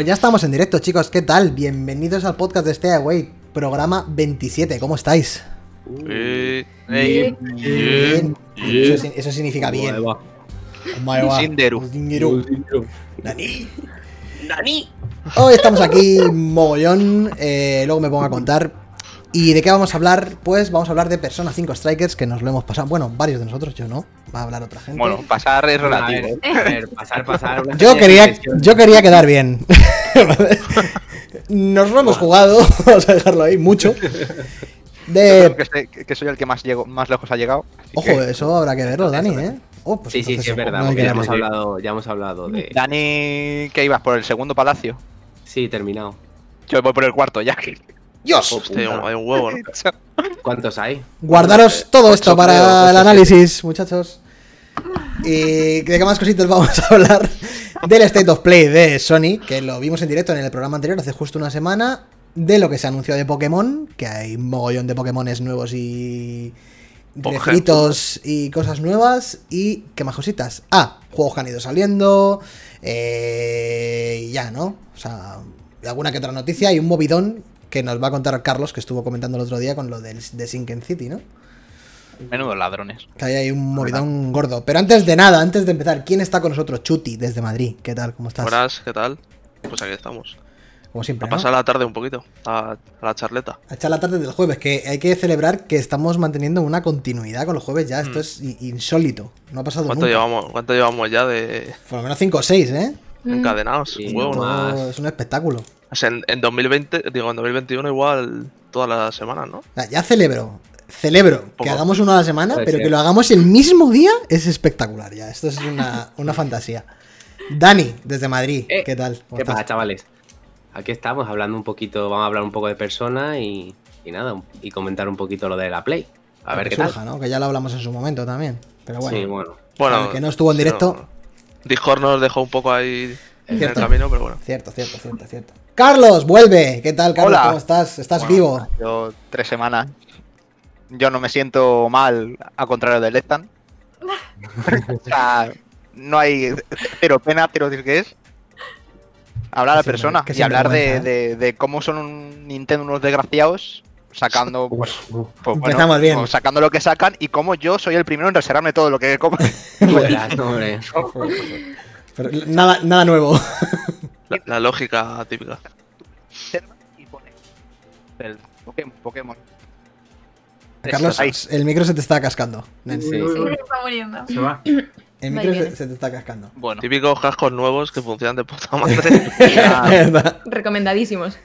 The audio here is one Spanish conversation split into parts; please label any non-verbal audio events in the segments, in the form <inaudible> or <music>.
Pues ya estamos en directo, chicos. ¿Qué tal? Bienvenidos al podcast de Stay Away, programa 27. ¿Cómo estáis? Eh, Bien. Bien. Eso, si- eso significa bien. Sinderu. Sinderu. Nani. Hoy estamos aquí, mogollón. eh, luego me pongo a contar. ¿Y de qué vamos a hablar? Pues vamos a hablar de Persona 5 Strikers, que nos lo hemos pasado. Bueno, varios de nosotros, yo no. Va a hablar otra gente. Bueno, pasar es A ver, relativo. a ver, pasar, pasar. Yo quería, yo quería quedar bien. <laughs> Nos lo hemos jugado, <laughs> vamos a dejarlo ahí, mucho. De... que, soy- que soy el que más, llego, más lejos ha llegado. Ojo, que- eso habrá que verlo, Dani, ¿eh? Oh, pues Sí, sí, sí, es verdad. no que ya hemos, hablado, ya hemos hablado de. Dani, que ibas por el segundo palacio. Sí, terminado. Yo voy por el cuarto ya. ¡Dios! Hostia, hay un huevo, ¿no? ¿Cuántos hay? Guardaros todo esto para el análisis, muchachos. ¿Y de qué más cositas <laughs> vamos a hablar? Del State of Play de Sony, que lo vimos en directo en el programa anterior hace justo una semana. De lo que se anunció de Pokémon, que hay un mogollón de Pokémones nuevos y refritos y cosas nuevas. Y qué más cositas. Ah, juegos que han ido saliendo. eh, y ya, ¿no? O sea, alguna que otra noticia y un movidón que nos va a contar Carlos, que estuvo comentando el otro día con lo del, de Sinken City, ¿no? Menudos ladrones. Que hay ahí un movidón gordo. Pero antes de nada, antes de empezar, ¿quién está con nosotros? Chuti, desde Madrid. ¿Qué tal? ¿Cómo estás? Buenas, ¿qué tal? Pues aquí estamos. Como siempre, A ¿no? pasar la tarde un poquito, a, a la charleta. A echar la tarde del jueves, que hay que celebrar que estamos manteniendo una continuidad con los jueves ya. Esto Mm. es insólito. No ha pasado ¿Cuánto nunca. llevamos, ¿Cuánto llevamos ya de Por lo menos 5 o 6, ¿eh? encadenados? Un huevo, es un espectáculo. O sea, en, en 2020, digo, en 2021 igual todas las semanas, ¿no? Ya celebro. Celebro que hagamos uno a la semana, pero que lo hagamos el mismo día es espectacular ya. Esto es una, una fantasía. Dani, desde Madrid, Eh, ¿qué tal? ¿Cómo ¿Qué estás? pasa, chavales? Aquí estamos hablando un poquito, vamos a hablar un poco de persona y, y nada, y comentar un poquito lo de la Play. A ver que qué surja, tal. ¿no? Que ya lo hablamos en su momento también. Pero bueno. Sí, bueno. Bueno, Para el que no estuvo en directo. no. Discord nos dejó un poco ahí en el camino, pero bueno. Cierto, cierto, cierto, cierto. Carlos, vuelve. ¿Qué tal, Carlos? Hola. ¿Cómo estás? ¿Estás Bueno, vivo? Yo tres semanas. Yo no me siento mal, a contrario del Lethan. <laughs> o sea, no hay cero pena, cero es Hablar a Que la persona que y hablar de, vergüenza, de- de cómo son un Nintendo unos desgraciados sacando pues, pues, bueno, Empezamos bien. pues, sacando lo que sacan y cómo yo soy el primero en reservarme todo lo que como. <laughs> Verás, no, hombre. Pero nada, nada nuevo. La, la lógica típica. y pone el Pokémon. Pokémon. Carlos, Ahí. el micro se te está cascando. nen. Sí. Se está muriendo. Se va. El micro se, te está cascando. Bueno, Típicos cascos nuevos que funcionan de puta madre. <laughs> <laughs> Recomendadísimos.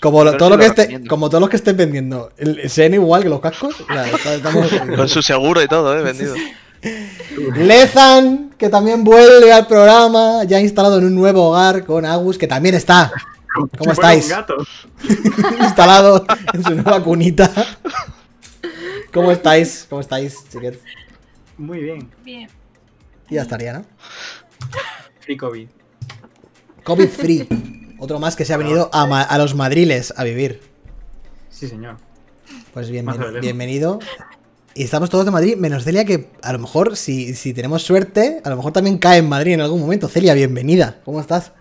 como, lo- yo todo sí lo que esté, recomiendo. como todos los que estén vendiendo, sean igual que los cascos. <laughs> estamos- Con su seguro y todo, ¿eh? Vendido. <laughs> Lezan, que también vuelve al programa, ya instalado en un nuevo hogar con Agus, que también está ¿Cómo Si estáis? <laughs> Instalado en su nueva cunita. ¿Cómo estáis? ¿Cómo estáis, chiquets? Muy bien. Bien. Y ya estaría, ¿no? Free COVID. COVID free. Otro más que se ha venido a, Ma- a los madriles a vivir. Sí, señor. Pues lejos. bienvenido. Y estamos todos de Madrid, menos Celia, que a lo mejor, si, si tenemos suerte, a lo mejor también cae en Madrid en algún momento. Celia, bienvenida. ¿Cómo estás?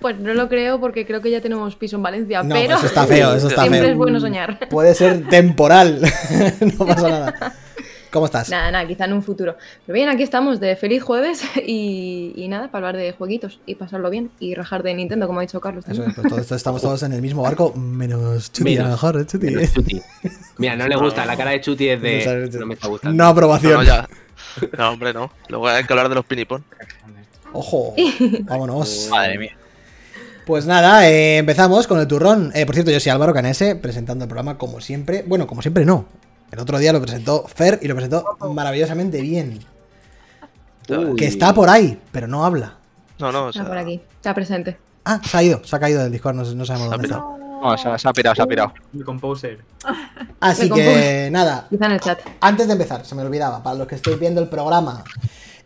Pues no lo creo porque creo que ya tenemos piso en Valencia, No, pero pues está feo, eso está siempre feo. es bueno soñar. Puede ser temporal. <laughs> no pasa nada. <laughs> ¿Cómo estás? Nada, nada, quizá en un futuro. Pero bien, aquí estamos de feliz jueves <laughs> y, y nada, para hablar de jueguitos y pasarlo bien y rajar de Nintendo, como ha dicho Carlos. Eso pues todo esto estamos todos en el mismo barco, menos Chuti, Menos. a lo mejor, ¿eh, Chuti? Menos Chuti. Mira, no le <laughs> gusta, la cara de Chuti es de. No me está gustando. No aprobación. No, no, ya. No, hombre, no. Luego hay que hablar de los pinipón. Ojo, <laughs> vámonos. madre mía. Pues nada, eh, empezamos con el turrón. Eh, por cierto, yo soy Álvaro Canese, presentando el programa como siempre. Bueno, como siempre no. El otro día lo presentó Fer y lo presentó maravillosamente bien. Uy. Que está por ahí, pero no habla. No, no, o Está por aquí, está presente. Ah, se ha ido, se ha caído del Discord, no, no sabemos Se dónde está. No, se, ha- se ha pirado, se ha pirado. El Composer. <laughs> Así Me que nada, Quizá en el chat. Antes de empezar, se me olvidaba, para los que estéis viendo el programa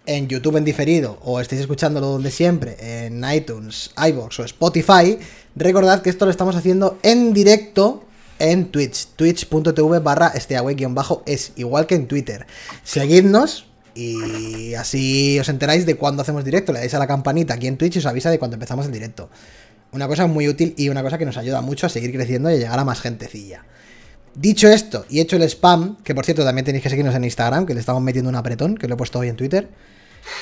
en YouTube en diferido o estéis escuchándolo donde siempre, en iTunes, iBox o Spotify, recordad que esto lo estamos haciendo en directo en Twitch, twitch.tv barra esteaway-es, igual que en Twitter. Seguidnos Y así os enteráis de cuándo hacemos directo. Le dais a la campanita aquí en Twitch y os avisa de cuando empezamos el directo. Una cosa muy útil y una cosa que nos ayuda mucho a seguir creciendo y a llegar a más gentecilla. Dicho esto, y hecho el spam, que por cierto también tenéis que seguirnos en Instagram, que le estamos metiendo un apretón, que lo he puesto hoy en Twitter,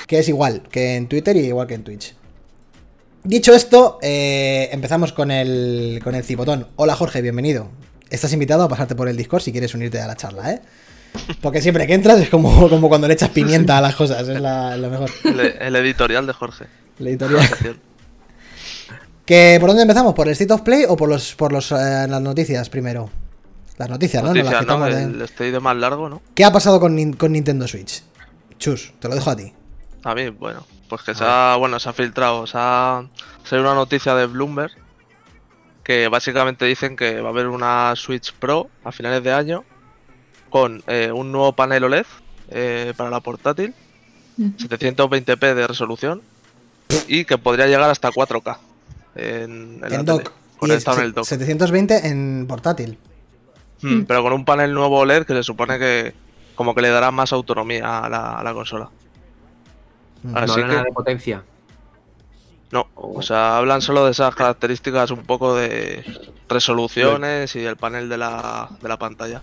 que es igual que en Twitter y igual que en Twitch. Dicho esto, eh, empezamos con el, con el cipotón. Hola Jorge, bienvenido. Estás invitado a pasarte por el Discord si quieres unirte a la charla, ¿eh? Porque siempre que entras es como, como cuando le echas pimienta a las cosas, es la- lo mejor. El, el editorial de Jorge. Editorial. ¿Que, ¿Por dónde empezamos? ¿Por el State of Play o por los por los, eh, las noticias primero? Las noticias, ¿no? No las ¿no? quitamos de- El más largo, ¿no? ¿Qué ha pasado con, con Nintendo Switch? Chus, te lo dejo a ti. A mí, bueno, pues que se ha, bueno, se ha filtrado, se ha salido una noticia de Bloomberg que básicamente dicen que va a haber una Switch Pro a finales de año con eh, un nuevo panel OLED eh, para la portátil, 720p de resolución y que podría llegar hasta 4K en, en la En tele, dock. Y conectado en el dock. 720 en portátil. Mm, Pero con un panel nuevo OLED que se supone que como que le dará más autonomía a la, a la consola. Mm. No Así habla nada que- de potencia. No, o sea, hablan solo de esas características un poco de resoluciones y el panel de la, de la pantalla.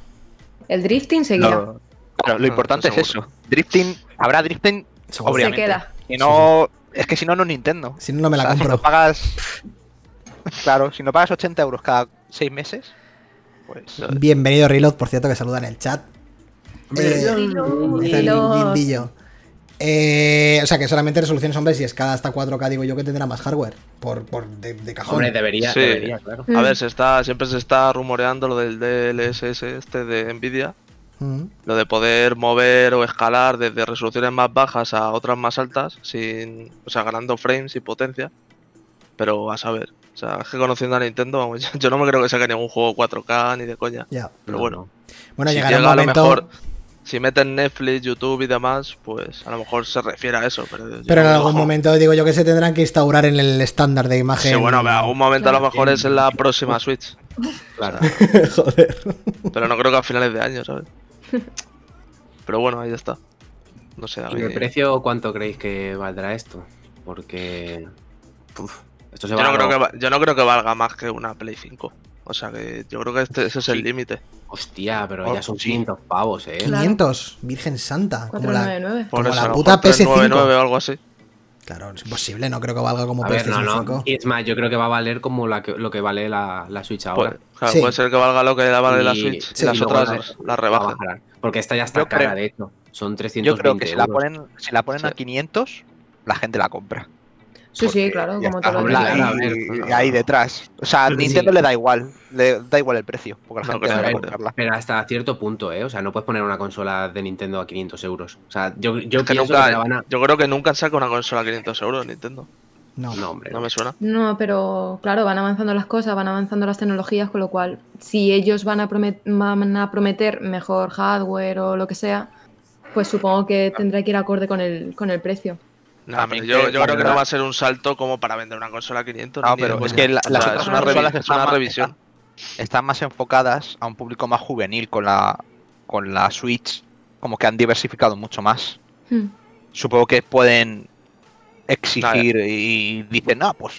El drifting seguirá. No, claro, lo Ah, importante es eso. Drifting, habrá drifting, Seguro. Se queda. Si no, es que si no, no es Nintendo. Si no, no me la O sea, Si compro. no pagas. Claro, si no pagas 80 euros cada 6 meses, pues. Bienvenido Reload, por cierto, que saluda en el chat. Eh, Eh, o sea que solamente resoluciones, hombre, si es cada hasta 4K, digo yo que tendrá más hardware. Por, por de, de cajón. Hombre, debería, Sí. debería, claro. Mm. A ver, se está, siempre se está rumoreando lo del DLSS este de Nvidia, Mm. lo de poder mover o escalar desde resoluciones más bajas a otras más altas, sin, o sea, ganando frames y potencia. Pero a saber, o sea, es que conociendo a Nintendo, vamos, <laughs> yo no me creo que saque ningún juego 4K ni de coña. Ya. Pero No, bueno, no. Bueno, si llegará un llega a lo momento. mejor, si meten Netflix, YouTube y demás, pues a lo mejor se refiere a eso. Pero, en algún momento digo yo que se tendrán que instaurar en el estándar de imagen. Sí, bueno, en algún momento a lo mejor es en la próxima Switch. Claro. <laughs> Joder. Pero no creo que a finales de año, ¿sabes? <laughs> Pero bueno, ahí está. No sé, a ¿Y de precio cuánto creéis que valdrá esto? Porque. uf, esto se yo, va no a creo que va- yo no creo que valga más que una Play 5. O sea que yo creo que este, ese es el Sí. límite. Hostia, pero Oh, ya son sí. 500 pavos, eh. Claro. 500, Virgen Santa. Como la... 499. Por Como eso, la lo puta mejor PS5. 399 o algo así. Claro, es imposible, no creo que valga como A ver, no, PlayStation no. 5. Y es más, yo creo que va a valer como la que- lo que vale la, la Switch Puede, ahora. claro, Sí. puede ser que valga lo que vale la Y- Switch sí, y las y luego otras la- las la rebajan. Porque esta ya está Yo cara, creo- de hecho. Son 320 Yo creo que si la euros. ponen, si la ponen Sí. a 500, la gente la compra. Sí, sí, claro, como todo lo ahí, ahí detrás. O sea, a Pero Nintendo sí. le da igual, le da igual el precio, porque la No, gente. Pero hasta cierto punto, ¿eh? O sea, no puedes poner una consola de Nintendo a 500 euros. O sea, yo, yo Es que nunca, que van a... Yo creo que nunca saca una consola a 500 euros Nintendo. No. No, hombre. No me suena. No, pero claro, van avanzando las cosas, van avanzando las tecnologías, con lo cual, si ellos van a, promet- van a prometer mejor hardware o lo que sea, pues supongo que tendrá que ir acorde con el, con el precio. No, pero yo, que yo la creo que no va a ser un salto como para vender una consola a 500. No, pero es que la- O las sea, otras es una, consolas es revisión. Están más enfocadas a un público más juvenil con la, con la Switch, como que han diversificado mucho más. Hmm. Supongo que pueden exigir y dicen, no, pues,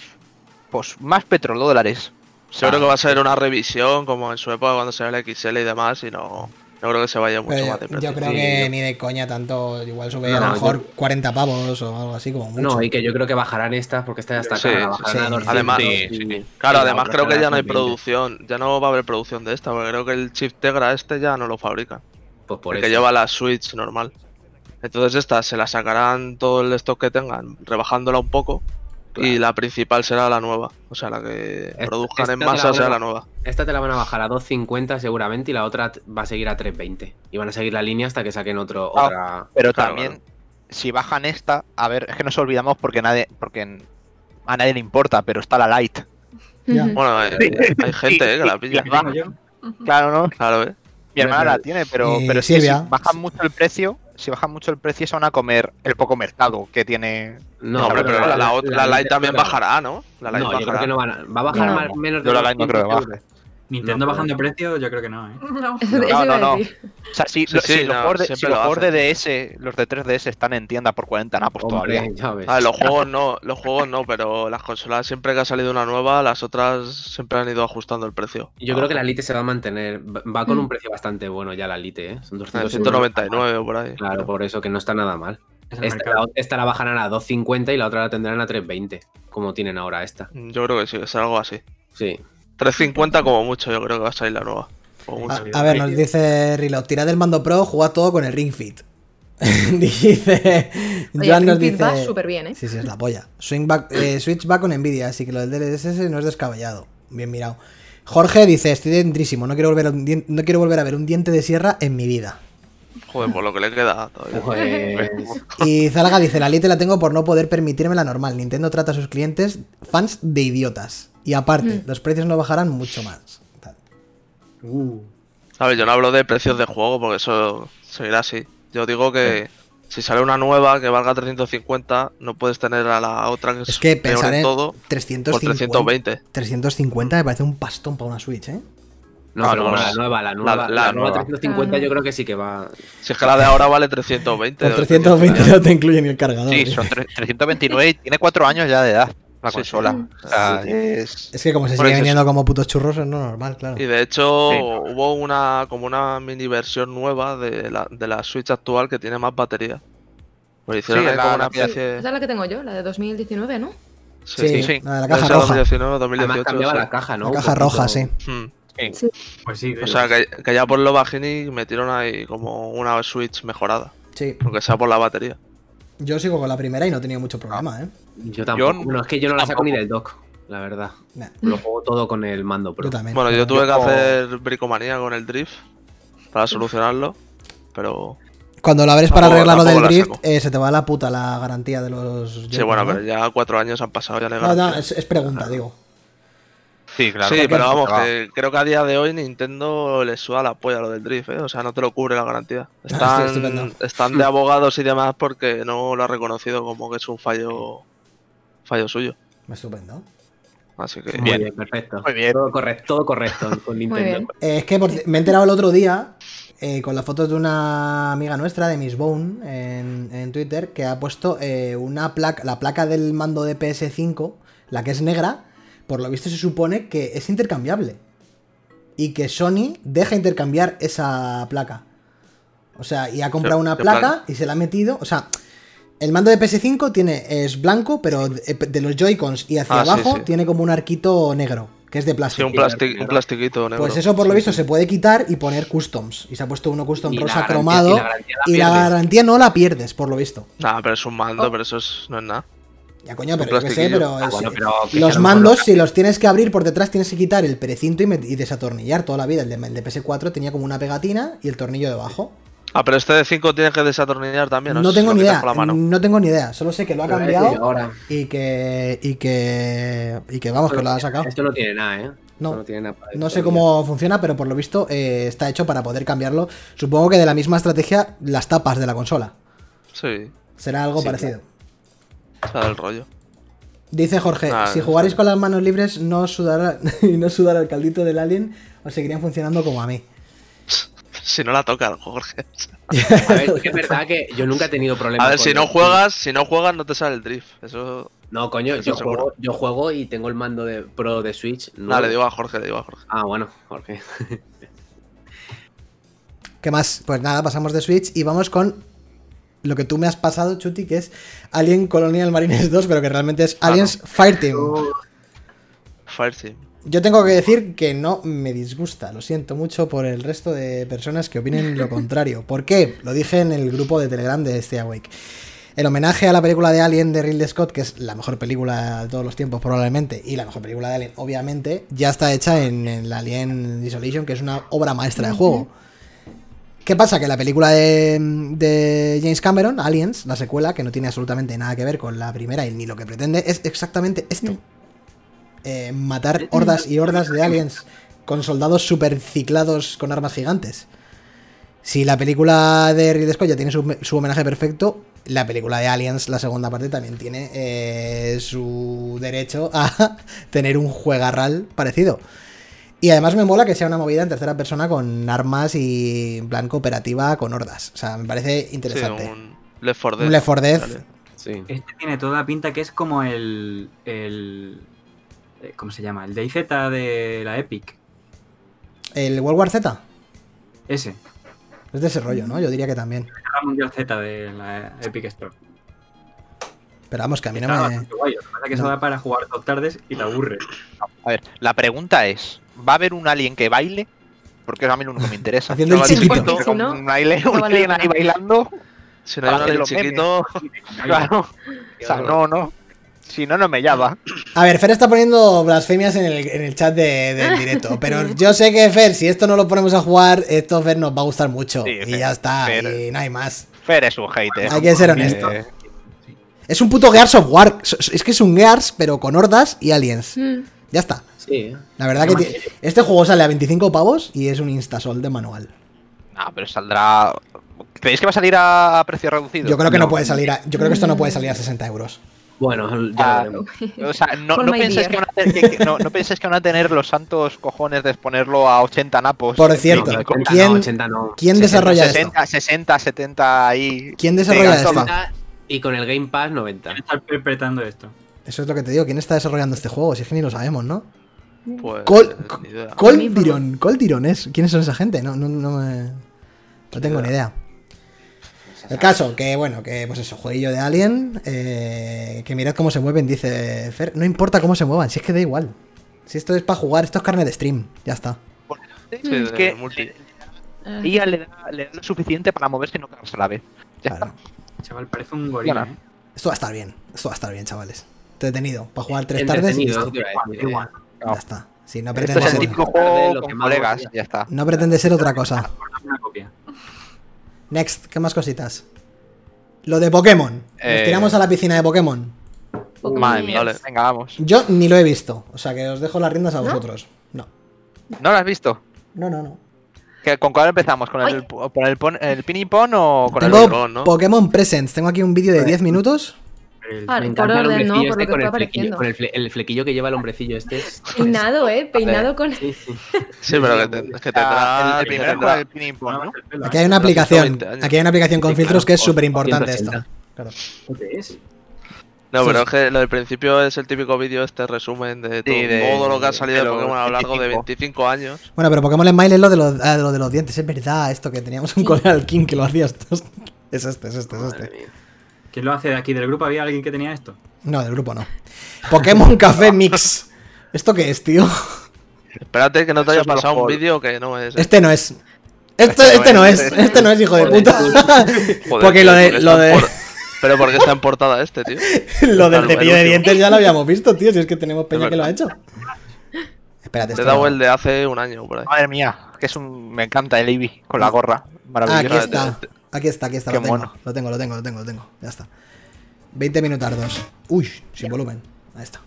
pues más petrodólares. Yo creo que va a ser una revisión como en su época cuando se ve el XL y demás y no, no creo que se vaya mucho Pero más de yo, precio. yo creo Sí, que yo- ni de coña tanto. Igual sube No, a lo mejor yo- 40 pavos o algo así, como mucho. No, y que yo creo que bajarán estas porque esta ya está Sí, sí, bajarán sí. a 200 Además- y- sí, y Claro, la además creo que ya no hay 120. producción, ya no va a haber producción de esta, porque creo que el chip Tegra este ya no lo fabrican, Pues por porque eso. lleva la Switch normal. Entonces esta se la sacarán todo el stock que tengan, rebajándola un poco, y la principal será la nueva, o sea, la que Esta- produzcan esta en la masa será la nueva. Esta te la van a bajar a 2.50 seguramente y la otra va a seguir a 3.20. Y van a seguir la línea hasta que saquen otro, Ah, otra. Pero Claro, también, si bajan esta, a ver, es que nos olvidamos porque nadie, porque a nadie le importa, pero está la. Ujú. Bueno, hay, hay gente eh, que la pilla. Claro, ¿no? Claro, ¿eh? Mi hermana la tiene, pero, pero que si bajan mucho el precio, si bajan mucho el precio se van a comer el poco mercado que tiene. No, hombre, pero la, la, ot- la Lite también pero- bajará, ¿no? La Lite No, yo creo bajará. que no van a, va a bajar No. más, menos de Yo la Lite no creo que 200 baje. Nintendo No, bajando precio, yo creo que no, ¿eh? <laughs> No. No, no. O sea, si, Sí, lo- sí, si los no, juegos de, siempre si los lo juegos de. DS, los de 3DS están en tienda por 40 napos todavía. Hombre, ya ves. A ver, los juegos <laughs> no, los juegos no, pero las consolas siempre que ha salido una nueva, las otras siempre han ido ajustando el precio. Yo creo que la Lite se va a mantener. Va con Mm. un precio bastante bueno ya la Lite, ¿eh? Son Ah, 200 199 o por ahí. Claro, por eso que no está nada mal. Es Esta, la, esta la bajarán a 2.50 y la otra la tendrán a 3.20, como tienen ahora esta. Yo creo que sí, será algo así. Sí. 350 como mucho, yo creo que va a salir la nueva. A, a ver, nos dice Reload, tirad el mando pro, jugad todo con el Ring Fit. <laughs> dice. Oye, Joan el nos Ring Fit dice. va súper bien, ¿eh? Sí, sí, es la polla. Swing back- eh, Switch va con Nvidia, así que lo del DLSS no es descabellado. Bien mirado. Jorge dice, estoy dentrísimo, no quiero volver a, un dien- no quiero volver a ver un diente de sierra en mi vida. Joder, por lo que le queda todavía. Pues, Y Zalga dice, la Lite la tengo por no poder permitirme la normal. Nintendo trata a sus clientes fans de idiotas. Y aparte, Mm. los precios no bajarán mucho más. Uh, A ver, yo no hablo de precios de juego porque eso seguirá así. Yo digo que si sale una nueva que valga 350, no puedes tener a la otra que es, Es que peor pensar en en todo 350, por 320. 350 me parece un pastón para una Switch, ¿eh? No, Ah, pero no, la nueva, la nueva, La- la, la nueva nueva. 350 Ah. yo creo que sí que va. Si es que la de ahora vale 320. Por de 320 no te incluye ni el cargador. Sí, ¿eh? son tre- 329 y tiene 4 años ya de edad la consola. sí. O sea, Sí. es... Es que como se sigue vendiendo como putos churros, es no normal, claro. Y de hecho Sí. hubo una como una mini versión nueva de la, de la Switch actual que tiene más batería. Pues hicieron Sí, ahí la- como una especie Esa es la que tengo yo, la de 2019, ¿no? Sí, sí, sí. la de la caja roja. 2019, Además 2018. cambiaba sí. la caja, ¿no? La caja roja, sí. Hmm. Pues sí. O sea, que, que ya por lo bajini metieron ahí como una Switch mejorada. Sí. Aunque sea por la batería. Yo sigo con la primera y no he tenido mucho problema, ¿eh? Yo tampoco. Yo bueno, es que yo no la saco tampoco. ni del dock, la verdad. Nah, Lo juego todo con el mando pro. yo también. Bueno, yo tuve que hacer bricomanía con el drift para solucionarlo. Pero Cuando lo abres para Tampoco- arreglar lo del drift, eh, se te va a la puta la garantía de los. sí, bueno, ¿no? pero ya cuatro años han pasado, ya le No, no, es pregunta, digo. Sí, claro. sí, pero vamos, Va. que creo que a día de hoy Nintendo le suda la polla lo del drift, ¿eh? O sea, no te lo cubre la garantía. Ah, Están, están de <laughs> abogados y demás porque no lo ha reconocido como que es un fallo fallo suyo. Estupendo. Así que Muy Bien. bien, perfecto. Muy bien. Todo correcto, todo correcto <laughs> con Nintendo. Eh, es que por me he enterado el otro día eh, con las fotos de una amiga nuestra, de Miss Bone, en, en Twitter, que ha puesto eh, una placa, la placa del mando de PS5, la que es negra, por lo visto se supone que es intercambiable. Y que Sony deja intercambiar esa placa. O sea, y ha comprado ¿Qué- una placa y se la ha metido. O sea, el mando de PS5 tiene, es blanco, pero de, de los Joy-Cons y hacia Ah, abajo sí. tiene como un arquito negro, que es de sí, plástico. un, un plastiquito negro. Pues eso por lo visto se puede quitar y poner customs. Y se ha puesto uno custom Y rosa garantía- cromado. y la garantía la Y la pierdes. garantía no la pierdes, por lo visto. Nah, pero es un mando, Oh. pero eso es- no es nada. Ya coño, pero yo qué sé, pero Ah, es- bueno, pero que los mandos, lo- si los tienes que abrir por detrás, tienes que quitar el precinto y, desatornillar toda la vida. El de, el de PS4 tenía como una pegatina y el tornillo debajo. Ah, pero este de 5 tienes que desatornillar también. No ¿no? tengo ni idea. No tengo ni idea. Solo sé que lo ha cambiado Ahora, y que. y que. y que vamos, que lo ha sacado. Esto no tiene nada, ¿eh? No. No tiene nada para No esto, sé cómo funciona, pero por lo visto eh, está hecho para poder cambiarlo. Supongo que de la misma estrategia las tapas de la consola. Sí, Será algo Sí, parecido. Rollo. Dice Jorge, Ah, si no jugarais con las manos libres no os sudará <laughs> y no sudara el caldito del alien, os seguirían funcionando como a mí. <laughs> Si no la toca, Jorge. <laughs> A ver, que es verdad que yo nunca he tenido problemas. A ver, con si no juegas, si no juegas no te sale el drift. Eso. No, coño, Eso yo juego, yo juego y tengo el mando de Pro de Switch. No, le digo a Jorge, le digo a Jorge. Ah, bueno, Jorge. ¿Qué más? Pues nada, pasamos de Switch y vamos con lo que tú me has pasado, Chuti, que es Alien Colonial Marines 2, pero que realmente es Ah, Aliens Fireteam. Fireteam. Yo tengo que decir que no me disgusta, lo siento mucho por el resto de personas que opinen lo <laughs> contrario. ¿Por qué? Lo dije en el grupo de Telegram de Stay Awake. El homenaje a la película de Alien de Ridley Scott, que es la mejor película de todos los tiempos probablemente, y la mejor película de Alien, obviamente, ya está hecha en, el Alien Isolation, que es una obra maestra de juego. ¿Qué pasa? Que la película de, de James Cameron, Aliens, la secuela, que no tiene absolutamente nada que ver con la primera y ni lo que pretende, es exactamente esto. Eh, matar hordas y hordas de aliens con soldados super ciclados con armas gigantes. Si la película de Ridley Scott ya tiene su, su homenaje perfecto, la película de Aliens, la segunda parte, también tiene eh, su derecho a <laughs> tener un juegarral parecido. Y además me mola que sea una movida en tercera persona con armas y en plan cooperativa con hordas. O sea, me parece Sí, interesante. un Left 4 Dead. Un Left 4 Dead. Dale. Sí. Este tiene toda pinta que es como el. el eh, ¿Cómo se llama? El DayZ de la Epic. El World War Z Ese. es de ese rollo, ¿no? Yo diría que también. La Mundial Z de la Epic Store. Pero vamos, que a mí no me. guay. Lo que pasa es que no. eso da para jugar dos tardes y te aburre. A ver, la pregunta es: ¿va a haber un alien que baile? Porque a mí lo único que me interesa. Haciendo el chiquito. Si no, un alien, no un alien ahí bailando. Si no hay un chiquito, Claro. O sea, no, no. Si no, no me llama. A ver, Fer está poniendo blasfemias en el, en el chat de- del <laughs> directo. Pero yo sé que Fer, si esto no lo ponemos a jugar, esto Fer nos va a gustar mucho. Sí, y Fer, ya está. Fer. Y no hay más. Fer es un hater. Hay que ser honesto. Eh, Es un puto Gears of War. Es que es un Gears, pero con hordas y aliens. Mm. Ya está. Sí. La verdad que este juego sale a 25 pavos y es un instasol de manual. No, pero saldrá. ¿Creéis que va a salir a precio reducido? Yo creo que no, No. puede salir a, yo creo que esto no puede salir a 60 euros. Bueno, ya Ah, veremos. <laughs> O sea, no, no penséis que beer. van a tener, que- no, no que van a tener los santos cojones de exponerlo a 80 napos. Por cierto, fin, 50 ¿quién- no, 80 no. quién 60, desarrolla esto? 60, 60, 70 ahí. ¿Quién desarrolla esto? 60 Y con el Game Pass 90. Estar interpretando esto. Eso es lo que te digo. ¿Quién está desarrollando este juego? Si es que ni lo sabemos, ¿no? pues. Col-. Coldiron. Coldiron es. ¿Quiénes son esa gente? No, no, no me. No tengo ni idea. El caso, que bueno, que pues eso, jueguillo de Alien. eh, que mirad cómo se mueven, dice Fer. No importa cómo se muevan, si es que da igual. Si esto es para jugar, esto es carne de stream. Ya está. Sí, es que multi. Ah. ella le da, le da lo suficiente para moverse y no cagarse a la vez. Ya Claro. Chaval, parece un gorila. ¿eh? Esto va a estar bien. Esto va a estar bien, chavales. Entretenido. Para jugar tres tardes y listo. Igual, eh. Ya está. Sí, no Esto pretende, es el ser, típico Tarde, juego lo con quemamos, colegas, ya. ya está. no pretende ser otra cosa. Una copia. Next, ¿qué más cositas? Lo de Pokémon. Nos Eh. tiramos a la piscina de Pokémon. Madre mía, Vale. venga, vamos. Yo ni lo he visto. O sea que os dejo las riendas a vosotros. No. ¿No lo has visto? No, no, no. ¿Qué- ¿Con cuál empezamos? ¿Con el, con el, pon- el pin y pon o con Tengo el otro, ¿no? Pokémon Presents. Tengo aquí un vídeo de 10 minutos. El- Vale, Me por orden, ¿no? hombrecillo Por lo este que con, está el flequillo, apareciendo. con el, fle- el flequillo que lleva el hombrecillo este. es- Peinado, ¿eh? Peinado con... Sí, sí. Sí, pero que, te- que Ah, tendrá. el, el primero tendrá- el pin ¿no? Aquí ¿eh? hay una aplicación. 20 años. Aquí hay una aplicación con Sí, filtros claro, que es súper importante esto. 180. Claro. ¿Qué es? No, Sí, pero sí. es que lo del principio es el típico vídeo, este resumen de todo, de- todo lo que ha salido de de Pokémon a lo largo de 25. 25 años. Bueno, pero Pokémon Smile es lo de los, ah, lo de los dientes. Es verdad, esto que teníamos un colega al King que lo hacía. esto. Es este, es este, es Madre este. ¿Quién lo hace de aquí del grupo? ¿Había alguien que tenía esto? No, del grupo no. Pokémon Café <laughs> Mix. ¿Esto qué es, tío? Espérate que no te haya pasado un vídeo que no es. Este no es. Esto, Este no este no es, es, este- este no es, hijo de puta. Joder, <laughs> Porque lo de- ¿por qué lo de- en por- Pero porque está en portada este, tío. <laughs> Lo del El cepillo de dientes ya lo habíamos visto, tío. Si es que tenemos peña que lo ha hecho. Espérate, Te he dado el de hace un año por ahí. Madre mía, que es un. Me encanta el Eevee con la gorra. Ah, aquí Maravilloso. está. Aquí está, aquí está. Qué Lo tengo. mono. Lo tengo, lo tengo, lo tengo, lo tengo. Ya está. 20 minutardos. Uy, sin volumen. Ahí está.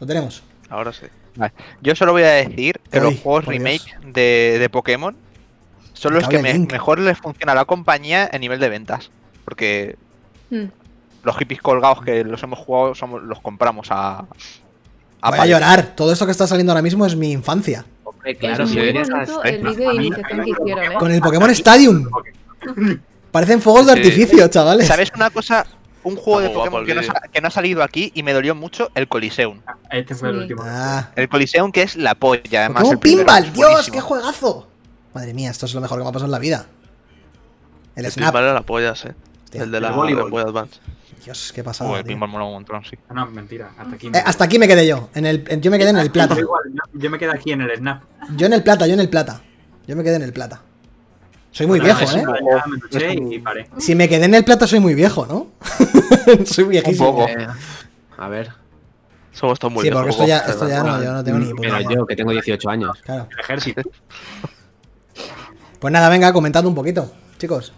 Lo tenemos. Ahora sí. Vale. Yo solo voy a decir que los juegos remake de, de Pokémon son los que me- mejor les funciona a la compañía a nivel de ventas. Porque Mm. los hippies colgados que los hemos jugado somos, los compramos a. a Voy a llorar. Todo esto que está saliendo ahora mismo es mi infancia. Hombre, claro, es si muy bonito el vídeo de iniciación que hicieron, ¿eh? Con el Pokémon Stadium. <laughs> Parecen fuegos de artificio, chavales. ¿Sabes una cosa? Un juego de Pokémon que no, que ha salido aquí y me dolió mucho, el Coliseum. Este fue el último. Ah. El Coliseum que es la polla, además. Primero, Pinball. Dios, buenísimo. qué juegazo. Madre mía, esto es lo mejor que me ha pasado en la vida. El, El Snap. Pinball era la pollas, eh. Hostia, el de el la Boy Advance. Dios, qué pasada. Joder, el tío. Pinball mola un montón, sí. Ah, No, mentira. Hasta aquí. Eh, hasta aquí me quedé yo. En el, en- yo me quedé en el plata. Yo igual, yo- Yo me quedé aquí en el Snap. Yo en el plata, yo en el plata. Yo me quedé en el plata. Soy muy viejo, ¿eh? ya Me duché y paré. Si me quedé en el plata, soy muy viejo, ¿no? <laughs> soy viejísimo. Un poco. Eh, a ver. Somos todos muy Sí, porque viejos, esto ya, esto ya no, yo no tengo ni puta Pero yo, que tengo 18 años. Claro. El ejército. <laughs> Pues nada, venga, comentad un poquito, chicos.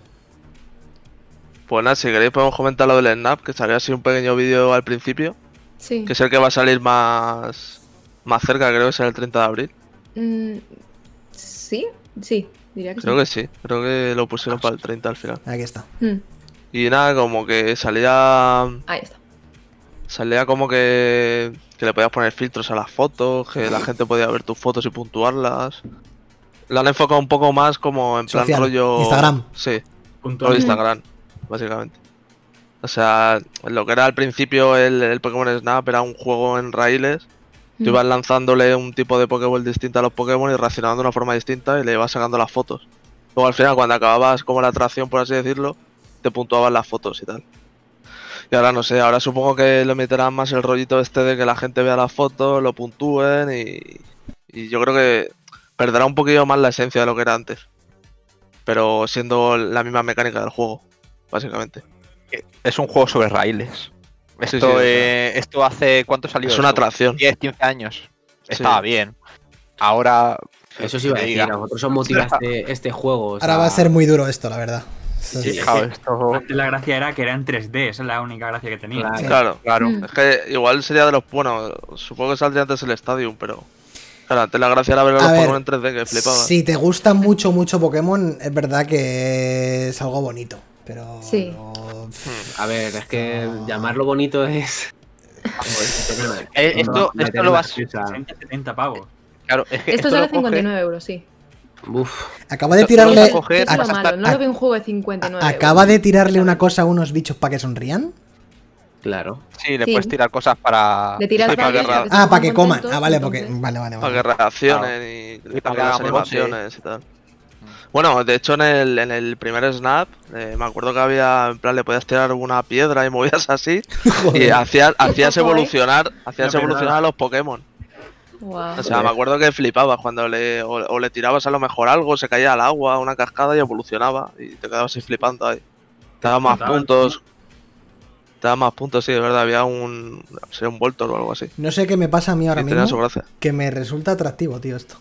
Pues nada, si queréis podemos comentar lo del Snap, que salió así un pequeño vídeo al principio, Sí. que es el que va a salir más más cerca, creo que será el 30 de abril. Mm, sí, sí, diría que Creo sí. que sí, creo que lo pusieron para el 30 al final. Aquí está. Mm, Y nada, como que salía ahí está. salía como que, que le podías poner filtros a las fotos, que la <laughs> gente podía ver tus fotos y puntuarlas. Lo han enfocado un poco más como en plan Social, rollo. Instagram. Sí, Punto. rollo Instagram, básicamente. O sea, lo que era al principio el, el Pokémon Snap era un juego en raíles. Tú ibas lanzándole un tipo de Pokéball distinto a los Pokémon y reaccionando de una forma distinta y le ibas sacando las fotos. Luego al final, cuando acababas como la atracción, por así decirlo, te puntuaban las fotos y tal. Y ahora no sé, ahora supongo que le meterán más el rollito este de que la gente vea las fotos, lo puntúen y, y yo creo que perderá un poquillo más la esencia de lo que era antes. Pero siendo la misma mecánica del juego, básicamente. Es un juego sobre raíles. Esto, sí, eh, esto hace. ¿Cuánto salió? Es una esto? atracción. 10, 15 años. Estaba Sí. bien. Ahora. Eso sí iba a decir, diga. a vosotros os motiva este, <laughs> este juego. o Ahora va a ser muy duro esto, la verdad. Sí, esto. Antes la gracia era que era en 3D, esa es la única gracia que tenía. Claro. Sí. Claro, Claro. Mm. Es que igual sería de los. Bueno, supongo que saldría antes el Stadium, pero. Claro, antes la gracia era ver a los ver, Pokémon en 3D, que flipaba. Si te gusta mucho, mucho Pokémon, es verdad que es algo bonito. Pero. Sí. no- pff, A ver, es que No. llamarlo bonito es. <laughs> Eh, esto- esto lo vas- excusa. 60, 70 pavos. Claro, es que Esto esto sale lo coge- 59 euros, sí. Uf, Acaba de Esto- esto lo tirarle. a coger- Eso es lo hasta- malo, no a- lo veo un juego de 59 Acaba euros. de tirarle una cosa a unos bichos para que sonrían. claro. Sí, le Sí. puedes tirar cosas para. Le tiras Sí, para guerra. para que se Ah, para que coman. Ah, vale, porque. entonces- Vale, vale, Para vale. que reaccionen y, para y para que hagan animaciones y tal. Bueno, de hecho en el, en el primer Snap, eh, me acuerdo que había, en plan, le podías tirar una piedra y <laughs> movías así y hacías, hacías evolucionar, hacías evolucionar a los Pokémon. O sea, me acuerdo que flipabas cuando le, o, o le tirabas a lo mejor algo, se caía al agua, una cascada y evolucionaba. Y te quedabas ahí flipando ahí. Te daba más puntos. Te daba más puntos, sí, es verdad. Había un. Sería un Voltor o algo así. No sé qué me pasa a mí ahora Y mismo. Que me resulta atractivo, tío, esto.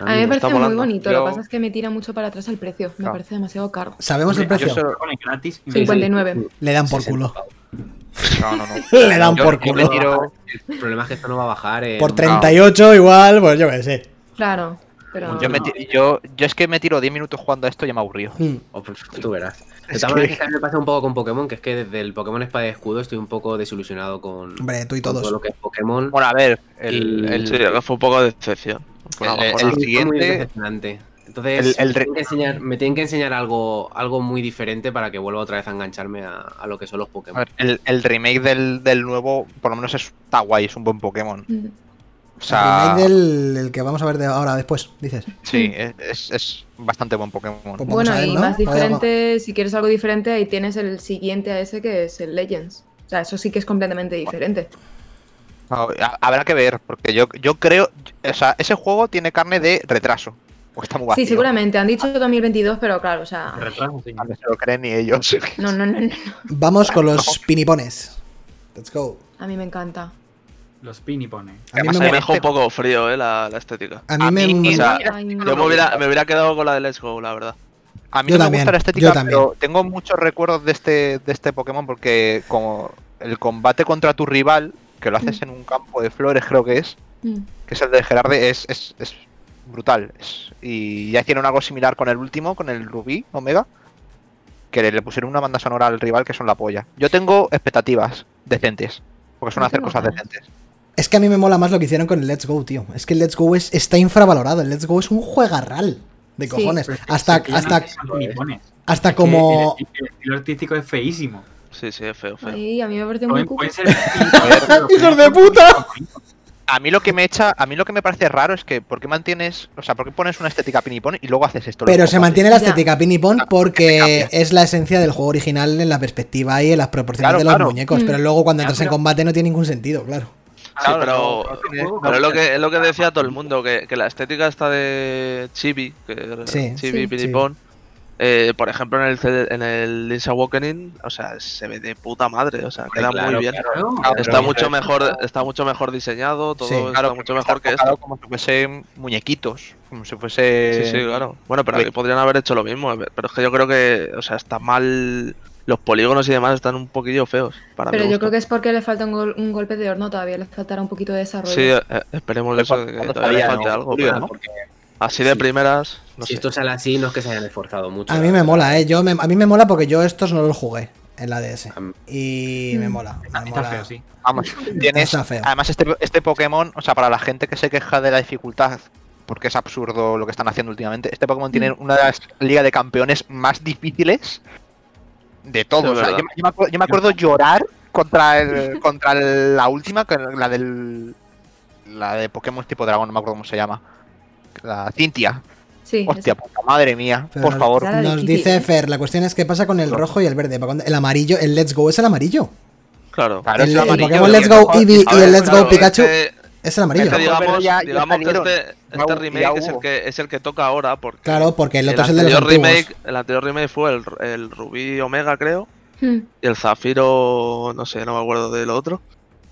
A mí me parece muy bonito, Yo- lo que pasa es que me tira mucho para atrás el precio. Me Claro. parece demasiado caro. ¿Sabemos el precio? yo solo- Pone gratis. y me- 59. Le dan por 60 culo. No, no, no. <laughs> Le dan Yo- por yo culo. tiro- El problema es que esto no va a bajar. en- Por 38 igual, pues yo qué sé. Claro, pero... Yo, me yo, yo es que me tiro 10 minutos jugando a esto y ya me aburrido. Mm. Oh, pues tú verás. De Es maneras, que- que a mí me pasa un poco con Pokémon, que es que desde el Pokémon Espada y Escudo estoy un poco desilusionado con, Hombre, tú y con todos. todo lo que es Pokémon. Bueno, a ver, el, Y- el- Sí, fue un poco de decepción. El- siguiente-. Entonces, El- el me, tienen que enseñar, me tienen que enseñar algo, algo muy diferente para que vuelva otra vez a engancharme a, a lo que son los a Pokémon. ver, el- el remake del, del nuevo, por lo menos está guay, es un buen Pokémon. Mm. O sea, El remake del el que vamos a ver de ahora después, dices. sí, es, es bastante buen Pokémon. Pues Bueno, ver, y ¿no? más Vaya- diferente, si quieres algo diferente, ahí tienes el siguiente a ese que es el Legends. O sea, eso sí que es completamente diferente. Habrá que ver, porque yo, yo creo, o sea, ese juego tiene carne de retraso. O está muy vacío. Sí, seguramente. Han dicho 2022, pero claro, o sea... Retraso, sí. No se lo creen ni ellos. <laughs> No, no, no, no. Vamos con los pinipones. Let's go. A mí me encanta. Los pini pone. A mí Además, me, Me dejó un poco frío, eh, la, la estética. a mí a me- O sea, Ay, no. Yo me hubiera, me hubiera quedado con la de Let's Go, la verdad. A mí Yo no me también, gusta la yo estética, también. pero tengo muchos recuerdos de este, de este Pokémon porque como el combate contra tu rival, que lo haces en un campo de flores creo que es, Mm. que es el de Gerarde, es, es, es brutal. Es- y ya hicieron algo similar con el último, con el Rubí Omega, que le, le pusieron una banda sonora al rival que son la polla. Yo tengo expectativas decentes, porque son hacer cosas ganas. decentes. Es que a mí me mola más lo que hicieron con el Let's Go, tío. Es que el Let's Go es, está infravalorado. El Let's Go es un juegarral de cojones. Hasta, hasta, hasta como. El, el estilo artístico es feísimo. Sí, sí, es feo, feo. Ay, a mí me parece muy pueden ser. <laughs> ¡Hijos de puta! A mí lo que me echa, a mí lo que me parece raro es que ¿por qué mantienes, o sea, por qué pones una estética pinipón y luego haces esto? Pero se mantiene la estética pinipón Ah, porque es la esencia del juego original en la perspectiva y en las proporciones Claro, de los claro. muñecos. Mm. Pero luego cuando entras en pero- combate no tiene ningún sentido, claro. Sí, Claro, pero, no tiene- pero es lo que es lo que decía todo el mundo, que, que la estética está de Chibi, que Sí. Chibi Sí. Pinipón, eh, por ejemplo en el CD en el Link's Awakening, o sea, se ve de puta madre, o sea, queda claro, muy bien. claro. Claro, Está mucho mejor, está mucho mejor diseñado, todo Sí. está mucho mejor que esto. como si fuesen muñequitos, como si fuese Sí, sí, claro. Bueno, pero que podrían haber hecho lo mismo, eh, pero es que yo creo que, o sea, está mal los polígonos y demás están un poquillo feos para Pero yo gusto. creo que es porque le falta un, gol- un golpe de horno todavía, le faltará un poquito de desarrollo. Sí, eh, esperemos eso, que todavía falte ¿no? algo. Julio, pero ¿no? Porque Así de Sí. primeras, no si sé. esto sale así, no es que se hayan esforzado mucho. A mí me mola, ¿eh? Yo me- a mí me mola porque yo estos no los jugué. en la DS. Y me Mm. mola. me Está mola. feo, sí. Vamos, tienes. Está feo. Además, este, este Pokémon, o sea, para la gente que se queja de la dificultad, porque es absurdo lo que están haciendo últimamente, este Pokémon tiene una de las ligas de campeones más difíciles de todos. O sea, yo, yo me acuerdo, yo me acuerdo llorar contra el, <laughs> contra el- la última, que la del. La de Pokémon tipo dragón, no me acuerdo cómo se llama. La Cintia. Sí, Hostia, puta madre mía, Pero por favor. Nos dice ¿eh? Fer, la cuestión es qué pasa con el rojo y el verde. El amarillo, el Let's Go es el amarillo. Claro. Claro, el- es el amarillo, Pokémon Let's Go Eevee y el Let's claro, Go Pikachu este- es el amarillo. este, digamos, ya- ya digamos que este, este remake es el que es el que toca ahora porque Claro, porque el el otro es el de los remake, el anterior remake fue el, el Rubí Omega, creo, Hmm. y el Zafiro, no sé, no me acuerdo del otro.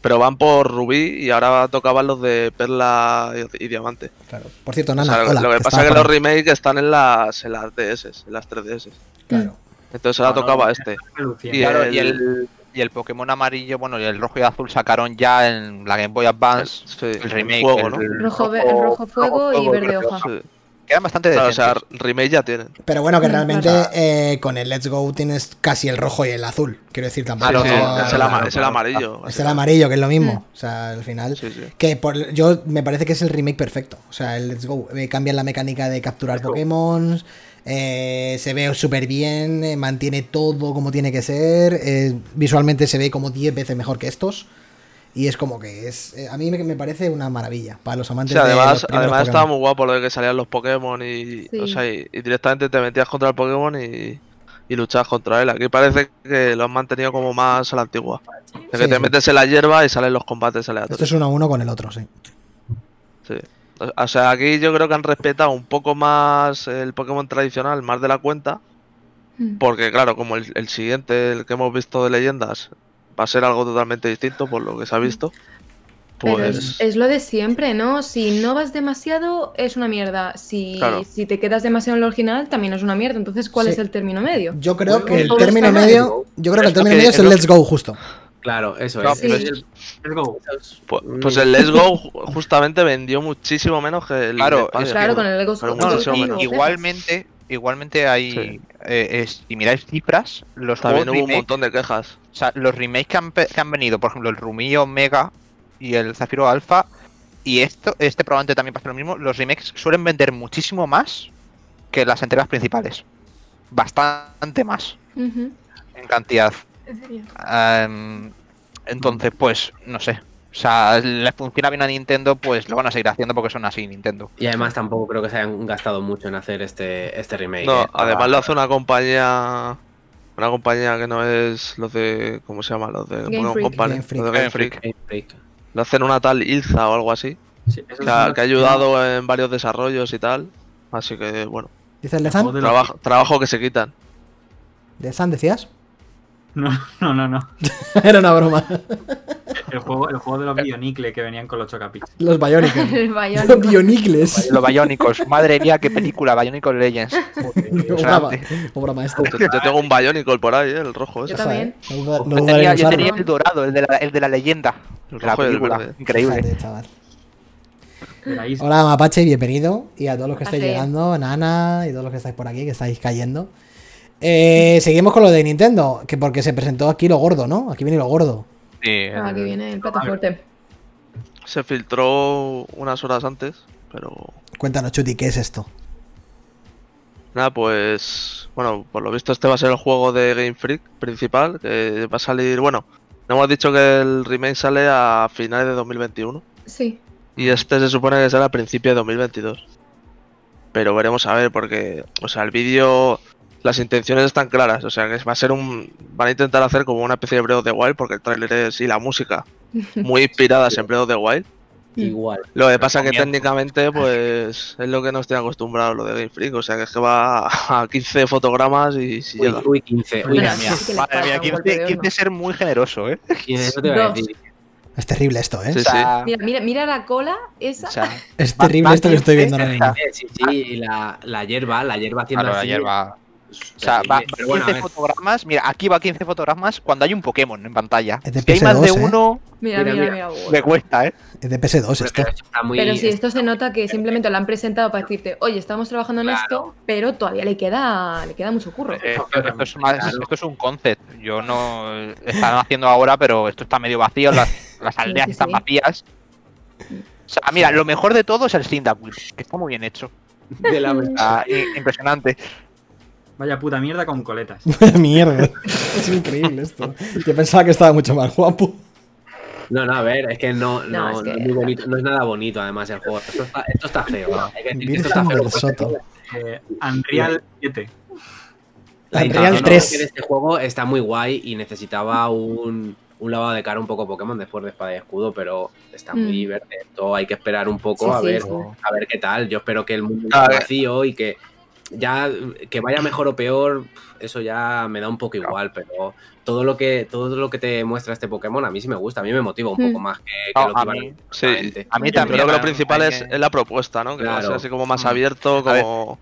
Pero van por Rubí y ahora tocaban los de Perla y, y Diamante. Claro. Por cierto, O Nana, sea, lo- hola. lo que que pasa es que los remakes están en las, en las DS, en las 3DS. Claro. Entonces ahora tocaba no. este. Y Claro, el- y el, y el Pokémon amarillo, bueno, y el rojo y azul sacaron ya en la Game Boy Advance Sí, el remake. Fuego, el- ¿no? el Rojo, rojo fuego y verde verde hoja. Sí. Quedan bastante Claro, o sea, remake ya tienen. Pero bueno, que Mm, realmente eh, con el Let's Go tienes casi el rojo y el azul. Quiero decir, tampoco. Claro, Sí, no, sí, no, es, el ama- es amarillo. Es el amarillo, que es lo mismo. Mm. O sea, al final. Sí, sí. Que por, yo me parece que es el remake perfecto. O sea, el Let's Go. eh, cambian la mecánica de capturar Pokémon. eh, se ve súper bien. eh, mantiene todo como tiene que ser. eh, visualmente se ve como 10 veces mejor que estos. Y es como que es. eh, a mí me, me parece una maravilla. Para los amantes Sí, además, de los además estaba muy guapo lo de que salían los Pokémon y, Sí. o sea, y, y directamente te metías contra el Pokémon y, y luchabas contra él. Aquí parece que lo han mantenido como más a la antigua. De que Sí, te sí. metes en la hierba y salen los combates Esto aleatorios. es uno a uno con el otro, sí. Sí. O- sea, aquí yo creo que han respetado un poco más el Pokémon tradicional, más de la cuenta. Hmm. Porque claro, como el, el siguiente, el que hemos visto de leyendas, va a ser algo totalmente distinto por lo que se ha visto. Pero Pues es, es lo de siempre, ¿no? Si no vas demasiado, es una mierda. Si, Claro. si te quedas demasiado en lo original, también es una mierda. Entonces, ¿cuál Sí. es el término medio? Yo creo que el término medio. Yo creo que el Es término medio es es el Let's Go, justo. Claro, eso No, es. pero Es es- el- Let's go. Pues, pues el Let's Go ju- justamente vendió muchísimo menos que el Claro, España. es Claro, con el Lego menos. Lego igualmente, igualmente hay. Sí. eh, es- si miráis cifras, los También juegos hubo un montón de quejas. O sea, los remakes que han, que han venido, por ejemplo, el Rumi Omega y el Zafiro Alpha, y esto, este probablemente también pasa lo mismo, los remakes suelen vender muchísimo más que las entregas principales. Bastante más en cantidad. ¿En serio? Em, entonces, pues, no sé. O sea, le funciona bien a Nintendo, pues lo van a seguir haciendo porque son así Nintendo. Y además tampoco creo que se hayan gastado mucho en hacer este, este remake. No, eh. además lo hace una compañía. Una compañía que no es los de. ¿Cómo se llama? Los de Game Pokémon Freak. Company, Game Freak. los de Game Freak. Game Freak. Lo hacen una tal Ilza o algo así. Sí, Que ha, que ha ayudado en varios desarrollos y tal. Así que, bueno, ¿Dices Lezan? de trabajo, trabajo que se quitan. ¿Lezan decías? No, no, no, no. <laughs> Era una broma. El juego, el juego de los Bionicle que venían con los chocapix. Los Bionicles. <laughs> Los Bionicle. Bionicles. Los Bionicos, madre mía, qué película, Bionicle Legends. obra, ma- obra maestra. Yo, yo tengo un Bionicle por ahí, ¿eh? el rojo ese. Yo también. No duda- no Yo tenía, yo el dorado, el de la, el de la leyenda. El de la película. Increíble. Fíjate. Hola Mapache, bienvenido. Y a todos los que estáis llegando, Nana y todos los que estáis por aquí, que estáis cayendo. Eh, seguimos con lo de Nintendo, que porque se presentó aquí lo gordo, ¿no? Aquí viene lo gordo. Sí, Ah, aquí viene el plato fuerte. Se filtró unas horas antes, pero Cuéntanos, Chuti, ¿qué es esto? Nada, pues. Bueno, por lo visto, este va a ser el juego de Game Freak principal. Que va a salir. Bueno, no hemos dicho que el remake sale a finales de 2021. Sí. Y este se supone que sale a principios de 2022. Pero veremos a ver, porque. O sea, el vídeo. Las intenciones están claras. O sea, que va a ser un. Van a intentar hacer como una especie de Breath of the Wild, porque el tráiler es. Y la música. <laughs> Muy inspiradas en Breath of the Wild. Igual. Lo que pasa que comienzo. técnicamente, pues, es lo que no estoy acostumbrado lo de Game Freak. O sea, que es que va a 15 fotogramas y si Uy, llega. uy, 15. Uy, la mía. que Madre mía, un golpe 15, de 15 horno. ser muy generoso, ¿eh? <laughs> 15, eso te iba a decir. Es terrible esto, ¿eh? Sí, Mira, mira, mira la cola esa. o sea, Es terrible esto que estoy viendo 15, ahora mismo. Sí, sí, la, la hierba, la hierba haciendo claro, la hierba. O sea, va Pero bueno, a 15 ver. fotogramas. Mira, aquí va 15 fotogramas cuando hay un Pokémon en pantalla. Es de Si hay más de PS2, ¿eh? uno, Mira, Mira, mira, mira. mira. le cuesta, ¿eh? Es de PS2 Pero esto. esto está muy- Pero sí, esto se nota que simplemente lo han presentado para decirte, oye, estamos trabajando en esto, pero todavía le queda, le queda mucho curro. Eh, Esto, esto es más- Claro. esto es un concept. Yo no. Están haciendo ahora, pero esto está medio vacío. Las, las aldeas sí, están sí. vacías. O sea, mira, lo mejor de todo es el Cyndaquil, que está muy bien hecho. de la impresionante. Vaya puta mierda con coletas. <laughs> Mierda. <laughs> Es increíble esto. <laughs> Yo pensaba que estaba mucho más guapo. No, no, a ver, es que no, No, no, es que- no es muy bonito, no es nada bonito además el juego. Esto está, esto está feo. ¿no? Hay que decir que esto está feo. Soto. Eh, Unreal 7. La Unreal intención 3. de este juego está muy guay y necesitaba un, un lavado de cara un poco Pokémon después de Espada y Escudo, pero está muy Mm. verde. Hay que esperar un poco Sí, a sí, ver sí. a ver qué tal. Yo espero que el mundo esté vacío y que ya que vaya mejor o peor, eso ya me da un poco igual, pero todo lo que todo lo que te muestra este Pokémon a mí sí me gusta, a mí me motiva un Mm. poco más que, que No, lo que a mí- Sí. A mí Yo también. Creo que lo principal es, que- es la propuesta, ¿no? Que va a ser Claro. así como más Mm. abierto, como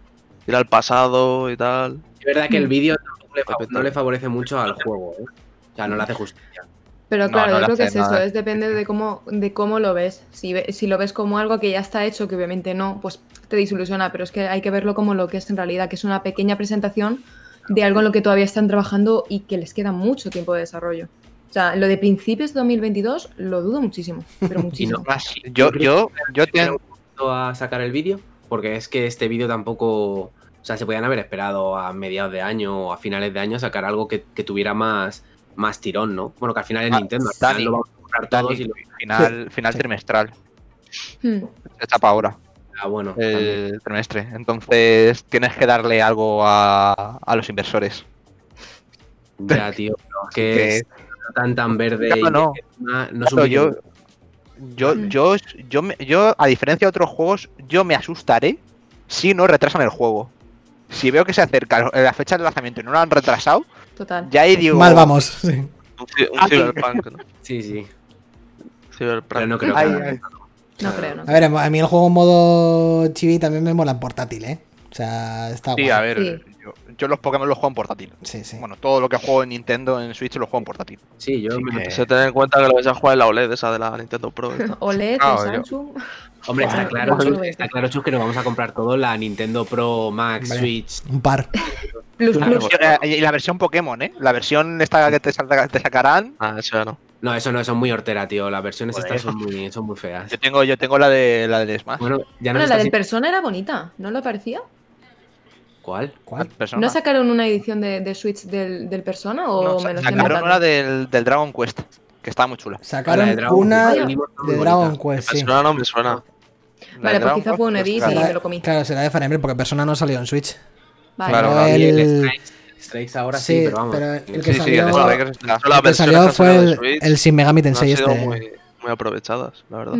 ir al pasado y tal. Es verdad que el Mm. vídeo no le favorece mucho al juego, ¿eh? O sea, no le hace justicia. Pero No, claro, no yo le creo que es eso, es depende de cómo, de cómo lo ves. Si, ve- si lo ves como algo que ya está hecho, que obviamente no, pues te desilusiona, pero es que hay que verlo como lo que es en realidad, que es una pequeña presentación de algo en lo que todavía están trabajando y que les queda mucho tiempo de desarrollo. O sea, lo de principios de 2022 lo dudo muchísimo, pero <laughs> muchísimo. Yo, yo, yo tengo. a sacar el vídeo, porque es que este vídeo tampoco. O sea, se podían haber esperado a mediados de año o a finales de año sacar algo que, que tuviera más, más tirón, ¿no? Bueno, que al final es Ah, Nintendo, al Dani, final lo vamos a comprar todos Dani, y lo. final, final Sí. trimestral. Hmm. Se para ahora. Ah, bueno. también. el trimestre. Entonces tienes que darle algo a, a los inversores. Ya, tío, pero es que Que- es tan tan verde Claro, y no. no Claro, yo, yo, yo, yo, a diferencia de otros juegos, yo me asustaré si no retrasan el juego. Si veo que se acerca la fecha de lanzamiento y no lo han retrasado, Total. ya ahí digo. Mal vamos. sí. Un, un Ah, sí. cyberpunk, ¿no? Sí, sí. Cyberpunk. Pero no creo que. ay. No creo, no. A ver, a mí el juego en modo chibi también me mola en portátil, ¿eh? O sea, está Sí, guay. a ver, Sí. yo, yo los Pokémon los juego en portátil. Sí, sí. Bueno, todo lo que juego en Nintendo, en Switch, lo juego en portátil. Sí, yo Sí me- que- Se ten en cuenta que lo vais a jugar en la OLED, esa de la Nintendo Pro. <laughs> OLED Ah, yo- Samsung. Hombre, está <laughs> claro, Chus, lo veo. está claro, Chus, que nos vamos a comprar todo la Nintendo Pro Max, Vale. Switch. Un par. Plus, plus. Y, y la versión Pokémon, ¿eh? La versión esta que te, salga- te sacarán. Ah, eso ya no. No, eso no, son muy hortera, tío. Las versiones estas son muy, son muy feas. Yo tengo, yo tengo la de la del Smash. Bueno, ya no Bueno, la del está Persona era bonita, ¿no lo parecía? ¿Cuál? ¿Cuál? Persona. ¿No sacaron una edición de, de Switch del, del Persona o No, me lo sacaron una del, del Dragon Quest, que está muy chula. Sacaron La de Dragon una de bonita. Dragon Quest, sí. suena, no me suena. La Vale, de pues quizá fue un pues, edit claro. y me lo comí. Claro, será de Fire Emblem porque Persona no salió en Switch. Vale. Claro, el, Strikes, ahora sí, sí, pero vamos. pero el que Sí, sí, salió, el las el que versiones salió que han fue de el, Switch el Shin Megami no Tensei sido este. muy, muy aprovechadas, la verdad.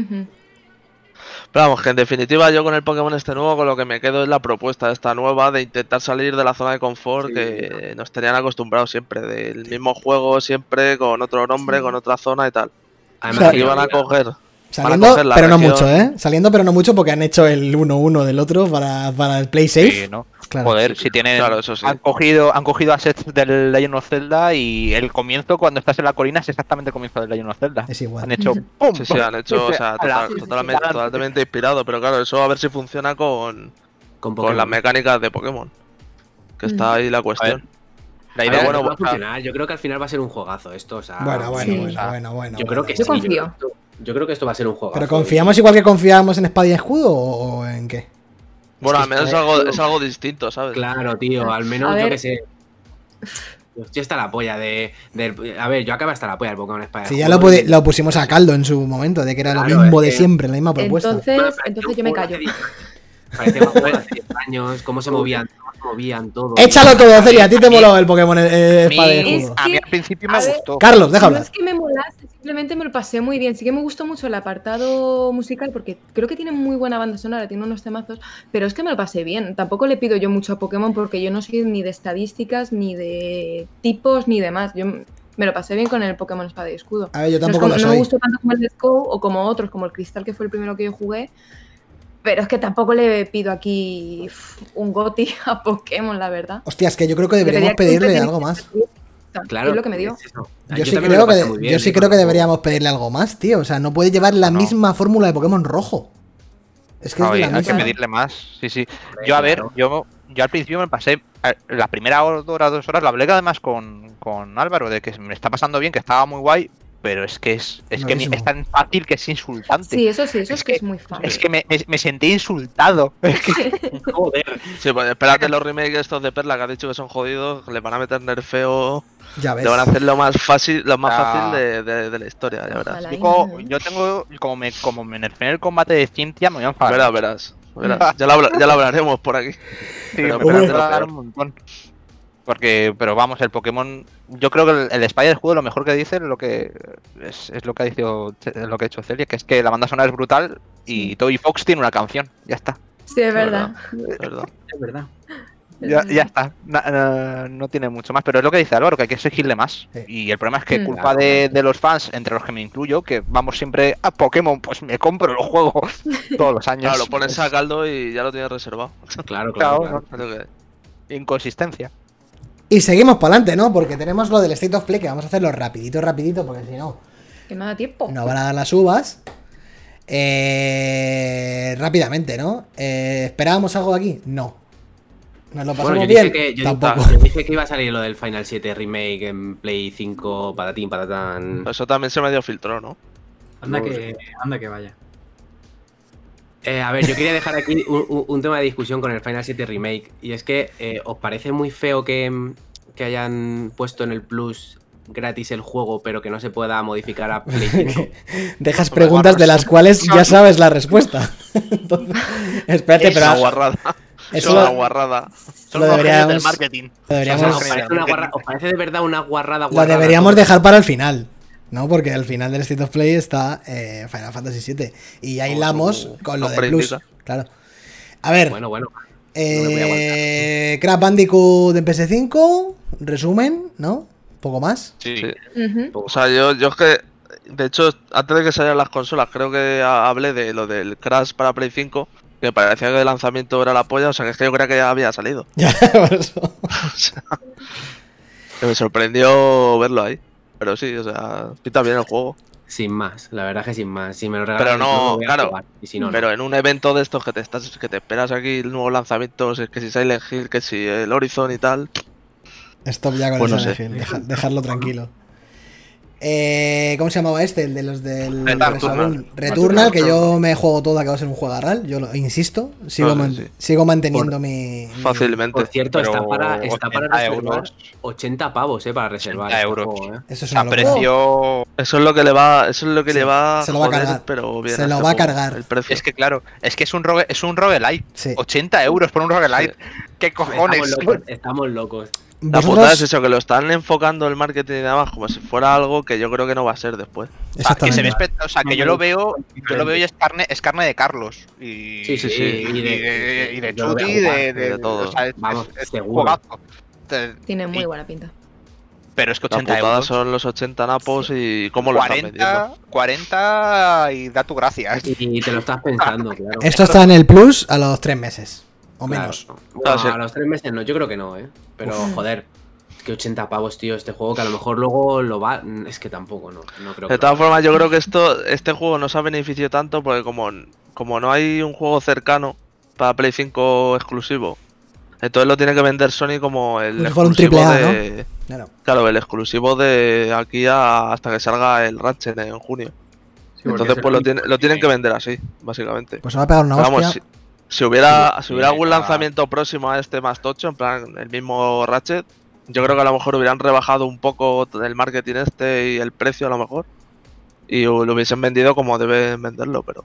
Pero vamos, que en definitiva yo con el Pokémon este nuevo con lo que me quedo es la propuesta esta nueva de intentar salir de la zona de confort Sí. que nos tenían acostumbrados siempre, del mismo juego siempre con otro nombre, Sí. con otra zona y tal. Además, O sea, van a coger Saliendo, coger la pero no mucho, ¿eh? Saliendo, pero no mucho porque han hecho el 1-1 del otro para, para el Play Safe. Sí, ¿no? Claro. Joder, si tienen. Claro, eso sí. Han cogido, han cogido assets del Legend of Zelda y el comienzo cuando estás en la colina es exactamente el comienzo del Legend of Zelda. Es igual. Han hecho ¡pum! Sí, sí, han hecho, o sea, total- totalmente, totalmente inspirado, pero claro, eso a ver si funciona con, con las mecánicas de Pokémon. Que está ahí la cuestión. La idea ver, bueno, va a funcionar. Yo creo que al final va a ser un juegazo esto. O sea, Bueno, bueno, Sí. bueno, bueno, bueno. Yo creo que Yo sí, confío. Yo, creo- yo creo que esto va a ser un juego. Pero confiamos igual que confiábamos en Espada y Escudo o en qué? Bueno, que al menos es algo, es algo distinto, ¿sabes? Claro, tío, al menos yo que sé. Yo estoy hasta la polla de, de- A ver, yo acabé hasta la polla del Pokémon Espada. Si ya lo, pudi- lo pusimos a caldo en su momento, de que era lo Claro, mismo es de que- siempre, la misma propuesta. Entonces, entonces yo me callo. Parecía juego de hace 10 años, cómo se movían, movían todo. Échalo todo, Celia. A ti te moló el Pokémon eh, A Espada y mí, Escudo. a mí al principio me ver, gustó. Carlos, deja No es que me molase, simplemente me lo pasé muy bien. Sí que me gustó mucho el apartado musical porque creo que tiene muy buena banda sonora, tiene unos temazos, pero es que me lo pasé bien. Tampoco le pido yo mucho a Pokémon porque yo no soy ni de estadísticas, ni de tipos, ni demás. Yo me lo pasé bien con el Pokémon Espada y Escudo. A ver, yo No, es tampoco como- lo no me soy. gustó tanto como el Let's Go o como otros, como el Cristal, que fue el primero que yo jugué. Pero es que tampoco le pido aquí un goti <laughs> a Pokémon, la verdad. Hostia, es que yo creo que deberíamos que pedirle algo más. Claro. Es lo que me dio. es. Yo, sí me creo que, bien, yo sí creo que deberíamos pedirle algo más, tío. O sea, no puede llevar la No. misma fórmula de Pokémon rojo. Es que es No, de y la hay que misma. pedirle más. Sí, sí. Yo, a ver, yo, yo al principio me pasé la primera hora, dos horas, la hablé además con, con Álvaro, de que me está pasando bien, que estaba muy guay, pero es que es, es que es tan fácil que es insultante. Sí, eso sí, eso Es es, que que- es muy fácil. Es que me, me- me sentí insultado. <laughs> Es que- <laughs> Joder. Sí, pues espérate los remakes estos de Perla que has dicho que son jodidos, le van a meter nerfeo, Ya ves. le van a hacer lo más fácil, lo más Ah. fácil de, de- de la historia, ya verás. Ay, no. yo tengo, como me, como me nerfeé en el combate de ciencia, me voy a enfadar. Verás, verás. verás. Ya, lo ya lo hablaremos por aquí. Sí, Pero me lo va a un montón. Porque, pero vamos, el Pokémon, yo creo que el, el Spider Escudo lo mejor que dice es lo que es, es lo que ha dicho lo que ha hecho Celia, que es que la banda sonora es brutal y Toby Fox tiene una canción, ya está. Sí, es verdad. Es verdad. Es verdad. Ya, ya está, Na- na- no tiene mucho más, pero es lo que dice Álvaro, que hay que exigirle más. Sí. Y el problema es que Mm. culpa de, de los fans, entre los que me incluyo, que vamos siempre a Pokémon, pues me compro los juegos <laughs> todos los años. Claro, lo pones a caldo y ya lo tienes reservado. Claro, Claro, Inconsistencia. Y seguimos para adelante, ¿no? Porque tenemos lo del State of Play que vamos a hacerlo rapidito, rapidito, porque si no, Que no da tiempo. no van a dar las uvas. Eh, rápidamente, ¿no? Eh, ¿Esperábamos algo aquí? No. ¿Nos lo pasamos Bueno, yo bien? dije, que, yo, Tampoco. yo dije que iba a salir lo del Final 7 Remake en Play 5, patatín, patatán. Eso también se medio filtró, ¿no? Anda No, que, anda que vaya. Eh, a ver, yo quería dejar aquí un, tema de discusión con el Final 7 Remake. Y es que, eh, ¿os parece muy feo que, que hayan puesto en el Plus gratis el juego, pero que no se pueda modificar a Play 5? <laughs> Dejas Hombre, preguntas de las cuales ya sabes la respuesta. <laughs> Entonces, espérate, Es pero Una guarrada. eso Es una lo, guarrada. Son Lo deberíamos- del marketing. lo O sea, deberíamos, ¿os, parece una guarra- os parece de verdad una guarrada lo guarrada deberíamos todo? dejar para el final. ¿No? Porque al final del State of Play está eh, Final Fantasy VII. Y ya Como hilamos su con lo de Plus. Claro. A ver, Bueno, bueno. no eh, Crash Bandicoot en PS5. Resumen, ¿no? Poco más. Sí. Sí. O sea, yo, yo es que, de hecho, antes de que salieran las consolas, creo que ha- hablé de lo del Crash para Play 5, que me parecía que el lanzamiento era la polla, o sea, que es que yo creía que ya había salido. <laughs> Ya, por eso. <laughs> O sea, que me sorprendió verlo ahí. Pero sí, o sea, pinta bien el juego. Sin más, la verdad que sin más. Si me lo regalan, Pero no, claro. jugar, Y si no, no. Pero en un evento de estos que te estás, que te esperas aquí nuevos lanzamientos, es que si Silent Hill, que si el Horizon y tal. Stop ya con Pues el Silent sé. Hill, deja- dejarlo tranquilo. Eh, ¿Cómo se llamaba este? El de los del Returnal. Returnal, que yo me juego todo, que va a ser un juegal. Yo lo insisto, sigo, sí, man- sí. sigo manteniendo mi, mi- Fácilmente. Por cierto, está para, está para 80 reservar euros. 80 pavos, eh, para reservar. 80 este euros. juego, eh. Eso es una precio. Eso es lo que le va, eso es lo que Sí, le va se lo va a joder, cargar. pero bien Se lo va a juego, cargar. El precio. Es que claro, es que es un rogue, es un roguelite. Sí. 80 euros por un roguelite. ¿Qué cojones? Estamos locos. Estamos locos. La putada es eso, que lo están enfocando el marketing y demás como si fuera algo que yo creo que no va a ser después. O sea, que se ve o sea, que yo lo veo, yo lo veo y es carne, es carne de Carlos. Y, Sí, sí, sí, y de, de- y de Chuti, de, de todo. o sea, es, Vamos, Tiene muy buena pinta. Pero es que La 80 putada euros. son los 80 napos y cómo lo están 40, vendiendo. 40 y da tu gracia. Y te lo estás pensando, <laughs> claro. Esto está en el Plus a los tres meses. O Claro. menos. No, Claro, sí. a los tres meses no, yo creo que no, ¿eh? Pero joder, que 80 pavos, tío, este juego que a lo mejor luego lo va. Es que tampoco, no. No creo De todas formas, yo creo que esto, este juego nos ha beneficiado tanto porque como, como no hay un juego cercano para Play 5 exclusivo, entonces lo tiene que vender Sony como el Como un exclusivo triple A, de... Claro. Claro, el exclusivo de aquí a- hasta que salga el Ratchet en junio. Sí, Entonces es pues lo, tiene- lo tienen que vender así, básicamente. Pues se va a pegar una Pero hostia. vamos, si, hubiera, si hubiera algún lanzamiento próximo a este más tocho, en plan el mismo Ratchet, yo creo que a lo mejor hubieran rebajado un poco el marketing este y el precio a lo mejor. Y lo hubiesen vendido como deben venderlo, pero.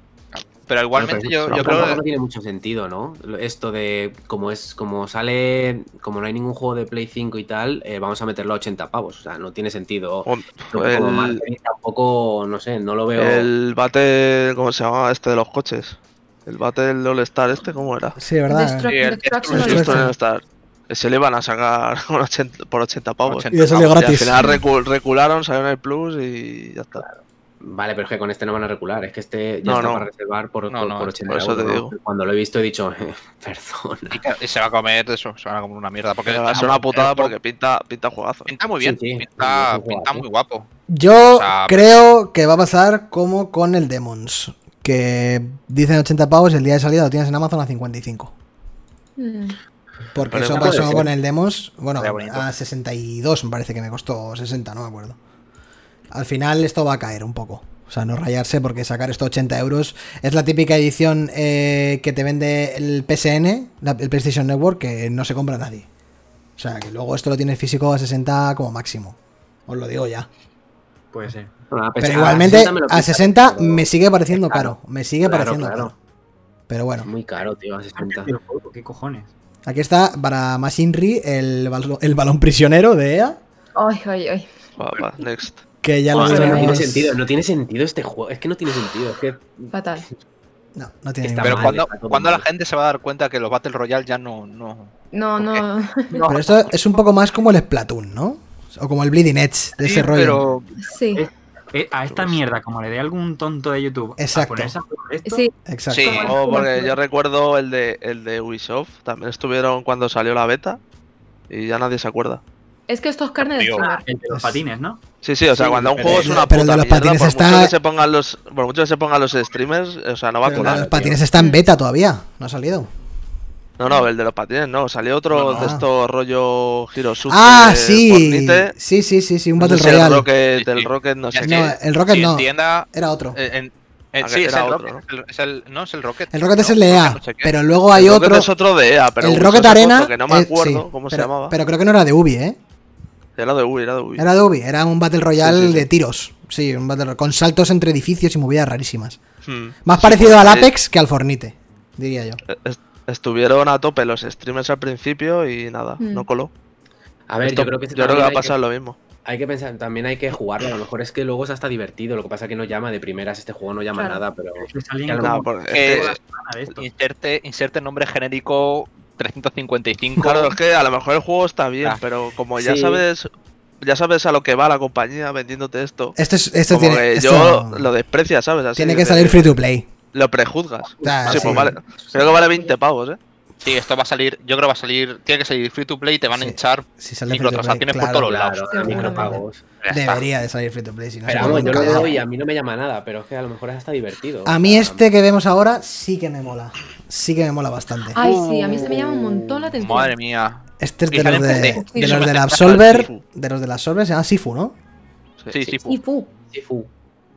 Pero igualmente Bueno, yo, pero yo tampoco creo no tiene mucho sentido, ¿no? Esto de como es, como sale, como no hay ningún juego de Play 5 y tal, eh, vamos a meterlo a 80 pavos. O sea, no tiene sentido. Hom- Como tampoco, no sé, no lo veo. el Battle. ¿Cómo se llama este de los coches? El Battle All Star, ¿este cómo era? Sí, ¿verdad? Sí, el Destruction Destruction All All Star. Star. All Star. Ese le iban a sacar con <laughs> 80 por 80 pavos. 80 Y eso salió pavos. Y al gratis. final recu- recularon, salió en el Plus y ya está. Vale, pero es que con este no van a recular. Es que este ya No, está no. para reservar por, No, por, no, por por 80 eso te digo. Cuando lo he visto he dicho, eh, <laughs> perdona. Y, se va a comer eso, se van a comer una mierda. Porque Que va a ser una putada porque pinta, pinta juegazo. pinta muy bien, Sí, sí, pinta, muy guapo. Yo O sea, creo que va a pasar como con el Demons. Que dicen 80 pavos y el día de salida lo tienes en Amazon a 55. Mm. Porque eso pasó con el Demos. Bueno, a 62 me parece que me costó 60, no me acuerdo. Al final esto va a caer un poco. O sea, no rayarse porque sacar esto 80 euros es la típica edición eh, que te vende el PSN, la- el PlayStation Network, que no se compra nadie. O sea, que luego esto lo tienes físico a 60 como máximo. Os lo digo ya. Puede ser. Pero igualmente 60 me lo a quita, 60 pero me sigue pareciendo caro. caro. Me sigue Claro, pareciendo claro. caro. Pero bueno, Es muy caro, tío, a 60. Pero, ¿Qué cojones? aquí está para Machinery el, bal- el balón prisionero de EA. Ay, ay, ay. Va, va, next. Que ya lo No, tiene sentido, no tiene sentido este juego. Es que no tiene sentido. Es que Fatal. No, no tiene ningún Pero cuando, cuando la gente se va a dar cuenta que los Battle Royale ya no. no... No, no. <laughs> Pero esto es un poco más como el Splatoon, ¿no? O como el Bleeding Edge de ese Sí, rollo. Pero Sí, Eh, a esta mierda, como le dé algún tonto de YouTube Exacto. a ponerse a jugar esto, sí. Exacto. Sí. Oh, porque yo recuerdo el de, el de Ubisoft. También estuvieron cuando salió la beta. Y ya nadie se acuerda. Es que esto es carne de Tío. el de los Es- patines, ¿no? Sí, sí, o sea, Sí, cuando un juego es una pero el de puta los mierda, patines por está- mucho que se pongan los, por mucho que se pongan los streamers, o sea, no va a Pero colar. los patines están en beta todavía. No ha salido. No, no, el de los patines no. Salió otro No. de estos rollo Hirosuke Ah, de sí. Fortnite. Sí, sí, sí, sí. Un No sé Battle si el Royale. Rocket, Sí, del sí. Rocket no sé qué. No, el Rocket si no. en tienda. Era otro. eh, en- en- Ah, sí, es era el otro, Rocket. es el- no, es el Rocket. El Rocket es el de EA. no sé qué. Pero luego hay el Rocket otro. es otro de EA, pero el Rocket Arena. otro que no me eh, acuerdo sí, cómo pero, se llamaba. Pero creo que no era de Ubi, ¿eh? Era de Ubi, era de Ubi. Era de Ubi. Era un Battle Royale Sí, sí, sí. de tiros. Sí, un Battle Royale. Con saltos entre edificios y movidas rarísimas. Hmm. Más Sí, parecido pues, al. Apex que al Fornite, diría yo. Est- Estuvieron a tope los streamers al principio y nada, Mm. no coló. A ver, Esto- yo creo que, yo creo que también va a hay pasar lo mismo. Hay que pensar, también hay que jugarlo. A lo mejor es que luego es hasta divertido. Lo que pasa es que no llama de primeras. Este juego no llama Claro. nada, pero. Claro, como Eh. Inserte, inserte nombre genérico 355. claro, es que a lo mejor el juego está bien, Ah. pero como ya Sí. sabes, ya sabes a lo que va la compañía vendiéndote esto, Esto, es, esto como tiene. que esto yo lo desprecia, ¿sabes? Así tiene que de- salir free to play. Lo prejuzgas. Ah, sí, sí. pues vale. Creo que vale 20 pavos, ¿eh? Sí, esto va a salir. Yo creo que va a salir. Tiene que salir free to play y te van Sí. a echar Si sale microtransacciones por claro, todos lados. Claro, Seguramente. micropagos. Ya está. Debería de salir free to play. Si no, Pero vamos, yo cagao. doy y a mí no me llama nada, pero es que a lo mejor es hasta divertido. A mí este que vemos ahora sí que me mola. Sí que me mola bastante. Ay, sí, a mí se me llama un montón la atención. Madre mía. Este es de los, de, de los del Sí. Absolver. Sifu. De los del Absolver se llama Sifu, ¿no? Sí, sí. Y fu. Sifu.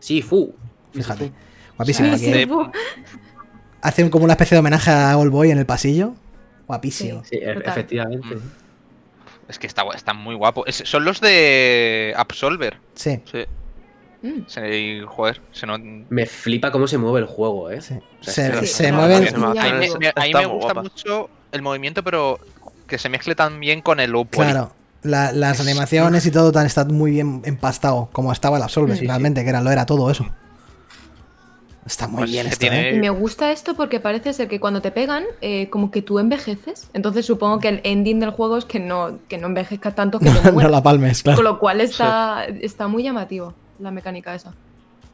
Sifu. Fíjate. Guapísimo Sí. Hacen como una especie de homenaje a Old Boy en el pasillo. Guapísimo. Sí, e- Total. efectivamente. Es que está, está muy guapo. Es- son los de Absolver. Sí, Sí. Mm. Se, joder, se no... Me flipa cómo se mueve el juego, ¿eh? sí. O sea, Se, es que- se Sí, mueven. sí, A mí, me- gusta guapa. mucho el movimiento, pero que se mezcle tan bien con el Opoli. Claro. la- las animaciones y todo tan, está muy bien empastado. Como estaba el Absolver, Sí, que era, lo era todo eso. Está muy Pues bien esto, tiene- ¿eh? Y me gusta esto porque parece ser que cuando te pegan, eh, como que tú envejeces. Entonces supongo que el ending del juego es que no, que no envejezca tanto que <laughs> te no mueras. la palmes, Con claro. lo cual está, está muy llamativo la mecánica esa.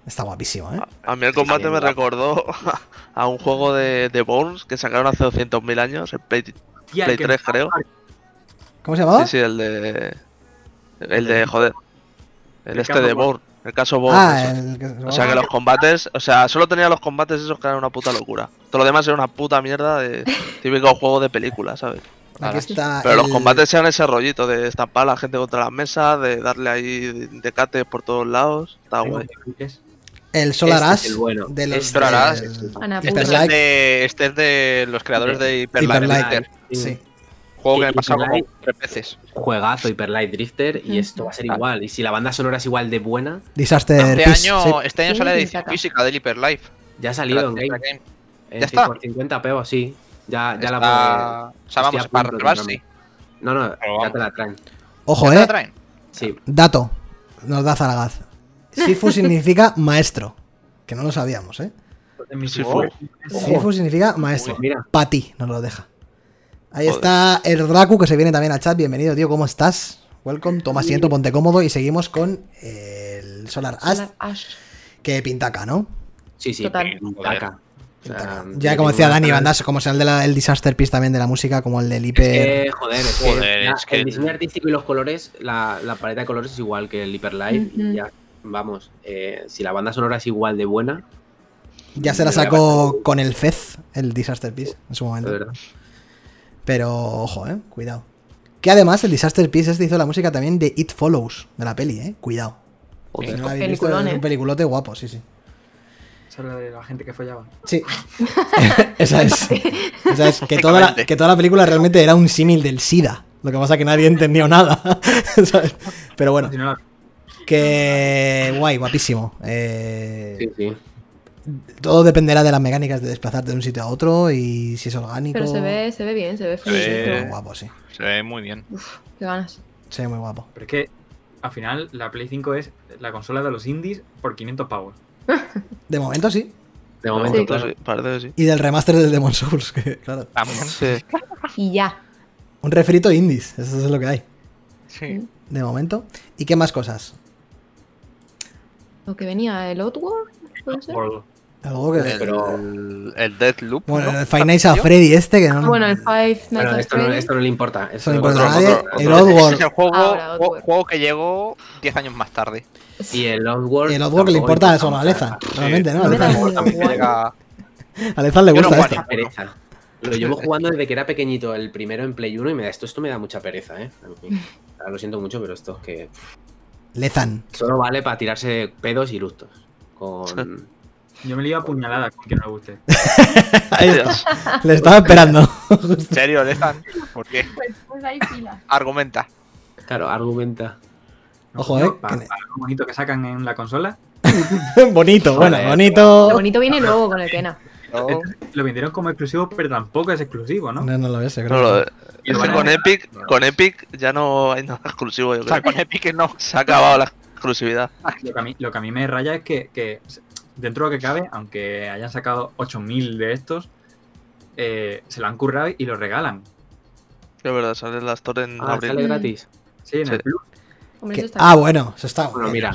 Está guapísimo, ¿eh? A mí el combate bien me guapo. recordó <laughs> a un juego de, de Bones que sacaron hace 200.000 años, en Play, Tía, Play que- 3 creo. ¿Cómo se llamaba? Sí, sí, el de... El de, joder. El El este de Bourne. El caso Bourne. ah, O sea que los combates, o sea, solo tenía los combates esos que eran una puta locura. Todo lo demás era una puta mierda de <laughs> típico juego de película, ¿sabes? Aquí está. Pero los combates eran ese rollito de estampar a la gente contra las mesas, de darle ahí decates por todos lados. Está guay. El Solar Este es el bueno. de los Este Solar Ash. del- Ana, Hyper Este es, de, este es de los creadores de Hyper Hyper Light. Sí. Juego que me Y he pasado como Hyper tres veces. Juegazo, Hyper Light Drifter, y esto va a ser igual. Y si la banda sonora es igual de buena, Disaster Este año, sí. este año Sí, sale la edición saca. física del Hyper Life. ya ha salido en game. En ¿Ya está? Por 50 peos, sí. Ya, ya la Está- O sea, vamos, a para reservar, sí. No, no, Pero ya vamos. te la traen. Ojo, ¿Ya te la eh. traen? Sí. Dato. Nos da Zalagaz. Sifu <laughs> significa maestro. Que no lo sabíamos, ¿eh? juego. Sifu significa maestro. Uy, mira. Pati nos lo deja. Ahí Joder. está el Draku que se viene también al chat. Bienvenido, tío. ¿Cómo estás? Welcome. Toma asiento, ponte cómodo. Y seguimos con el Solar Ash. Solar Ash. Que pintaca, ¿no? Sí, sí, Total. O sea, no ya como decía Dani, bandas como sea el del el Disaster Piece también de la música, como el del Es que, joder, es que, Joder, la- es que- el diseño artístico y los colores, la, la paleta de colores es igual que el Hyper y ya, vamos, eh, si la banda sonora es igual de buena, Ya se la sacó con el Fez, el Disaster Piece, en su de momento. Pero ojo, eh, cuidado. Que además el Disaster Piece este hizo la música también de It Follows, de la peli, eh. Cuidado. Si no la habéis visto, Peliculón, es un eh. peliculote guapo, sí, sí. Esa es la de la gente que follaba. Sí. <laughs> Esa es. Esa es. Que toda, la, que toda la película realmente era un símil del SIDA. Lo que pasa que nadie entendió nada. <laughs> ¿sabes? Pero bueno, que guay, guapísimo. Eh, Sí, sí. Todo dependerá de las mecánicas de desplazarte de un sitio a otro y si es orgánico. Pero se ve, se ve bien, se ve ve- Se ve fluido. muy guapo, sí. Se ve muy bien. Qué ganas. Se ve muy guapo. Pero es que al final la Play 5 es la consola de los indies por 500 pavos. <laughs> De momento sí. De momento, momento claro. sí, parece que sí. Y del remaster del Demon Souls, <laughs> que claro. Sí. Y ya. Un refrito indies, eso es lo que hay. Sí. De momento. ¿Y qué más cosas? Lo que venía, el Outward, ¿puede ser? Por- Algo que. El, Pero- el Deathloop. Bueno, ¿no? el Five Nights at Freddy este que no. Ah, Bueno, el Five Nights Bueno, at esto, no, esto no le importa. Eso no Esto importa a nadie. El ese es el juego, Ahora, juego, que llegó 10 años más tarde. Y el Outward. Y el Oddworld que le importa solo a. Lezan, realmente, ¿no? A le gusta esto. pereza. Lo llevo jugando desde que era pequeñito, el primero en Play 1, y me da esto, esto me da mucha pereza, ¿eh? Lo siento mucho, pero esto es que Lezan. solo vale para tirarse pedos y lustos. Con... <laughs> Yo me lío a puñaladas con quien no le guste. <laughs> Ahí está. Le estaba esperando. ¿En serio, Lezan? ¿Por qué? Pues hay fila. Argumenta. Claro, argumenta. Ojo, eh, Para, para lo bonito que sacan en la consola, <laughs> bonito, bueno, bonito. Lo bonito viene luego con el Kena. Yo- lo vendieron como exclusivo, pero tampoco es exclusivo, ¿no? No, no lo No, creo. lo- Y es lo que con Epic, con Epic ya no hay nada exclusivo, yo O sea, con Epic no. Se ha acabado la exclusividad. Lo que, a mí, lo que a mí me raya es que, que dentro de lo que cabe, aunque hayan sacado 8000 de estos, eh, se lo han currado y lo regalan. Es verdad, sale en la Store en Ah, abril. sale gratis. Sí, en Sí. el Plus. Hombre, que- eso está Ah, bueno, eso está. Bueno, mira.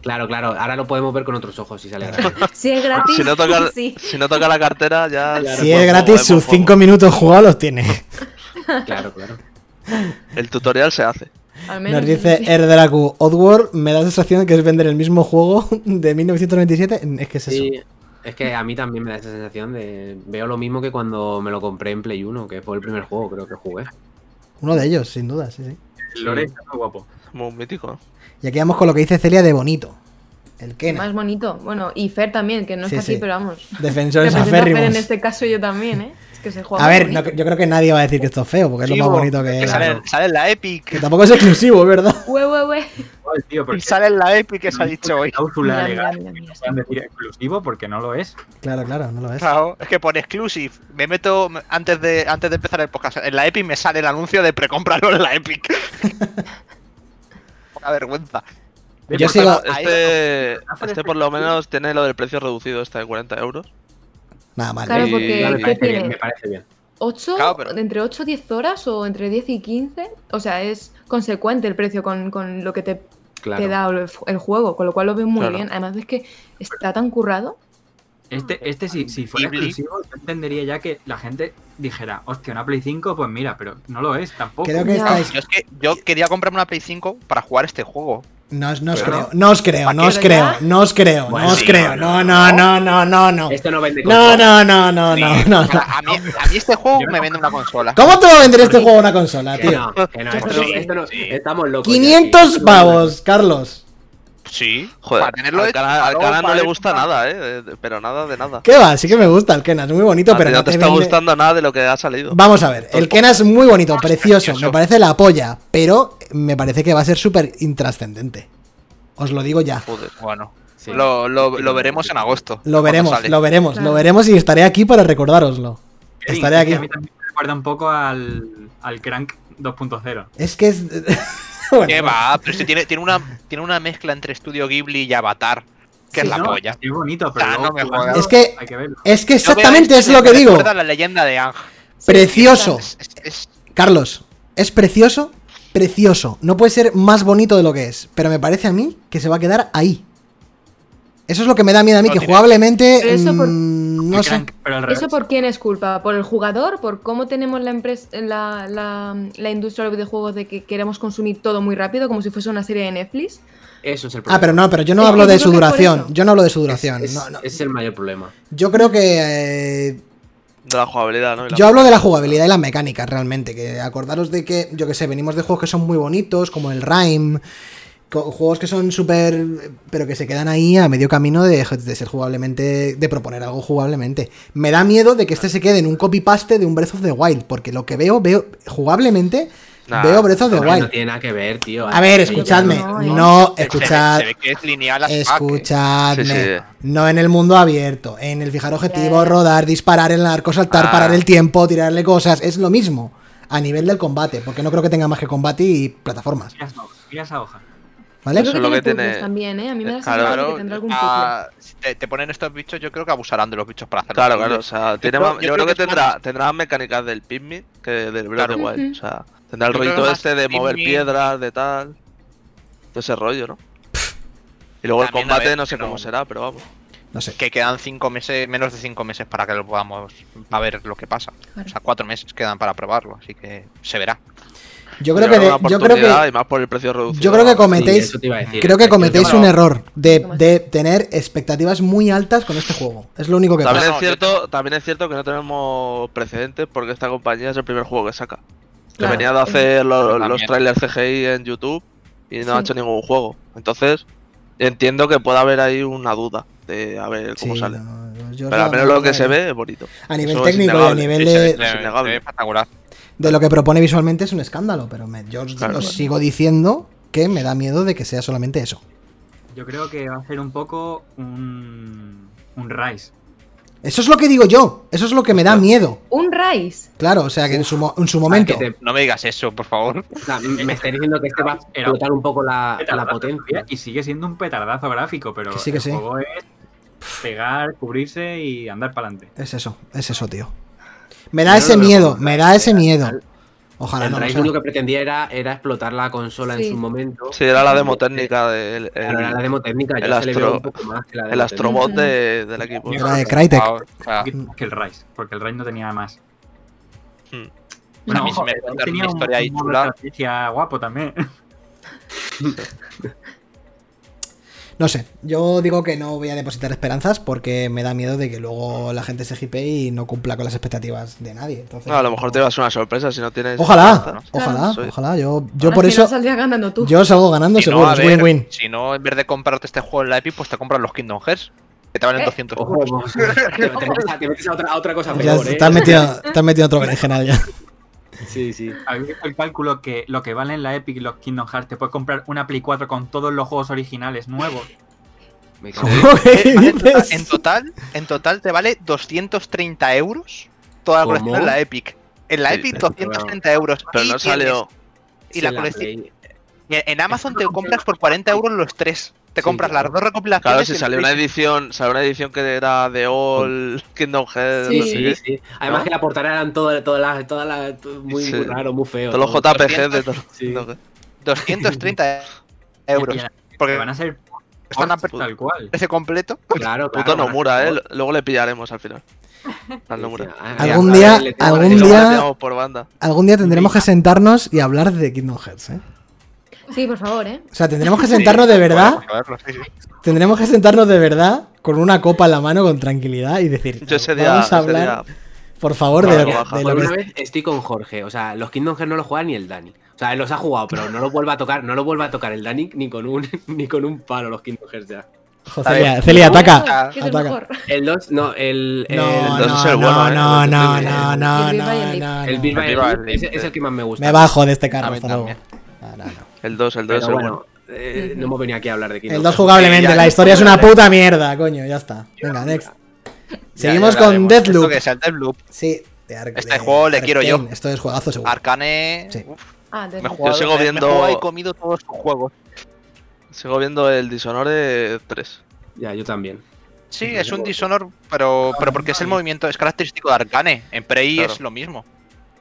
Claro, claro. Ahora lo podemos ver con otros ojos si sale gratis. <laughs> Si es gratis, Si no toca, <laughs> sí. si no toca la cartera, ya. Claro, Si es gratis, sus poco. 5 minutos jugados los tiene. <laughs> Claro, claro. El tutorial se hace. Nos dice sí. Erderaku, Oddworld me da la sensación de que es vender el mismo juego <laughs> de 1997. Es que es eso. Sí, es que a mí también me da esa sensación de. Veo lo mismo que cuando me lo compré en Play 1, que fue el primer juego, creo que jugué. Uno de ellos, sin duda, sí, sí. El lore está muy guapo. Muy mítico. ¿no? Y aquí vamos con lo que dice Celia de bonito. El Kena. Más bonito. Bueno, y Fer también, que no Sí, está aquí, sí. pero vamos. Defensores Representa a Fer aférrimos. en este caso yo también, ¿eh? Es que se juega A ver, no- yo creo que nadie va a decir que esto es feo, porque es lo más bonito que que es. sale, sale en la Epic. Que tampoco es exclusivo, verdad. Hue, hue, hue. Joder, tío, Y sale en la Epic que se ha dicho hoy. cláusula legal. mira, mira, mira, Pueden decir exclusivo porque no lo es. Claro, claro, no lo es. Claro, es que por exclusive me meto me- antes de antes de empezar el podcast en la Epic me sale el anuncio de precómpralo en la Epic. <laughs> Poca vergüenza. Yo sigo- Este, este por lo menos tiene lo del precio reducido, este de 40 euros. Nada mal. Claro, Y- porque Ya me ¿qué parece bien, me parece bien. ¿8? Claro, pero- ¿Entre 8 y 10 horas o entre 10 y 15? O sea, es consecuente el precio con, con lo que te, Claro. te da el, el juego, con lo cual lo veo muy Claro. bien. Además es que está tan currado. Este, este si, si fuera exclusivo, yo entendería ya que la gente dijera, hostia, una Play 5, pues mira, pero no lo es tampoco. Creo que estáis. Yo es que yo quería comprarme una Play 5 para jugar este juego. No, os- no os creo, no os creo, no os creo, ya. no os creo, Bueno, no os sí, creo. no, No, no, no, no, no, no. Esto no vende No, consola. no, no, no, no, a, mí, a mí este juego me vende una consola. ¿Cómo te va a vender este juego a una consola, Que tío? no, que no, esto no- Sí, esto no- sí. estamos locos. ya, 500 sí. pavos, Carlos. Sí, Joder, para tenerlo al hecho, canal, al luego canal no le gusta nada, eh. Pero nada de nada. ¿Qué va? Sí que me gusta el Kena, es muy bonito, A pero no no te te está vende- gustando nada de lo que ha salido. Vamos a ver, el Kena es muy bonito, precioso, precioso. me parece la polla, pero me parece que va a ser súper intrascendente. Os lo digo ya. Joder. Bueno, Sí. lo, lo, lo veremos en agosto. Lo veremos, sale. lo veremos, lo veremos y estaré aquí para recordároslo. Sí, Estaré es aquí. A mí también me recuerda un poco al, al Crank 2.0. Es que es. <laughs> <laughs> bueno, ¿Qué va? Pero si tiene, tiene, una, tiene una mezcla entre Estudio Ghibli y Avatar, que Sí, es la No, polla. Es bonito, pero Ah, no me. Es que- hay que verlo. Es que Yo veo exactamente es lo que digo. la leyenda de Ang. Precioso. Es, es- es- Carlos, es precioso, precioso. No puede ser más bonito de lo que es. Pero me parece a mí que se va a quedar ahí. Eso es lo que me da miedo a mí, No que tiene- jugablemente. Pero eso por- mm, no sé. ¿Eso por quién es culpa? ¿Por el jugador? ¿Por cómo tenemos la, empresa, la, la, la industria de los videojuegos de que queremos consumir todo muy rápido, como si fuese una serie de Netflix? Eso es el problema. Ah, pero no, pero yo no Es hablo de su duración. Yo no hablo de su duración. Es, no, no. es el mayor problema. Yo creo que. eh, De la jugabilidad, ¿no? La- Yo hablo de la jugabilidad y las mecánicas realmente. Que acordaros de que, yo que sé, venimos de juegos que son muy bonitos, como el Rhyme. Juegos que son súper. pero que se quedan ahí a medio camino de, de ser jugablemente. de proponer algo jugablemente. Me da miedo de que este se quede en un copy-paste de un Breath of the Wild. Porque lo que veo, veo. jugablemente. Nah, veo Breath of the Hombre, No Wild. tiene nada que ver, tío. A ver, escuchadme. no. No, Se- se ve- escuchad. Se ve que es lineal as fuck. Escuchadme. Sí, sí. No en el mundo abierto. En el fijar objetivo, rodar, disparar, en el arco, saltar, Ah. parar el tiempo, tirarle cosas. Es lo mismo. A nivel del combate. Porque no creo que tenga más que combate y plataformas. Mira esa hoja. Mira esa hoja. ¿Vale? Yo creo que lo tiene que tiene- puzzles también, ¿eh? A mí me da la Claro, que tendrá algún puzzle. ah, si te, te ponen estos bichos, yo creo que abusarán de los bichos para hacer Claro, claro, o sea, tiene creo- más- yo yo, creo creo que, tendrá, más- tendrá más mecánicas del Pikmin que del Breath of the. Wild. O sea, tendrá el rollito más este de mover Pikmin- piedras, de tal. De ese rollo, ¿no? Y luego el También, a combate ver, no sé cómo será, pero vamos. No sé. Que quedan cinco meses, menos de cinco meses para que lo podamos a ver lo que pasa. Claro. O sea, cuatro meses quedan para probarlo, así que se verá. Yo creo que, de- yo creo que y más por el precio reducido. yo creo que cometéis Sí, decir. creo que Es cometéis un error de, de tener expectativas muy altas con este juego. Es lo único que También pasa. Es cierto, también es cierto que no tenemos precedentes porque esta compañía es el primer juego que saca. Que Claro. venía de hacer los trailers CGI en YouTube y no ha Sí. hecho ningún juego. Entonces, entiendo que pueda haber ahí una duda de a ver cómo Sí, sale. no, Pero al os menos lo- que se ve es bonito. A nivel Eso es técnico y a nivel de, se ve espectacular. De lo que propone visualmente es un escándalo, pero me- yo os, Claro, os claro. sigo diciendo que me da miedo de que sea solamente eso. Yo creo que va a ser un poco un, un Rise. Eso es lo que digo yo, eso es lo que me da miedo. Un Rise. Claro, o sea que en su, mo- en su momento. que te- No me digas eso, por favor. o sea, me estáis diciendo que este va a explotar un poco la, potencia. Y sigue siendo un petardazo gráfico, pero Que sí, que el sí. juego es pegar, cubrirse y andar para adelante. Es eso, es eso, tío. Me da ese no miedo, me da ese miedo. Ojalá el no. lo Rise lo que pretendía era, era explotar la consola Sí. en su momento. Sí, era la demo técnica del Claro, era la demo técnica, yo el astro- veo un poco más que la el demo astrobot de- del equipo. Era de Crytek. Ah, que el Rise, porque el Rise no tenía más. Hmm. Bueno, a mí ojo, se me el Rise cuenta tenía una un- historia ahí un modo chula. de estrategia guapo también. <laughs> No sé, yo digo que no voy a depositar esperanzas porque me da miedo de que luego la gente se hipe y no cumpla con las expectativas de nadie. Entonces, No, a lo mejor te vas a una sorpresa si no tienes. Ojalá, ojalá, ojalá. Yo, yo por eso, ganando tú. yo salgo ganando si no, seguro. a es ver, win-win. si no, en vez de comprarte este juego en la Epic, pues te compras los Kingdom Hearts. Que te valen Eh, 200 Ojo, euros. vamos, <laughs> te, te metes a, otra, a otra cosa Ya ¿eh? <laughs> te has metido, te has metido en otro berenjenal ya. Sí, sí. Habéis visto el cálculo que lo que vale en la Epic y los Kingdom Hearts te puedes comprar una Play 4 con todos los juegos originales nuevos. <laughs> Me en- ¿Qué Vale, en, total, en total, en total te vale 230 euros toda la colección en la Epic. En la Sí, Epic pero- 230 euros. Pero Y no salió. Y la colección. En Amazon te compras por 40 euros los tres. Te Sí, compras claro. las dos recopilaciones. Claro, si salió una edición, salió una edición que era de All Kingdom Hearts, Sí. no sé Sí, qué. sí. Además ¿No? que la portada eran todas todas las todas las muy, Sí. muy raro, muy feo. Todos los. JPG de todo. Sí. no sé. 230 euros. Porque van a ser están a tal cual. precio completo. Claro, claro. Puto Nomura, eh. Luego le pillaremos al final. <laughs> Al Sí, Nomura. sí. Algún día- algún día- por banda. Algún día tendremos que sentarnos y hablar de Kingdom Hearts, ¿eh? Sí, por favor, ¿eh? O sea, tendremos que sentarnos de verdad, sí, sí. tendremos que sentarnos de verdad con una copa en la mano con tranquilidad y decir, Yo ese día. vamos a ese hablar, día- por favor, de lo baja. de Por lo que una vez estoy con Jorge. O sea, los Kingdom Hearts no los juega ni el Dani. O sea, él los ha jugado, pero no los vuelve a tocar, no los vuelve a tocar el Dani ni con un <laughs> ni con un palo los Kingdom Hearts ya. Celia, Celia, ataca. ¿Qué es el ataca. mejor? El 2, no, el. el- No, el dos no, es el no, bueno, ¿eh? no, no, no, el- no, no, no, el no. El- Link, es el que más me gusta. Me bajo de este carro, hasta luego. No, no, no. El 2, el 2 es Pero el bueno, eh, no hemos venido aquí a hablar de Kingdom El 2 Hearts. jugablemente, ya, la ya. historia es una puta mierda, coño, ya está. Venga, next. Ya, Seguimos ya con. Deathloop. Que es el Deathloop. Sí, de Ar- Este de juego le quiero yo. Arkane. Esto es juegazo seguro. Arcane. Sí. uf, Ah, me he jugado, sigo he viendo- y comido todos sus juegos. Sigo viendo el Dishonored 3. Ya, yo también. Sí, es un Dishonor, pero, pero porque es el movimiento, es característico de Arcane. En Prey Claro. es lo mismo.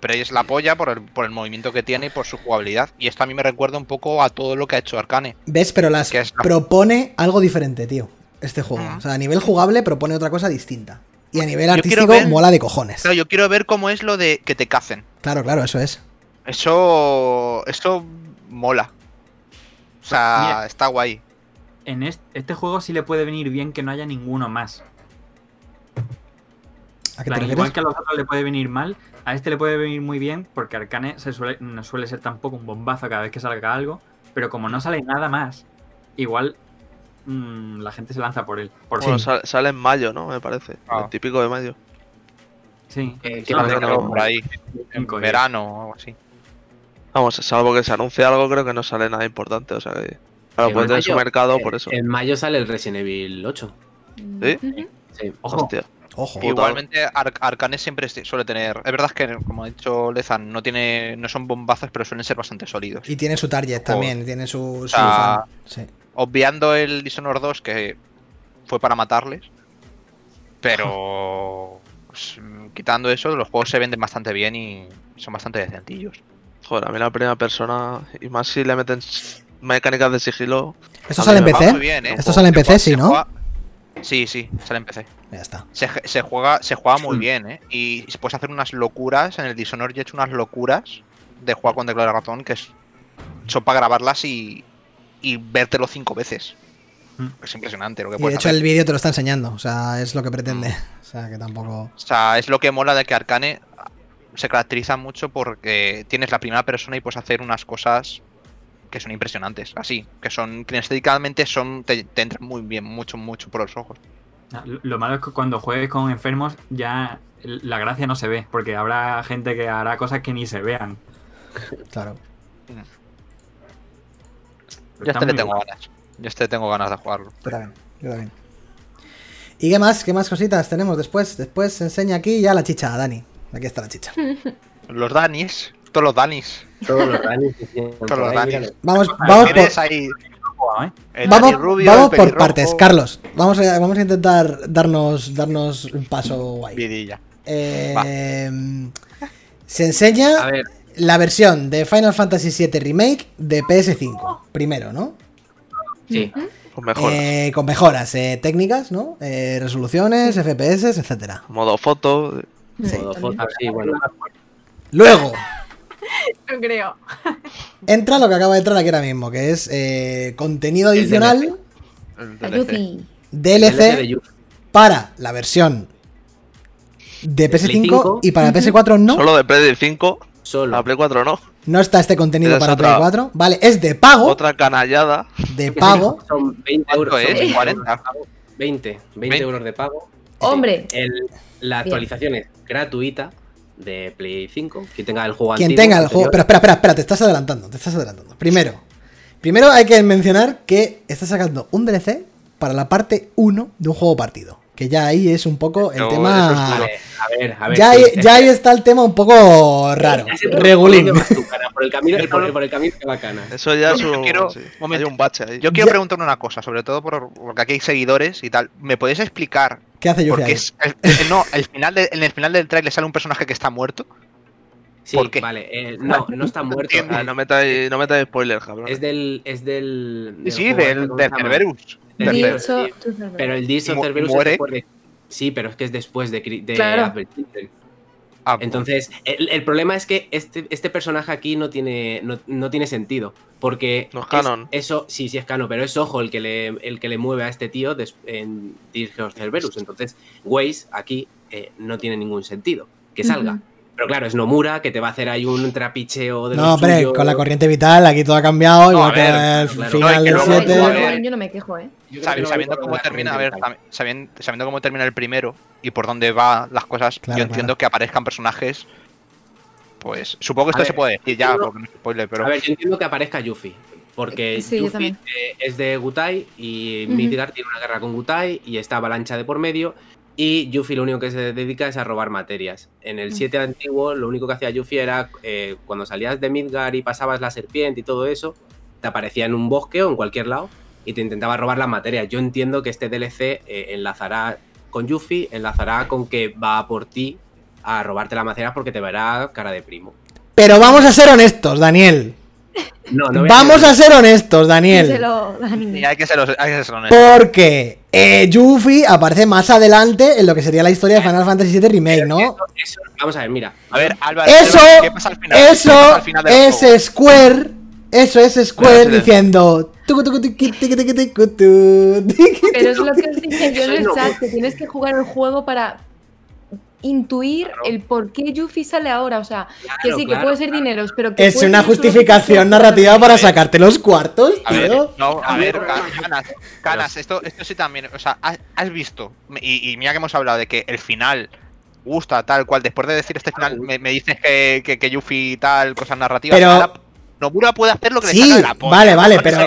Prey es la polla por el, por el movimiento que tiene y por su jugabilidad. Y esto a mí me recuerda un poco a todo lo que ha hecho Arcane. ¿Ves? Pero las Que es la- propone algo diferente, tío. este juego. O sea, a nivel jugable propone otra cosa distinta. Y a nivel artístico ver- mola de cojones. Claro, yo quiero ver cómo es lo de que te cacen. Claro, claro, eso es. Eso. Eso mola. O sea, Mira. está guay. En este, este juego sí le puede venir bien que no haya ninguno más. ¿A qué te plan, refieres? igual que a los otros le puede venir mal, a este le puede venir muy bien porque Arcane se suele, no suele ser tampoco un bombazo cada vez que salga algo, pero como no sale nada más, igual mm, la gente se lanza por él. Por Bueno, sí. sale, sale en mayo, ¿no? Me parece. Ah. El típico de mayo. Sí. Eh, que No, no, no, por ahí. En verano o algo así. Vamos, salvo que se anuncie algo, creo que no sale nada importante. O sea que. Claro, En puede tener su mercado por eso. En mayo sale el Resident Evil 8. ¿Sí? Sí. Ojo, Hostia. Ojo. Igualmente, Ar- Arcane siempre suele tener. Es verdad que, como ha dicho Lezan, no tiene, no son bombazos, pero suelen ser bastante sólidos. Y tiene su target también, tiene su, su sea, fan. Sí. Obviando el Dishonored 2, que fue para matarles. Pero. pues, quitando eso, los juegos se venden bastante bien y son bastante decentillos. Joder, a mí la primera persona, y más si le meten mecánicas de sigilo. ¿Esto sale en PC? bien, ¿eh? Esto sale en PC, sí, ¿no? juega- Sí, sí, sale en PC. Ya está. Se, se juega, se juega muy Mm. bien, ¿eh? Y puedes hacer unas locuras. En el Dishonored yo he hecho unas locuras de jugar con teclado de ratón que es, son para grabarlas y, y vértelo cinco veces. Mm. Es impresionante lo que Y de hecho hacer. el vídeo te lo está enseñando, o sea, es lo que pretende. Mm. <laughs> O sea, que tampoco... O sea, es lo que mola de que Arcane se caracteriza mucho porque tienes la primera persona y puedes hacer unas cosas que son impresionantes. Así, que son, que estéticamente son, te, te entran muy bien, mucho, mucho por los ojos. Ah, Lo lo malo es que cuando juegues con enfermos ya la gracia no se ve, porque habrá gente que hará cosas que ni se vean. <laughs> Claro. Pero Yo está este le tengo guay. ganas. Yo este tengo ganas de jugarlo. Yo también, yo también. ¿Y qué más? ¿Qué más cositas tenemos después? Después se enseña aquí ya la chicha, Dani. Aquí está la chicha. <laughs> Los Danis, todos los Danis. Todos los Danis. <laughs> Todos los Danis. Vamos, vamos por, ahí ¿eh? el vamos, rubio, vamos el por partes. Carlos, vamos a, vamos a intentar darnos, darnos un paso guay. Vidilla. Eh, se enseña la versión de Final Fantasy VII Remake de PS5. Primero, ¿no? sí. Con mejoras. Eh, con mejoras eh, técnicas, ¿no? Eh, resoluciones, FPS, etcétera. Modo foto. Sí. Modo foto, sí, bueno. Luego, <laughs> No creo. entra lo que acaba de entrar aquí ahora mismo, que es eh, contenido adicional El DLC. Para la versión de Play PS5 5. y para PS4 no. Solo de Play 5. Solo. La Play 4 no. No está este contenido es para otra- Play 4. Vale, es de pago. Otra canallada. De pago. Son 20 ¿Cuánto euros. es? 20 40. euros de pago. 20, 20, 20. euros de pago. Hombre. El- la actualización es gratuita de Play 5. Quien tenga el juego Quien antiguo, tenga el juego. Pero espera, espera, espera, te estás adelantando. Te estás adelantando. Primero. Primero hay que mencionar que está sacando un DLC para la parte 1 de un juego partido. Que ya ahí es un poco el tema. es a ver, a ver. ya, sí, ahí, ya ahí está el tema un poco raro. Regulín. por el camino, <laughs> por, el camino que va cana. Eso ya es Yo un. quiero- sí, momento. hay un bache ahí. Yo quiero Ya- preguntar una cosa, sobre todo por- porque aquí hay seguidores y tal. ¿Me podéis explicar ¿Qué hace qué ahí? es, el- el- no, el final de- en el final del trailer sale un personaje que está muerto? Sí, ¿Por qué? vale. eh, no, <laughs> no está muerto. Ah, no metáis, no metáis spoilers, cabrón. Es del. Es del. Sí, del sí, este, del, ¿cómo del? Cerberus. Cerberus. Pero el mu- Cerberus es muere. después de. Sí, pero es que es después de, de Claro. Ah, Entonces, el, el problema es que este, este personaje aquí no tiene, no, no tiene sentido. Porque. No es canon. eso, sí, sí es canon, pero es Ojo el que le, el que le mueve a este tío des- en Dirge of Cerberus. Entonces, Waze aquí eh, no tiene ningún sentido que salga. Pero claro, es Nomura que te va a hacer ahí un trapicheo de No, hombre, suyo. con la corriente vital aquí todo ha cambiado, No, igual a que ver, el claro, final que del luego- Yo- 7. Joder. yo no me quejo, ¿eh. Que sabiendo cómo termina, a corriente ver, vital. sabi- sabiendo, sabiendo cómo termina el primero y por dónde van las cosas, Claro, yo entiendo claro. que aparezcan personajes. Pues supongo que esto A se ver, puede decir ya, porque no es spoiler, pero. A ver, yo entiendo que aparezca Yuffie. Porque Sí, yo Yuffie eh, es de Gutai y. Midgar tiene una guerra con Gutai y está Avalancha de por medio. Y Yuffie lo único que se dedica es a robar materias. En el Mm. 7 antiguo, lo único que hacía Yuffie era eh, cuando salías de Midgar y pasabas la serpiente y todo eso, te aparecía en un bosque o en cualquier lado y te intentaba robar las materias. Yo entiendo que este DLC eh, enlazará con Yuffie, enlazará con que va por ti a robarte las materias porque te verá cara de primo. Pero vamos a ser honestos, Daniel. No, Vamos a ser honestos, Daniel. Díselo, hay que ser, hay que ser. Porque eh, Yuffie aparece más adelante en lo que sería la historia de Final Fantasy VII Remake, ¿no? Eso- eso- vamos a ver, mira. A ver, Álvaro, Eso, ¿qué pasa al final? ¿Qué eso pasa al final del es juego? Square, eso es Square Espera, diciendo... Pero es lo que <laughs> os dije yo en el no. chat, que tienes que jugar el juego para intuir el por qué Yuffie sale ahora. O sea, que Claro, sí, que puede ser dineros, pero que Es una justificación narrativa para sacarte los cuartos, A ver, tío. no, a ver, Canas, Canas, esto, esto sí también, o sea, has, has visto, y, y mira que hemos hablado de que el final gusta tal cual, después de decir este final, me, me dices que, que, que Yuffie tal, cosas narrativas, Pero- Nomura puede hacer lo que le Sí, salga de la polla, vale, vale, pero,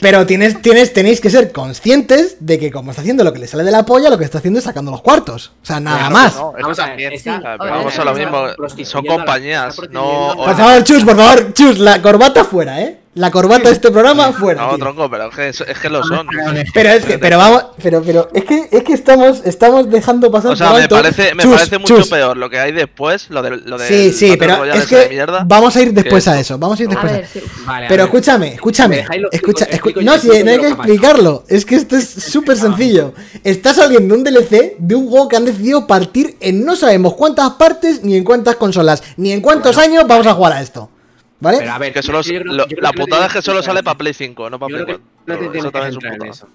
pero tienes, tienes, tenéis que ser conscientes de que como está haciendo lo que le sale de la polla, lo que está haciendo es sacando los cuartos. O sea, nada Claro, más. no, Vamos a ver, ver, vamos lo mismo, son compañías, no... Por favor, Chus, por favor, Chus, la corbata fuera, ¿eh? La corbata de este programa fuera. No, tío. tronco, pero es que, es que lo son. Pero es que, pero vamos, pero, pero, es que, es que estamos, estamos dejando pasar O sea, por me parece, me Chus, parece mucho Chus. peor lo que hay después, lo de lo de Sí, sí, pero es que mierda. vamos a ir después a eso, vamos a ir después a ver, eso. sí. Vale, a Pero ver. escúchame, escúchame. ¿Me dejáis lo Escucha, escu- no, si no hay que explicarlo. Es que esto es súper sencillo. Está saliendo un DLC de un juego que han decidido partir en no sabemos cuántas partes ni en cuántas consolas, ni en cuántos años vamos a jugar a esto. ¿Vale? Pero a ver, Que solo, yo creo- lo- yo creo la putada es que solo sale para Play 5, no para Yo Play creo que 4. no te Eso.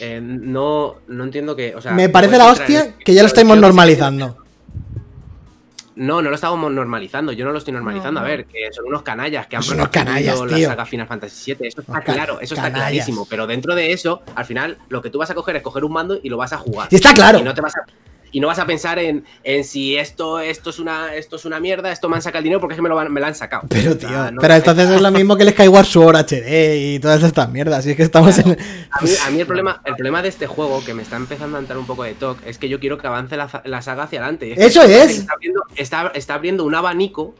Eh, no, no entiendo que. O sea, Me parece la en hostia que ya lo estamos normalizando. No, no lo estamos normalizando. Yo no lo estoy normalizando. No, A ver, que son unos canallas que han Son unos canallas, la tío. saga Final Fantasy VII. Eso está claro, eso está clarísimo. Pero dentro de eso, al final, lo que tú vas a coger es coger un mando y lo vas a jugar. Y está claro. Y no te vas a. Y no vas a pensar en, en si esto, esto, es una, esto es una mierda, esto me han sacado el dinero porque es que me lo, van- me lo han sacado. Pero, O tío, sea, no- pero entonces es lo mismo que el Skyward Sword HD y todas estas mierdas. Y es que estamos en. A mí, a mí el, <laughs> problema, el problema de este juego, que me está empezando a entrar un poco de toque, es que yo quiero que avance la, la saga hacia adelante. Eso es. Está abriendo, está, está abriendo un abanico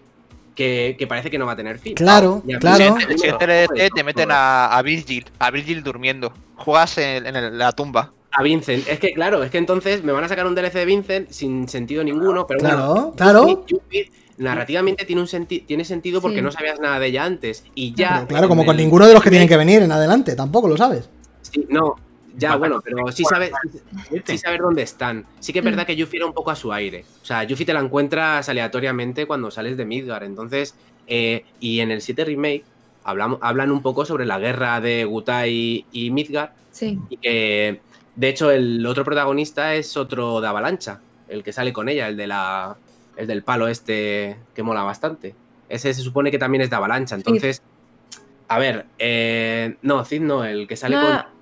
que, que parece que no va a tener fin. Claro, mí claro. siguiente DLC te meten a, a Virgil, a Virgil durmiendo. Juegas en, en el- la tumba. A Vincent. Es que, claro, es que entonces me van a sacar un DLC de Vincent sin sentido ninguno, pero Claro, bueno. claro. Yuffie- Yuffie narrativamente tiene, un senti tiene sentido porque Sí. no sabías nada de ella antes. Y ya. Pero claro, como con el ninguno de los que tienen que venir en adelante, tampoco lo sabes. Sí, no, ya, bueno, pero sí sabes, sí saber dónde están. Sí que es verdad que Yuffie era un poco a su aire. O sea, Yuffie te la encuentras aleatoriamente cuando sales de Midgar. Entonces, eh, y en el 7 Remake hablamos, hablan un poco sobre la guerra de Gutai y Midgar. Sí. Y que, de hecho, el otro protagonista es otro de Avalancha, el que sale con ella, el de la. El del palo este que mola bastante. Ese se supone que también es de Avalancha. Entonces, a ver, eh, no, Cid no, el que sale No. con.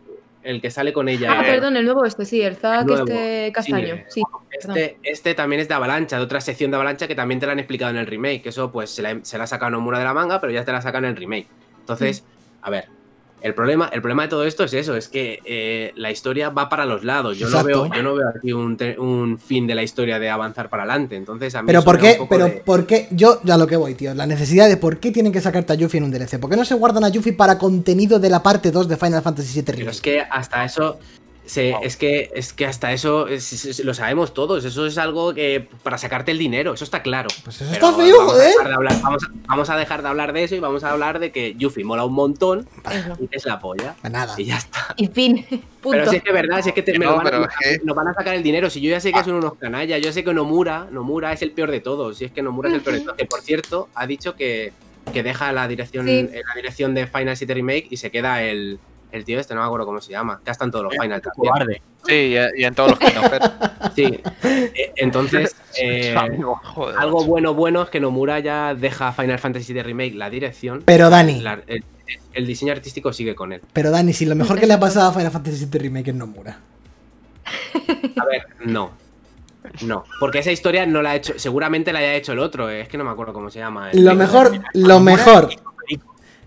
El que sale con ella. Ah, perdón, el nuevo este, sí, el Zack este castaño. sí. Sí, perdón. Este, este también es de Avalancha, de otra sección de Avalancha que también te la han explicado en el remake. Que eso, pues, se la, se la ha sacado Nomura de la manga, pero ya te la sacan en el remake. Entonces, a ver, el problema, el problema de todo esto es eso, es que eh, la historia va para los lados. Yo no veo, yo no veo aquí un, un fin de la historia de avanzar para adelante. Entonces, a mí Pero ¿por qué? Pero de- ¿por qué? Yo ya lo que voy, tío. La necesidad de por qué tienen que sacarte a Yuffie en un DLC. ¿Por qué no se guardan a Yuffie para contenido de la parte 2 de Final Fantasy VII Pero es que hasta eso. Se- es, que, es que hasta eso es- es- es- lo sabemos todos. Eso es algo que para sacarte el dinero, eso está claro. Pues eso Pero está feo, vamos a joder. dejar de hablar- vamos, a, vamos a dejar de hablar de eso y vamos a hablar de que Yuffie mola un montón Eso. y es la polla. Nada. Y ya está. Y fin, punto. Pero si es que es verdad, si es que te, me No, lo van, a- pero es que- nos van a sacar el dinero. Si yo ya sé que son unos canallas, yo sé que Nomura, Nomura es el peor de todos. Si es que Nomura es el peor de todos. Que por cierto, ha dicho que, que deja la dirección, Sí. eh, la dirección de Final City Remake y se queda el, el tío este, no me acuerdo cómo se llama. Que están todos los Final también. Cobarde. Sí, y, en todos los Hearts. <laughs> Sí. Eh, Entonces, <laughs> eh, algo macho. bueno, bueno es que Nomura ya deja Final Fantasy VII Remake la dirección. Pero Dani, La- el, el diseño artístico sigue con él. pero Dani, si lo mejor que le ha pasado a Final Fantasy VII Remake es Nomura. A ver, no. No, porque esa historia no la ha hecho, seguramente la haya hecho el otro, eh, es que no me acuerdo cómo se llama. el- Lo mejor, lo mejor,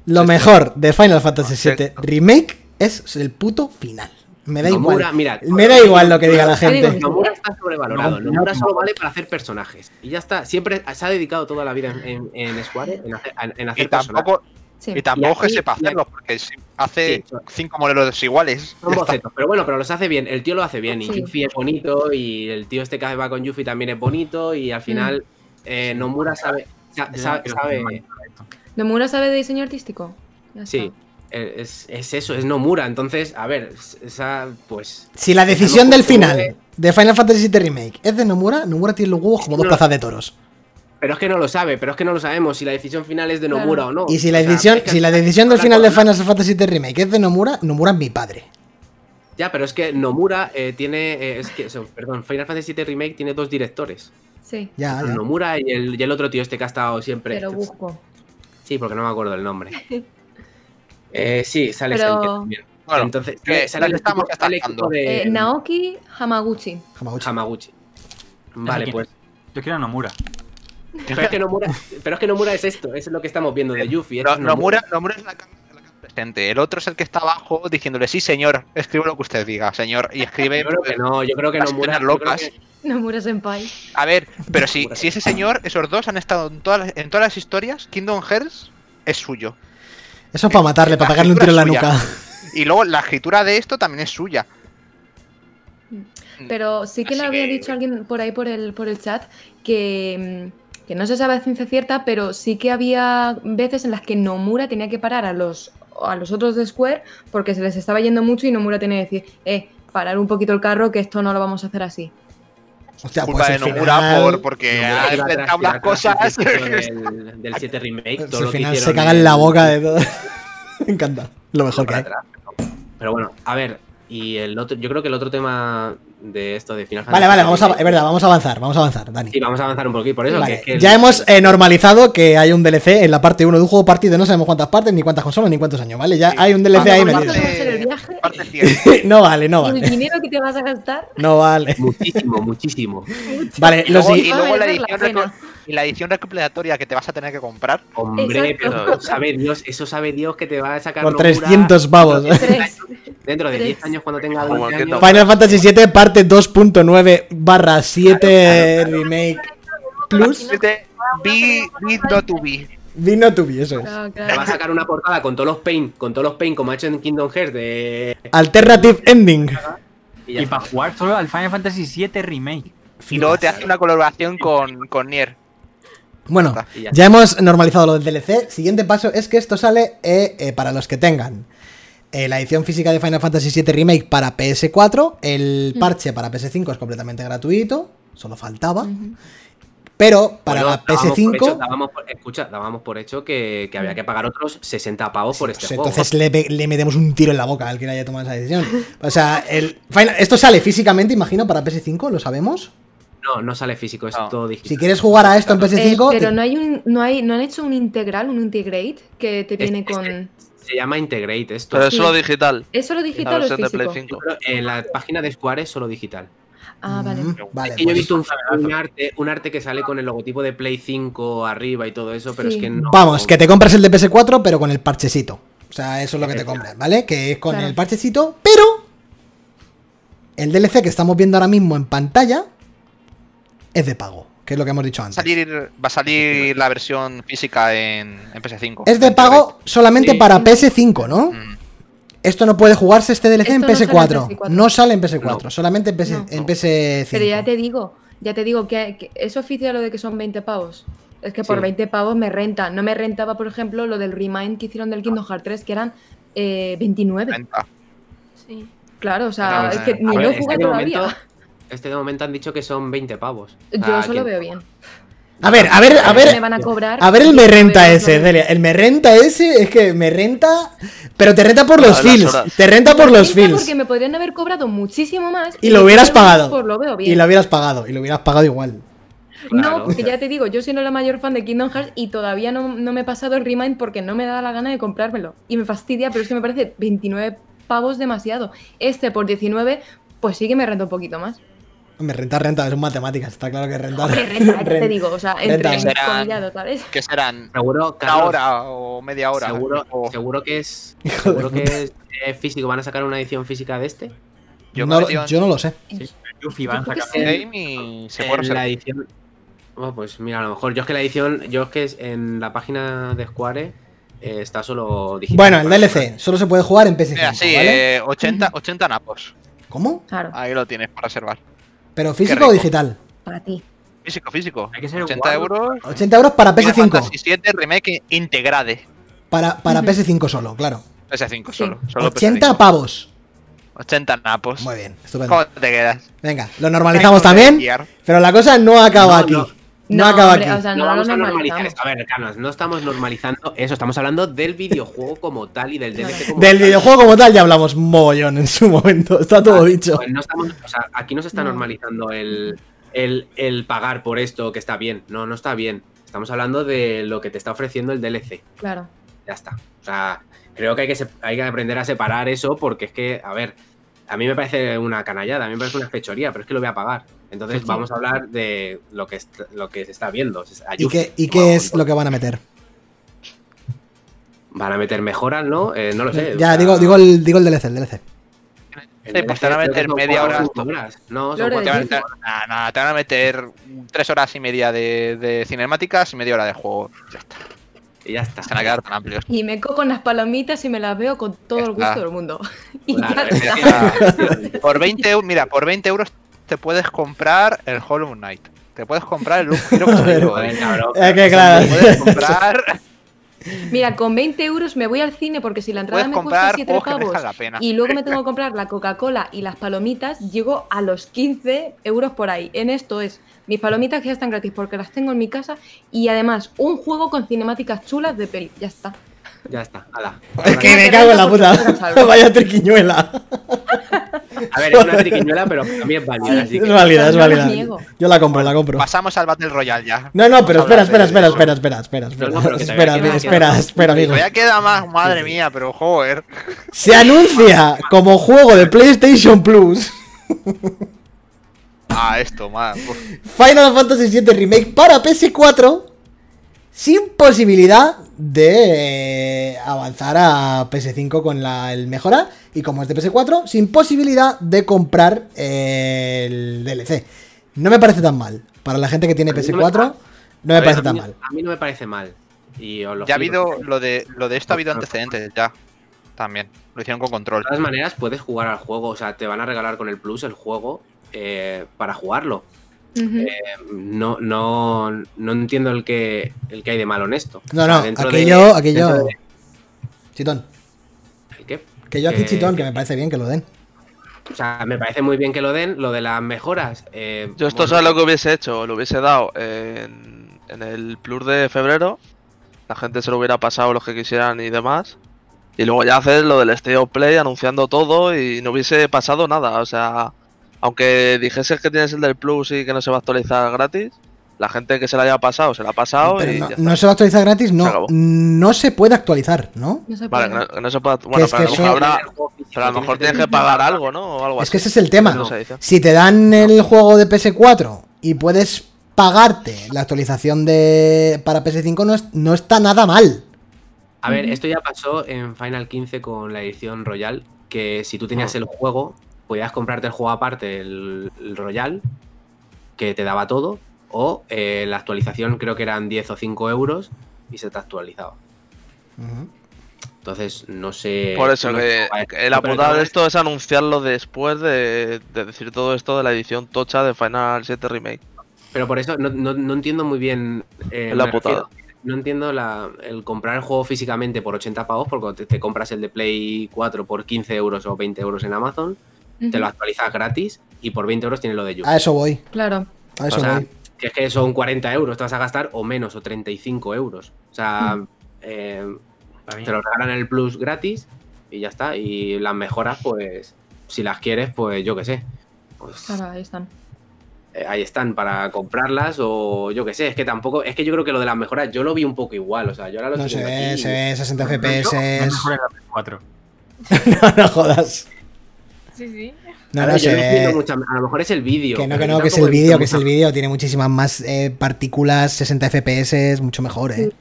lo mejor de Final Fantasy VII Remake es el puto final. Me da Nomura, igual. mira, Me da igual lo que diga la gente. Nomura está sobrevalorado. No, Nomura no. solo vale para hacer personajes. Y ya está. Siempre se ha dedicado toda la vida en, en, en Square en hacer, en hacer Y tampoco, Sí. y tampoco Y que sepa y aquí- hacerlo, porque hace Sí, cinco modelos iguales. Son bocetos, pero bueno, pero los hace bien. El tío lo hace bien. Y Sí. Yuffie es bonito. Y el tío este que va con Yuffie también es bonito. Y al final, eh, Nomura sabe. sabe. ¿Nomura sabe de diseño artístico? Ya sí. está. eh, es, es eso, es Nomura. Entonces, a ver, esa, pues. Si la decisión del final de Final Fantasy VII Remake es de Nomura, Nomura tiene los huevos como dos No. plazas de toros. Pero es que no lo sabe, pero es que no lo sabemos si la decisión final es de Claro. Nomura o no. Y si la O sea, decisión, es que si la decisión del final de Final Fantasy VII Remake es de Nomura, Nomura es mi padre. Ya, pero es que Nomura eh, tiene. eh, es que, eso, perdón, Final Fantasy VII Remake tiene dos directores. Sí, Ya, ya. Nomura y el, y el otro tío este que ha estado siempre. pero busco. Sí, porque no me acuerdo el nombre. <laughs> Eh, sí, sale Pero- también. Bueno, Entonces, sale, el estamos equipo, sale equipo de Eh, Naoki Hamaguchi. Hamaguchi. Hamaguchi. Vale, pues. Yo quiero a Nomura. Pero es, que Nomura, pero es que Nomura es esto, es lo que estamos viendo de Yuffie. es No- Nomura. Nomura, Nomura es la presente. El otro es el que está abajo diciéndole, sí, señor, escribo lo que usted diga, señor. Y escribe. Yo creo que no, yo creo que yo creo locas. que- Nomura Senpai. A ver, pero si, <laughs> si ese señor, esos dos han estado en todas, las, en todas las historias, Kingdom Hearts es suyo. Eso es para matarle, para pegarle un tiro en la nuca. Y luego la escritura de esto también es suya. Pero sí que Así le había que- dicho alguien por ahí por el, por el chat que, mm, que no se sabe a ciencia cierta, pero sí que había veces en las que Nomura tenía que parar a los, a los otros de Square porque se les estaba yendo mucho y Nomura tenía que decir, eh, parar un poquito el carro que esto no lo vamos a hacer así. Hostia, culpa pues de Nomura final, por, porque Nomura ha inventado unas cosas. Del, <laughs> del 7 Remake. todo al lo que se caga en la boca de todo. <laughs> Me encanta. Lo mejor que para hay. atrás. Pero bueno, a ver, y el otro, yo creo que el otro tema de esto de Final Vale, Fantasy vale, vamos a, es verdad, vamos a avanzar, vamos a avanzar, Dani. Sí, vamos a avanzar un poquito. Por eso Vale, que, que el- ya hemos eh, normalizado que hay un DLC en la parte 1 de un juego partido, no sabemos cuántas partes, ni cuántas consolas, ni cuántos años, ¿vale? Ya Sí. hay un DLC ahí metido. El viaje. Parte <laughs> no vale, no El vale. dinero que te vas a gastar. No vale. Muchísimo, <laughs> muchísimo. Vale, Y lo luego, y luego la, la edición reco- y la edición recopilatoria que te vas a tener que comprar. Hombre, Exacto. pero sabe Dios, eso sabe Dios que te va a sacar Por Nomura 300 pavos. Dentro de Tres. 10 años cuando tenga Como 20 que años. no. Final Fantasy VII parte 2.9 barra 7 remake plus Be, be not to be. Vino es. Claro, Te va a sacar una portada con todos los paint, con todos los paint como ha hecho en Kingdom Hearts de Alternative ending. y para jugar solo al Final Fantasy VII Remake. Y luego te hace una colaboración con, con Nier. Bueno, ya ya hemos normalizado lo del DLC. Siguiente paso es que esto sale eh, eh, para los que tengan eh, la edición física de Final Fantasy VII Remake para PS4. El Mm. parche para PS5 es completamente gratuito. Solo faltaba. Pero para Bueno, la dábamos por hecho- PS5. dábamos por- escucha, dábamos por hecho que, que había que pagar otros 60 pavos por este pues juego. entonces le, metemos un tiro en la boca al que haya tomado esa decisión. O sea, el Final- esto sale físicamente, imagino, para PS5, lo sabemos. No, no sale físico, es No. todo digital. Si quieres jugar a esto en Eh, PS5, pero te- no hay un, no hay, no han hecho un integral, un integrate que te viene Este- con. Se llama Integrate esto. Pero es Sí. solo digital. ¿Es solo La digital o de Play físico? 5. Pero en la página de Square es solo digital. Ah, vale. Mm, vale, Es que yo he pues- visto un, un arte, un arte que sale con el logotipo de Play 5 arriba y todo eso, pero Sí. es que no. Vamos, que te compras el de PS4, pero con el parchecito. O sea, eso es lo que te compras, ¿vale? Que es con Claro. el parchecito, pero el DLC que estamos viendo ahora mismo en pantalla es de pago, que es lo que hemos dicho Va a antes. salir, va a salir la versión física en, en PS5. Es de pago solamente Sí. para PS5, ¿no? Mm. Esto no puede jugarse este DLC en Esto no sale en PS4. PS4. No sale en PS4, No. solamente en, PS, No. en PS5. Pero ya te digo, ya te digo que, que es oficial lo de que son 20 pavos. Es que por Sí. 20 pavos me renta. No me rentaba, por ejemplo, lo del remind que hicieron del Kingdom Hearts 3, que eran eh, 29. Venta. Sí. Claro, o sea, es que ni lo he este jugado todavía. momento, este de momento han dicho que son 20 pavos. O Yo eso lo veo bien. A ver, a ver, a Me ver. van a cobrar. A ver el me renta ese. Delia. El me renta ese es que me renta. Pero te renta por los feels. Te renta por los feels. Porque me podrían haber cobrado muchísimo más. Y lo hubieras pagado. Lo veo bien. Y lo hubieras pagado. Y lo hubieras pagado igual. No, porque ya te digo, yo soy no la mayor fan de Kingdom Hearts y todavía no, no me he pasado el Remind porque no me da la gana de comprármelo. Y me fastidia, pero es que me parece 29 pavos demasiado. Este por 19, pues sí que me renta un poquito más. Me renta, renta, son matemáticas. Está claro que renta. Hombre, renta, ya te digo, o sea, Renta. entre Serán- ¿sabes? Que serán Seguro, una Carlos, hora o media hora. Seguro, O- seguro que es, <laughs> seguro que es eh, físico. ¿Van a sacar una edición física de este? Yo No yo no lo sé. Yuffie van a sacar. sí. Game y se En puede la edición. Oh, pues mira, a lo mejor. Yo es que la edición. Yo es que es- en la página de Square eh, está solo digital. Bueno, el DLC solo se puede jugar en PS5, Mira, sí, ¿vale? eh, 80, 80 napos. ¿Cómo? Claro, Ahí lo tienes para reservar. ¿Pero físico o digital? para ti. Físico, físico. Hay que ser 80 guapo. euros. 80 euros para Final PS5. Fantasy VII Remake integrade. Para, para Ujú. PS5 solo, claro. PS5 Sí. solo. solo 80 PS5. pavos. 80 napos. Muy bien, estupendo. ¿Cómo te quedas? Venga, lo normalizamos también, pero la cosa no acaba No, aquí. no. No, No, acaba hombre, aquí. o sea, No no vamos a normalizar esto. A ver, Carlos, no estamos normalizando eso, estamos hablando del videojuego como tal y del DLC como Del tal. videojuego como tal ya hablamos mogollón en su momento, está todo dicho. Pues no estamos, o sea, aquí no se está No. normalizando el, el, el pagar por esto que está bien. No, no está bien. Estamos hablando de lo que te está ofreciendo el DLC. Claro. Ya está. O sea, creo que hay que, hay que aprender a separar eso porque es que, a ver, a mí me parece una canallada, a mí me parece una fechoría, pero es que lo voy a pagar. Entonces Sí. vamos a hablar de lo que, lo que se está viendo. ¿Y qué, y qué es con- lo que van a meter? Van a meter mejoras, ¿no? Eh, no lo sé. o Ya, sea, digo, digo, el, digo el DLC, el DLC. el Sí, pues te van a meter media hora. horas. No, son Lore, cuatro Te van, a meter, nah, nah, te van a meter tres horas y media de, de cinemáticas y media hora de juego. Ya está. y ya está. Se van a quedar tan amplios. Y me cojo unas palomitas y me las veo con todo el gusto del mundo. <laughs> Y Claro, ya es está. por 20 euros, mira, por 20 euros te puedes comprar el Hollow Knight. Te puedes comprar el Loop Hero que te eh. Eh, que Te claro. puedes comprar, <laughs> Mira, con 20 euros me voy al cine porque si la entrada me cuesta comprar 7 juegos que pavos y luego me tengo que comprar la Coca-Cola y las palomitas, llego a los 15 euros por ahí. En esto es mis palomitas que ya están gratis porque las tengo en mi casa y además un juego con cinemáticas chulas de peli. Ya está. Ya está, ala. Es que me cago en la puta. <laughs> Vaya triquiñuela. A ver, es una <laughs> triquiñuela, pero también es válida. así Es válida, es válida. Yo la compro, la compro. Pasamos al Battle Royale ya. No, no, pero espera, espera, espera, espera, espera, espera, espera. Espera, espera, espera, amigo. Todavía queda más, madre mía, pero joder. Se anuncia como juego de PlayStation Plus Ah, esto. Uf. Final Fantasy VII Remake para PS4 sin posibilidad de eh, avanzar a PS5 con la, el mejora y como es de PS4 sin posibilidad de comprar eh, el DLC. No me parece tan mal. Para la gente que tiene A mí no me- PS4 no me parece tan mí- mal. A mí no me parece mal. Y os lo Ya ha habido lo de lo de esto ha habido antecedentes ya. También. Lo hicieron con control. De todas maneras, puedes jugar al juego. O sea, te van a regalar con el Plus el juego eh, para jugarlo. Eh, no, no, no entiendo el que, el que hay de malo en esto. No, O sea, no, dentro de- aquello, de- Chitón. ¿el qué? Que yo aquí Que- chitón, que me parece bien que lo den. O sea, me parece muy bien que lo den. Lo de las mejoras. eh, Yo esto bueno, lo que hubiese hecho, lo hubiese dado en, en el Plus de febrero, la gente se lo hubiera pasado los que quisieran y demás, y luego ya hacer lo del State of Play anunciando todo y no hubiese pasado nada, o sea, aunque dijeses que tienes el del Plus y que no se va a actualizar gratis, la gente que se la haya pasado se la ha pasado Pero y no, ya está. no se va a actualizar gratis, no. No se puede actualizar, ¿no? No se Vale, puede. que no, se puede... Bueno, pero eso- habrá... Pero a lo mejor tienes que pagar algo, ¿no? O algo Es que ese es el tema. No. Si te dan el juego de PS4 y puedes pagarte la actualización de para PS5 no, es- no está nada mal. A ver, esto ya pasó en Final 15 con la edición Royal, que si tú tenías el juego, podías comprarte el juego aparte, el, el Royal, que te daba todo, o eh, la actualización creo que eran 10 o 5 euros y se te actualizaba. Entonces, no sé... Por eso, no que, la putada de esto es anunciarlo después de, de decir todo esto de la edición tocha de Final 7 Remake. Pero por eso no, no- no entiendo muy bien. eh, la me putada. refiero, No entiendo la- el comprar el juego físicamente por 80 pavos, porque te, te compras el de Play 4 por 15 euros o 20 euros en Amazon, te lo actualizas gratis y por 20 euros tienes lo de YouTube. A eso voy. Claro. A eso o sea, voy. que es que son 40 euros, te vas a gastar o menos, o 35 euros. O sea, eh, Está bien. te lo regalan el Plus gratis y ya está. Y las mejoras, pues, si las quieres, pues yo qué sé. Pues, Claro, ahí están. eh, ahí están para comprarlas o yo qué sé, es que tampoco, es que yo creo que lo de las mejoras yo lo vi un poco igual, o sea, yo ahora lo No se ve, se ve 60 No FPS. Play 4. No, no jodas. Sí, sí. No, A no yo mucha- a lo mejor es el vídeo. Que no, que no, que es el vídeo, que es el vídeo. Tiene muchísimas más eh, partículas, 60 FPS, mucho mejor, eh.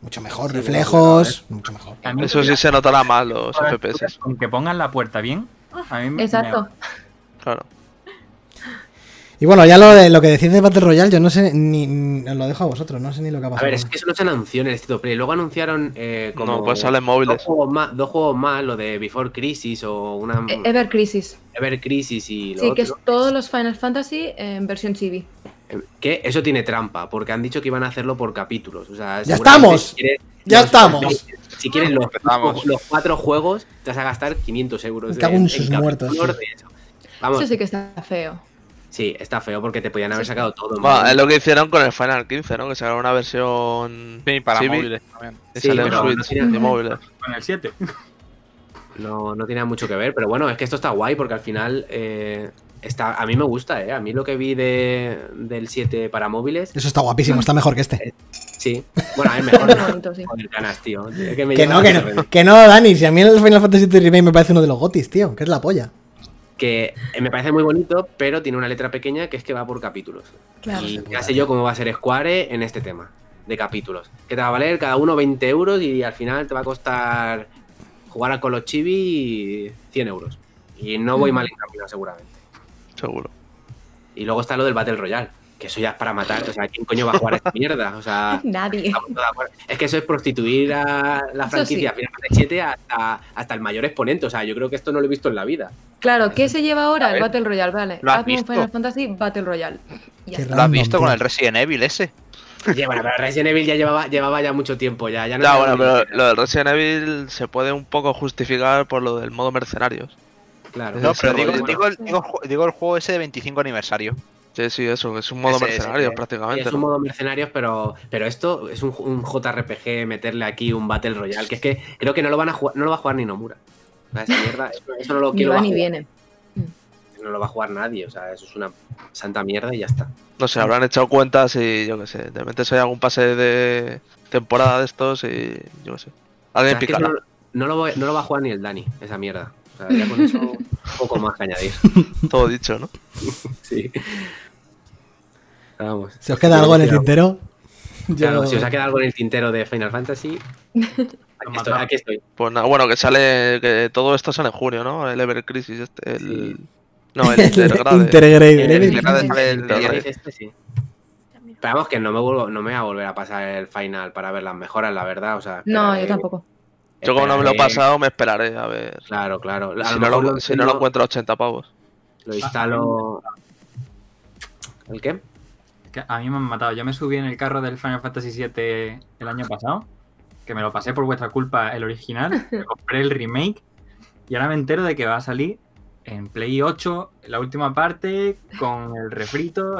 Mucho mejor, Sí, reflejos, mucho mejor. Eso sí se notará más los FPS. Con que pongan la puerta bien, a mí me- Exacto. Claro. Y bueno, ya lo, de, lo que decís de Battle Royale, yo no sé ni, ni- os lo dejo a vosotros, no sé ni lo que ha A pasado. ver, es que eso no se anunció en el State of Play. Luego anunciaron eh, como No, pues salen dos móviles. juegos, más, dos juegos más, lo de Before Crisis o una E- Ever Crisis. Ever Crisis y lo Sí, que es otro. todos los Final Fantasy en versión chibi. Eh, Que eso tiene trampa, porque han dicho que iban a hacerlo por capítulos. O sea, ¡Ya estamos! si quieres- ¡Ya los- estamos! Si quieres los, los cuatro juegos, te vas a gastar 500 euros. Me cago en sus capítulos muertos, de eso. Vamos, Eso sí que está feo. Sí, está feo porque te podían haber Sí. sacado todo. Bueno, es lo que hicieron con el Final 15, ¿no? Que sacaron una versión Sí, para Civic móviles también. y Sí, en no tiene- y móviles. Con el 7. No, no tiene mucho que ver, pero bueno, es que esto está guay porque al final eh, está, a mí me gusta, ¿eh? A mí lo que vi de, del 7 para móviles, Eso está guapísimo, está mejor que este. sí. Bueno, a mí mejor. <laughs> Sí. Joder, ganas, tío. Es que me Que lleva no, que no, que no, Dani. Si a mí el Final Fantasy VII Remake me parece uno de los gotis, tío. Que es la polla. Que me parece muy bonito, pero tiene una letra pequeña que es que va por capítulos. Claro. Y ya sé yo cómo va a ser Square en este tema de capítulos. Que te va a valer cada uno 20 euros y al final te va a costar jugar a Call of Chibi 100 euros. Y no voy Mm. mal en camino, seguramente. Seguro. Y luego está lo del Battle Royale, que eso ya es para matar. O sea, ¿quién coño va a jugar a esta <laughs> mierda? O sea, Nadie. estamos todos de acuerdo. es que eso es prostituir a la franquicia sí. Final Fantasy hasta, hasta el mayor exponente. O sea, yo creo que esto no lo he visto en la vida. Claro, ¿qué se lleva ahora? El. Battle Royale, vale. ¿Lo has Hazme visto? Final Fantasy Battle Royale. Ya. ¿Lo has visto con el Resident Evil ese? Ya, bueno, pero Resident Evil ya llevaba, llevaba ya mucho tiempo. Ya, ya no Ya, bueno, pero lo del Resident Evil se puede un poco justificar por lo del modo mercenarios. Claro. No, pero digo, digo, digo el juego ese de 25 aniversario. Sí, sí, eso, es un modo Ese, ese, mercenarios que- prácticamente. es un ¿no? modo mercenarios, pero, pero esto es un, un JRPG, meterle aquí un Battle Royale, que es que creo que no lo van a jugar, no lo va a jugar ni Nomura. O sea, esa mierda, eso, eso no lo Ni quiero va va a ni jugar. viene. No lo va a jugar nadie, o sea, eso es una santa mierda y ya está. No sé, habrán echado cuentas y yo qué sé, de repente si hay algún pase de temporada de estos y yo qué sé. O Alguien sea, es que picará. no, no lo voy- no lo va a jugar ni el Dani, esa mierda. O sea, ya con eso un <laughs> poco más que añadir. Todo dicho, ¿no? <laughs> Sí. Vamos. Si os queda algo en el Claro, tintero. yo- Claro, si os ha quedado algo en el tintero de Final Fantasy, <laughs> aquí estoy. Aquí estoy. Pues nada, bueno, que sale, que todo esto sale en junio, ¿no? El Ever Crisis, este, el... Sí. No, el <laughs> Intergrade. Intergrade. El. Intergrade sale el este, sí. Pero vamos, que no me, vuelvo, no me voy a volver a pasar el final para ver las mejoras, la verdad. O sea, No, yo tampoco. Yo como no me lo he pasado, me esperaré a ver. Claro, claro. A Si lo no, mejor lo, si no lo encuentro a 80 pavos. lo instalo. ¿El qué? Que a mí me han matado. Yo me subí en el carro del Final Fantasy VII el año pasado, que me lo pasé por vuestra culpa el original, <laughs> me compré el remake y ahora me entero de que va a salir en Play 8, la última parte, con el refrito.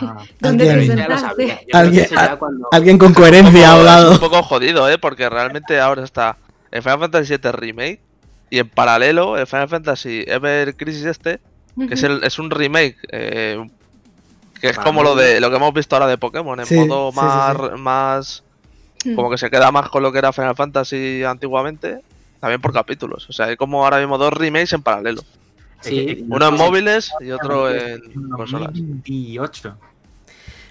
Ah, ¿Dónde Alguien- Ya lo sabía. Alguien- eso ya cuando- Alguien con coherencia ha Es un hablado. poco jodido, ¿eh? Porque realmente ahora está el Final Fantasy VII Remake y en paralelo el Final Fantasy Ever Crisis este, que es, el- es un remake eh, que es como lo de lo que hemos visto ahora de Pokémon, en Sí, modo sí, sí, más, sí. más Mm. como que se queda más con lo que era Final Fantasy antiguamente, también por capítulos. O sea, hay como ahora mismo dos remakes en paralelo. Sí, Uno en móviles y otro en consolas. 2028.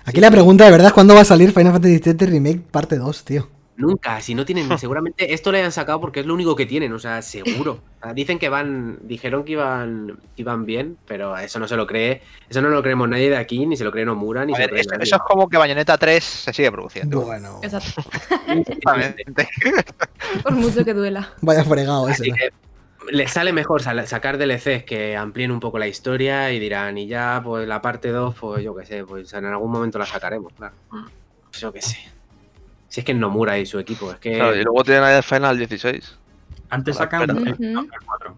Aquí la pregunta de verdad es cuándo va a salir Final Fantasy VII Remake parte 2, tío. Nunca, si no tienen, <laughs> seguramente esto le han sacado porque es lo único que tienen, o sea, seguro. <laughs> Dicen que van, dijeron que iban, que iban bien, pero eso no se lo cree, eso no lo creemos nadie de aquí, ni se lo cree Nomura, ni se lo cree eso, nadie. eso es como que Bayonetta 3 se sigue produciendo. Bueno, Exacto. Exactamente. <laughs> Por mucho que duela. vaya fregado que les sale mejor sacar DLCs que amplíen un poco la historia y dirán, y ya, pues la parte 2, pues yo qué sé, pues en algún momento la sacaremos, claro. Pues yo qué sé. Si es que Nomura y su equipo, es que... Claro, y luego tienen ahí el Final 16. Antes sacan. 4.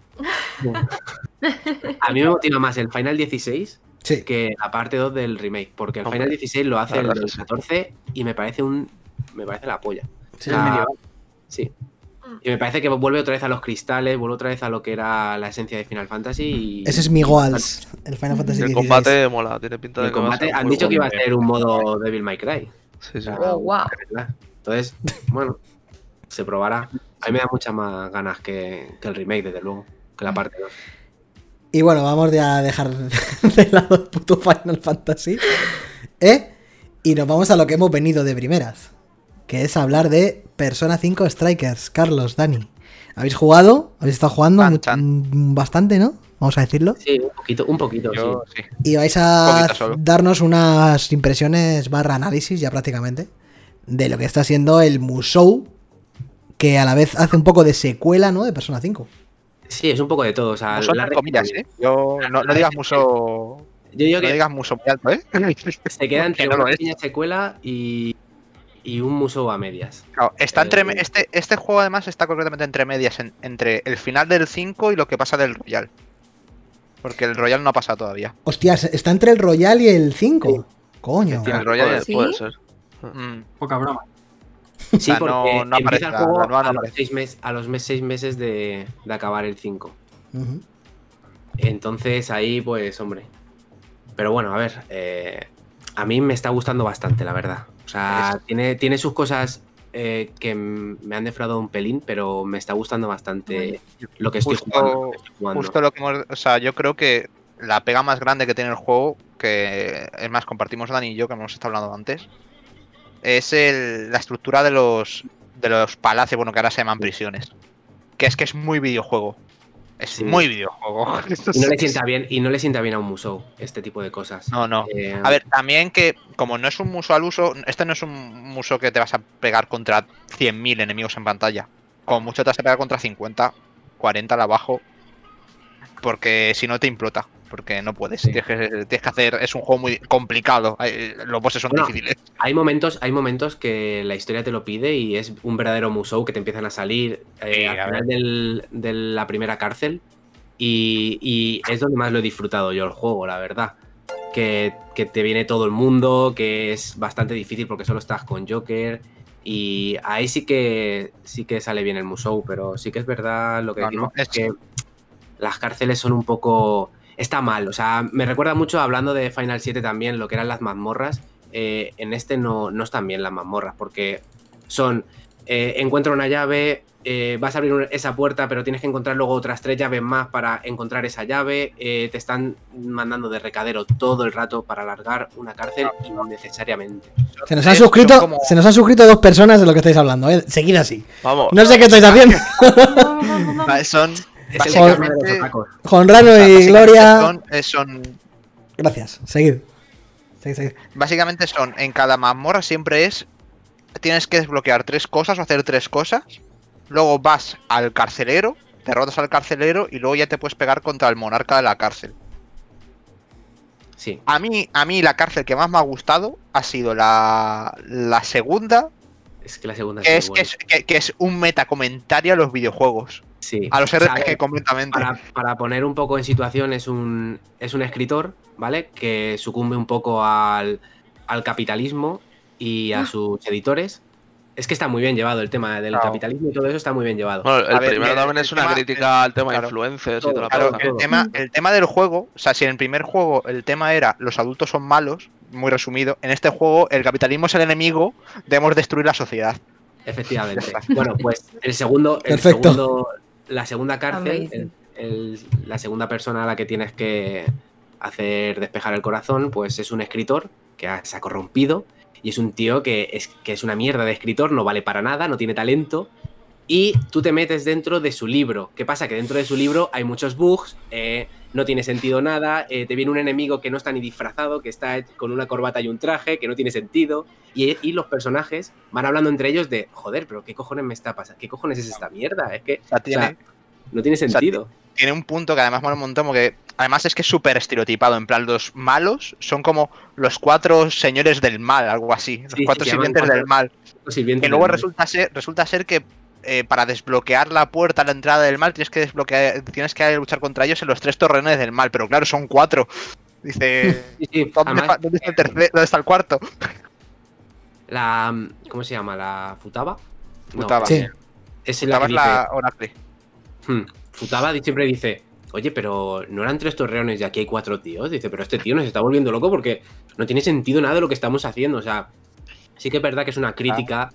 A mí me motiva más el Final 16 Sí. que la parte 2 del remake, porque el Hombre, Final 16 lo hace el verdad del es que sí. 14 y me parece un me parece la polla. Sí, O sea, medieval. sí. Y me parece que vuelve otra vez a los cristales, vuelve otra vez a lo que era la esencia de Final Fantasy y Ese es mi Goals, el Final Fantasy El XVI. combate mola, tiene pinta de el que va a combate ser han muy dicho que iba a ser un modo Devil May Cry. Sí, sí. Oh, wow. Entonces, bueno, se probará. A mí me da muchas más ganas que, que el remake, desde luego, que la parte 2. Y bueno, vamos ya a dejar <laughs> de lado el puto Final Fantasy. ¿Eh? Y nos vamos a lo que hemos venido de primeras. Que es hablar de Persona 5 Strikers. Carlos, Dani. ¿Habéis jugado? ¿Habéis estado jugando Chan, mu- chan. bastante, no? Vamos a decirlo. Sí, un poquito, un poquito, Yo sí. Y vais a darnos unas impresiones barra análisis ya prácticamente de lo que está siendo el Musou, que a la vez hace un poco de secuela, ¿no? De Persona 5. sí. Es un poco de todo. O sea, la comillas, ¿eh? Yo, no, no digas muso. Yo digo No que digas muso muy alto, ¿eh? <laughs> se queda <laughs> entre no una pequeña secuela y, y un Musou a medias. Claro, está entre, Eh, este, este juego además está concretamente entre medias, en- entre el final del 5 y lo que pasa del Royal. Porque el Royal no ha pasado todavía. Hostias, está entre el Royal y el 5. Coño. El Royal ¿Sí? Puede ser. Mm, Poca broma. Sí, sea, porque no- no aparece empieza el juego no a, los seis mes- a los mes- seis meses de, de acabar el 5. Ujú. Entonces ahí, pues, hombre. Pero bueno, a ver, eh, a mí me está gustando bastante, la verdad. O sea, tiene, tiene sus cosas eh, que me han defraudado un pelín, pero me está gustando bastante lo que estoy Justo- jugando. lo que estoy jugando. Justo lo que hemos. O sea, yo creo que la pega más grande que tiene el juego, que es más, compartimos Dani y yo, que hemos estado hablando antes, es el- la estructura de los, de los palacios, bueno, que ahora se llaman prisiones. Que es que es muy videojuego. Es Sí. muy videojuego. <laughs> Y no le sienta bien, y no le sienta bien a un Musou este tipo de cosas. No, no. Eh, A ver, también que como no es un muso al uso, este no es un muso que te vas a pegar contra 100.000 enemigos en pantalla. Como mucho te vas a pegar contra 50, 40 al abajo. Porque si no te implota. Porque no puedes. Sí. Tienes, que, tienes que hacer. Es un juego muy complicado. Los bosses son Bueno, difíciles. Hay momentos, hay momentos que la historia te lo pide y es un verdadero Musou que te empiezan a salir eh, al a final del- de la primera cárcel. Y, y es donde más lo he disfrutado yo el juego, la verdad. Que, que te viene todo el mundo, que es bastante difícil porque solo estás con Joker. Y ahí sí que sí que sale bien el Musou, pero sí que es verdad lo que No, decimos, no, es- que las cárceles son un poco. Está mal, o sea, me recuerda mucho hablando de Final 7 también, lo que eran las mazmorras. eh, en este no, no están bien las mazmorras, porque son. eh, encuentra una llave, eh, vas a abrir esa puerta, pero tienes que encontrar luego otras tres llaves más para encontrar esa llave. eh, te están mandando de recadero todo el rato para alargar una cárcel innecesariamente. Se nos han suscrito, como- se nos han suscrito dos personas de lo que estáis hablando, ¿eh? Seguid así. Vamos. No sé qué estáis <laughs> haciendo. Vale, Son. Es y Gloria. Son, son Gracias. Seguid. Seguid, seguid. Básicamente son, en cada mazmorra siempre es, tienes que desbloquear tres cosas o hacer tres cosas, luego vas al carcelero, derrotas al carcelero y luego ya te puedes pegar contra el monarca de la cárcel. Sí. A mí, a mí la cárcel que más me ha gustado ha sido la, la segunda, Es que la segunda que es, que, es, que- que es un metacomentario a los videojuegos, Sí. a los O sea, RPG completamente. para, para poner un poco en situación, es un, es un escritor, ¿vale? Que sucumbe un poco al, al capitalismo y a sus editores. Es que está muy bien llevado el tema del Claro. capitalismo y todo eso está muy bien llevado. Bueno, el A primero también el es una tema- crítica al tema claro. influencers y Todo, toda la Claro, el tema, el tema del juego, o sea, si en el primer juego el tema era los adultos son malos, muy resumido, en este juego el capitalismo es el enemigo, debemos destruir la sociedad. Efectivamente. bueno, pues el segundo, el Perfecto. segundo la segunda cárcel, Amazing. el- el- la segunda persona a la que tienes que hacer despejar el corazón, pues es un escritor que se ha corrompido y es un tío que es, que es una mierda de escritor, no vale para nada, no tiene talento. Y tú te metes dentro de su libro. ¿Qué pasa? Que dentro de su libro hay muchos bugs, eh, no tiene sentido nada, eh, te viene un enemigo que no está ni disfrazado, que está con una corbata y un traje, que no tiene sentido. Y, y los personajes van hablando entre ellos de, joder, pero ¿qué cojones me está pasando? ¿Qué cojones es esta mierda? Es que O sea, tiene, o sea, no tiene sea, sentido. tiene un punto que además mola un montón, porque además es que es súper estereotipado, en plan, los malos son como los cuatro señores del mal, algo así, los Sí, cuatro sirvientes del mal. Que luego resulta ser, resulta ser que eh, para desbloquear la puerta a la entrada del mal tienes que desbloquear, tienes que luchar contra ellos en los tres torreones del mal, pero claro, son cuatro. Dice, <laughs> Sí, sí, ¿dónde, además, fa- dónde está el tercer- dónde está el cuarto? la, ¿Cómo se llama? ¿La Futaba? No, Futaba. Sí. Es la que la Oracle. Hmm. Futaba siempre dice, oye, pero no eran tres torreones y aquí hay cuatro tíos. Dice, pero este tío nos está volviendo loco porque no tiene sentido nada de lo que estamos haciendo. O sea, sí que es verdad que es una crítica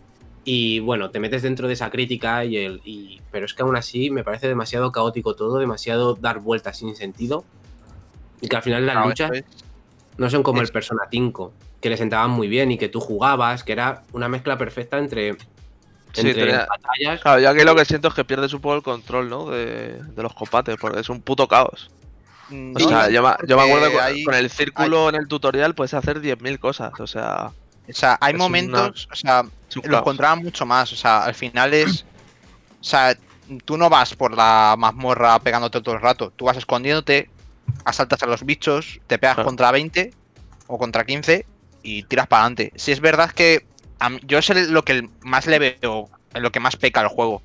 y bueno, te metes dentro de esa crítica y el... Y, pero es que aún así me parece demasiado caótico todo, demasiado dar vueltas sin sentido. Y que al final las No, luchas es- no son como es- el Persona 5, que le sentaban muy bien y que tú jugabas, que era una mezcla perfecta entre, Sí, tenía- batallas. Claro, yo aquí lo que siento es que pierdes un poco el control, ¿no? De, de los combates, porque es un puto caos. Mm, O sea, yo, me- yo me acuerdo con, hay- con el círculo en el tutorial puedes hacer 10.000 cosas, o sea, O sea, hay es momentos, o sea, los controlan mucho más. O sea, al final es. O sea, tú no vas por la mazmorra pegándote todo el rato. Tú vas escondiéndote, asaltas a los bichos, te pegas Claro. contra 20 o contra 15 y tiras para adelante. Si es verdad que mí- yo es el- lo que más le veo, lo que más peca el juego,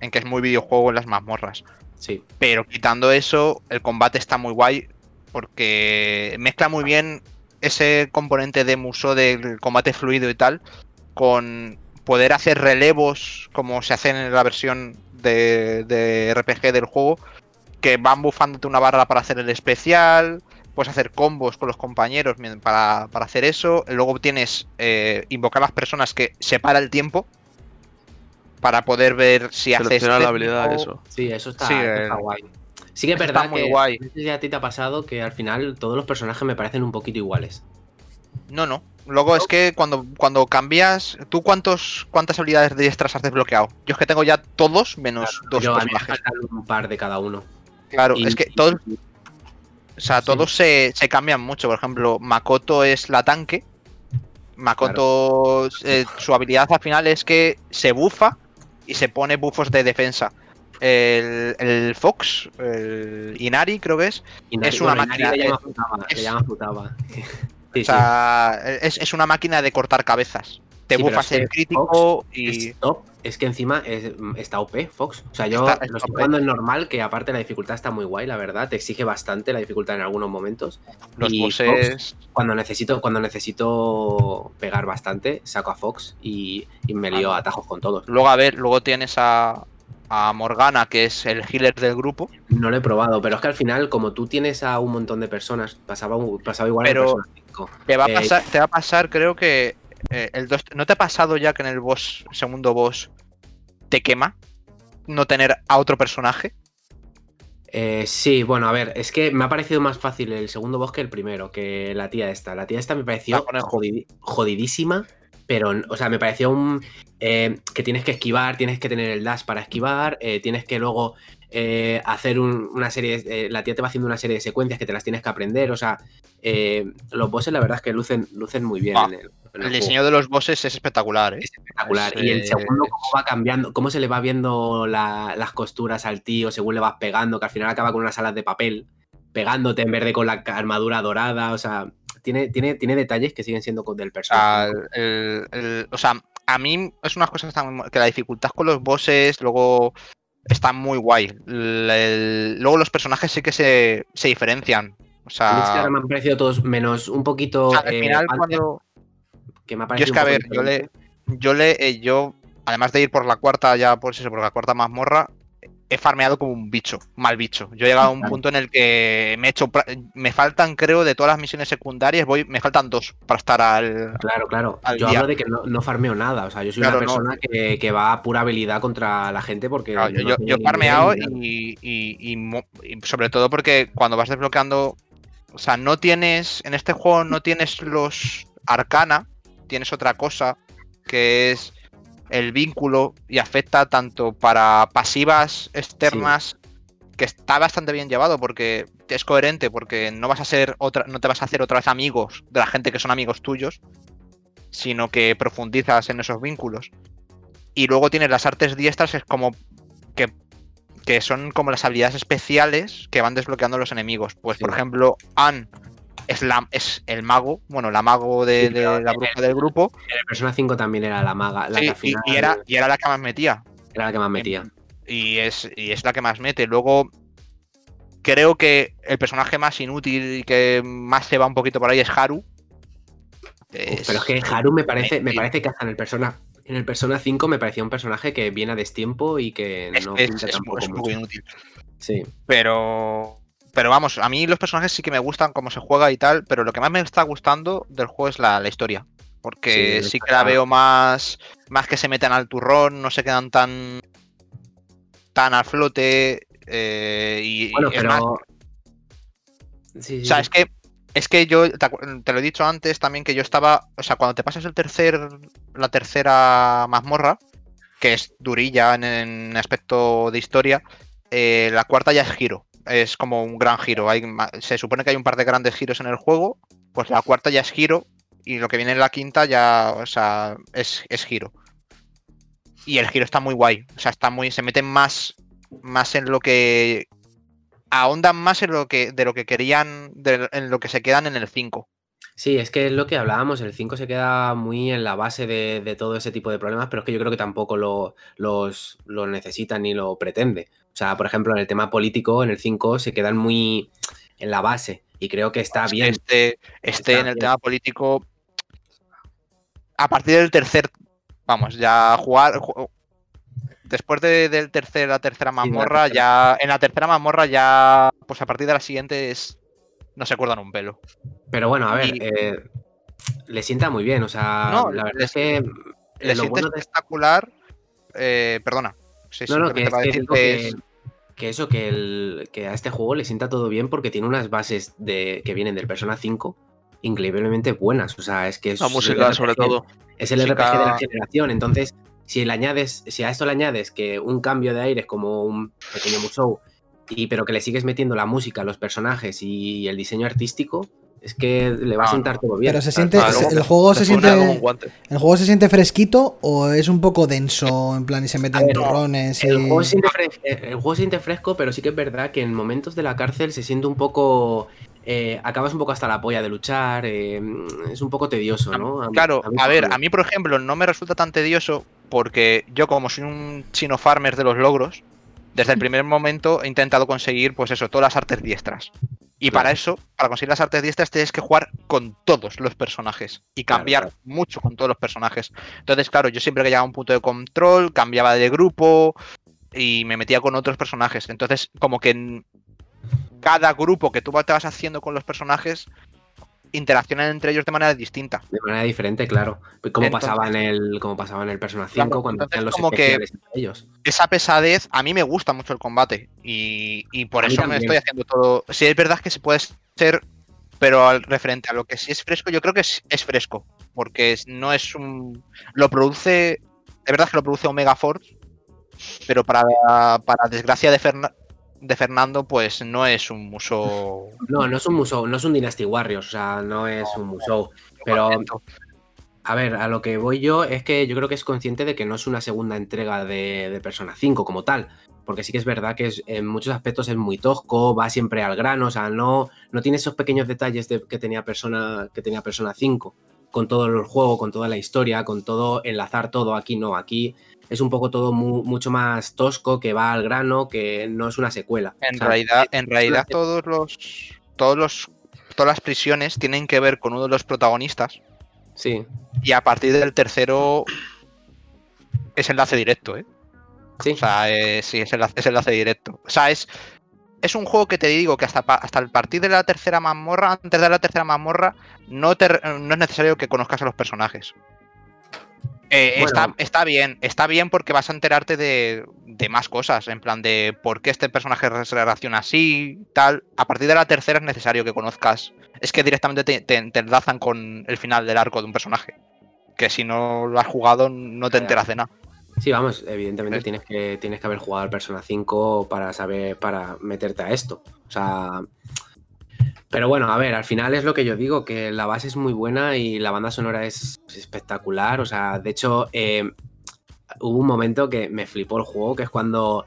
en que es muy videojuego en las mazmorras. Sí. Pero quitando eso, el combate está muy guay porque mezcla muy bien ese componente de muso del combate fluido y tal con poder hacer relevos como se hacen en la versión de, de RPG del juego que van bufándote una barra para hacer el especial, puedes hacer combos con los compañeros para, para hacer eso, luego tienes eh, invocar a las personas que separa el tiempo para poder ver si haces la técnico, habilidad, eso. Sí, eso está, Sí, eso el- está guay. Sí que es verdad está muy que guay. no sé si a ti te ha pasado que al final todos los personajes me parecen un poquito iguales. No, no. Luego es que cuando, cuando cambias. ¿Tú cuántos, cuántas habilidades de diestras has desbloqueado? Yo es que tengo ya todos menos dos Yo a mí me personajes. un par de cada uno. Claro, Y- es que todos, o sea, sí. todos se, se cambian mucho. Por ejemplo, Makoto es la tanque. Makoto, eh, su habilidad al final es que se bufa y se pone bufos de defensa. El, el Fox, el Inari creo que es, Es una bueno, máquina, nadie Le llama Futaba, es- le llama Futaba. <laughs> Sí, o sea, es, es una máquina de cortar cabezas. Te Sí, bufas el crítico y... Es top. Es que encima es- está OP, Fox. O sea, yo Está- lo estoy jugando en normal, que aparte la dificultad está muy guay, la verdad. Te exige bastante la dificultad en algunos momentos. Los y bosses. Cuando necesito, cuando necesito pegar bastante, saco a Fox y, y me lío a atajos con todos. Luego, a ver, luego tienes a, a Morgana, que es el healer del grupo. No lo he probado, pero es que al final, como tú tienes a un montón de personas, pasaba, pasaba igual Pero- 5. Te va a Eh, pasar, te va a pasar creo que eh, el dos- ¿No te ha pasado ya que en el boss, segundo boss, te quema no tener a otro personaje? Eh, sí, bueno, a ver, es que me ha parecido más fácil el segundo boss que el primero, que la tía esta. La tía esta me pareció jodidísima, pero, o sea, me pareció un, eh, que tienes que esquivar, tienes que tener el dash para esquivar, eh, tienes que luego eh, hacer un- una serie, de- la tía te va haciendo una serie de secuencias que te las tienes que aprender, o sea, los bosses la verdad es que lucen, lucen muy bien Ah, en el, en el diseño de los bosses es espectacular, ¿eh? Es espectacular. Es, y el segundo, cómo va cambiando, cómo se le va viendo la- las costuras al tío según le vas pegando, que al final acaba con unas alas de papel, pegándote en vez de con la armadura dorada. O sea, tiene, tiene, tiene detalles que siguen siendo del personaje. el- el- o sea, a mí es una cosa que, la dificultad con los bosses luego está muy guay. El- luego los personajes sí que se, se diferencian. O es que sea, ahora me han parecido todos menos un poquito. o sea, al eh, final cuando... que me ha Yo es que, a ver, yo le, yo le, eh, yo, además de ir por la cuarta, ya por eso, por la cuarta mazmorra, he farmeado como un bicho, mal bicho. Yo he llegado a un punto en el que me he hecho, me faltan, creo, de todas las misiones secundarias, voy, me faltan dos para estar al. Claro, claro. al Yo día. hablo de que no, no farmeo nada. O sea, yo soy Claro, una no. persona que, que va a pura habilidad contra la gente porque. Claro, yo, he farmeado y, y- y sobre todo porque cuando vas desbloqueando, o sea, no tienes, en este juego no tienes los arcana, tienes otra cosa que es el vínculo y afecta tanto para pasivas externas que está bastante bien llevado porque es coherente porque no vas a ser otra no te vas a hacer otra vez amigos de la gente que son amigos tuyos sino que profundizas en esos vínculos. Y luego tienes las artes diestras es como que, que son como las habilidades especiales que van desbloqueando los enemigos. Pues por ejemplo Anne es, la, es el mago bueno la mago de, Sí, de la bruja del grupo En el Persona 5 también era la maga. La Sí, que al y- final y, era, y era la que más metía era la que más metía. y es, y es la que más mete. Luego, creo que el personaje más inútil y que más se va un poquito por ahí es Haru. Uf, pero es que Haru me parece, me parece que hasta en el Persona. En el Persona 5 me parecía un personaje que viene a destiempo y que es, no es- pinta es- tampoco es un poco mucho. inútil. Sí. Pero. Pero vamos, a mí los personajes sí que me gustan cómo se juega y tal, pero lo que más me está gustando del juego es la, la historia. Porque Sí, sí, que la veo más. Más que se meten al turrón, no se quedan tan. tan al flote. eh, y, Bueno, y es más, pero. Sí, O sea, es que es que yo te, lo he dicho antes también que yo estaba, o sea, cuando te pasas el tercer la tercera mazmorra, que es durilla en, en aspecto de historia, eh, la cuarta ya es giro, es como un gran giro. Hay, se supone que hay un par de grandes giros en el juego, pues la cuarta ya es giro y lo que viene en la quinta ya, o sea, es, es giro. Y el giro está muy guay, o sea, está muy, se meten más, más en lo que ahondan más en lo que de lo que querían de- en lo que se quedan en el 5 Sí, es que es lo que hablábamos, el 5 se queda muy en la base de, de todo ese tipo de problemas, pero es que yo creo que tampoco lo, los, lo necesita ni lo pretende. O sea, por ejemplo, en el tema político, en el 5 se quedan muy en la base y creo que está Es que bien. Este, este Está en el bien. tema político. A partir del tercer. Vamos, ya jugar. ju- Después de, del tercer, la tercera mazmorra, ya. En la tercera mazmorra ya. Pues a partir de la siguiente es. No se acuerdan un pelo. Pero bueno, a ver, Y- eh, le sienta muy bien. O sea, No, la verdad le- es que Le siente bueno de espectacular. eh, perdona. Sí, No, no, que es que, es- eso, que, el, que a este juego le sienta todo bien porque tiene unas bases de, que vienen del Persona 5 increíblemente buenas. O sea, es que es La el música, sobre RPG todo. Es el Música- RPG de la generación. Entonces, si le añades, si a esto le añades que un cambio de aires como un pequeño musou, y pero que le sigues metiendo la música, los personajes y el diseño artístico, es que le va a No, sentar todo bien. Pero se siente, Ah, se- el juego se siente, guante. el juego se siente fresquito o es un poco denso en plan y se A meten ver, turrones y El juego, se siente fres- eh, el juego se siente fresco, pero sí que es verdad que en momentos de la cárcel se siente un poco. eh, acabas un poco hasta la polla de luchar. eh, es un poco tedioso, ¿no? Claro, mí a ver, a mí por ejemplo no me resulta tan tedioso porque yo como soy un chino farmer de los logros, desde el primer momento he intentado conseguir pues eso, todas las artes diestras. Y Claro. para eso, para conseguir las artes diestras tienes que jugar con todos los personajes y Claro, cambiar claro. mucho con todos los personajes. Entonces, claro, yo siempre que llegaba a un punto de control, cambiaba de grupo y me metía con otros personajes. Entonces, como que en cada grupo que tú te vas haciendo con los personajes interaccionan entre ellos de manera distinta. De manera diferente, claro. Como Entonces- pasaba en el. Como pasaba en el Persona 5 Claro, cuando hacían los como que- entre ellos. esa pesadez, a mí me gusta mucho el combate. Y, y por A eso me estoy haciendo todo. Sí, es verdad que se puede ser, pero al referente a lo que sí es fresco, yo creo que es, es fresco. Porque no es un. Lo produce. Es verdad que lo produce Omega Force. Pero para, para desgracia de, Ferna- de Fernando, pues no es un muso. No, no es un Musou, no es un Dynasty Warriors, o sea, no es un Musou. Pero, a ver, a lo que voy yo es que yo creo que es consciente de que no es una segunda entrega de, de Persona 5 como tal. Porque sí que es verdad que es- en muchos aspectos es muy tosco, va siempre al grano, o sea, no, no tiene esos pequeños detalles de- que, tenía Persona, que tenía Persona 5, con todo el juego, con toda la historia, con todo, enlazar todo, aquí no, aquí es un poco todo mu- mucho más tosco, que va al grano, que no es una secuela. En O sea, realidad, en realidad todos los. Todos los. Todas las prisiones tienen que ver con uno de los protagonistas. Sí, Y a partir del tercero es enlace directo, ¿eh? sí. O sea, eh, sí, es enlace, es enlace directo. O sea, es, es un juego que te digo que hasta, hasta el partir de la tercera mazmorra, antes de la tercera mazmorra, no, te, no es necesario que conozcas a los personajes. Eh, Bueno. está, está bien, está bien porque vas a enterarte de, de más cosas, en plan de por qué este personaje se relaciona así, tal. A partir de la tercera es necesario que conozcas. Es que directamente te, te- te enlazan con el final del arco de un personaje. Que si no lo has jugado, no te enteras de nada. Sí, vamos, evidentemente Es- tienes que, tienes que haber jugado al Persona 5 para saber, para meterte a esto. O sea. Pero bueno, a ver, al final es lo que yo digo, que la base es muy buena y la banda sonora es espectacular. O sea, de hecho, eh, hubo un momento que me flipó el juego, que es cuando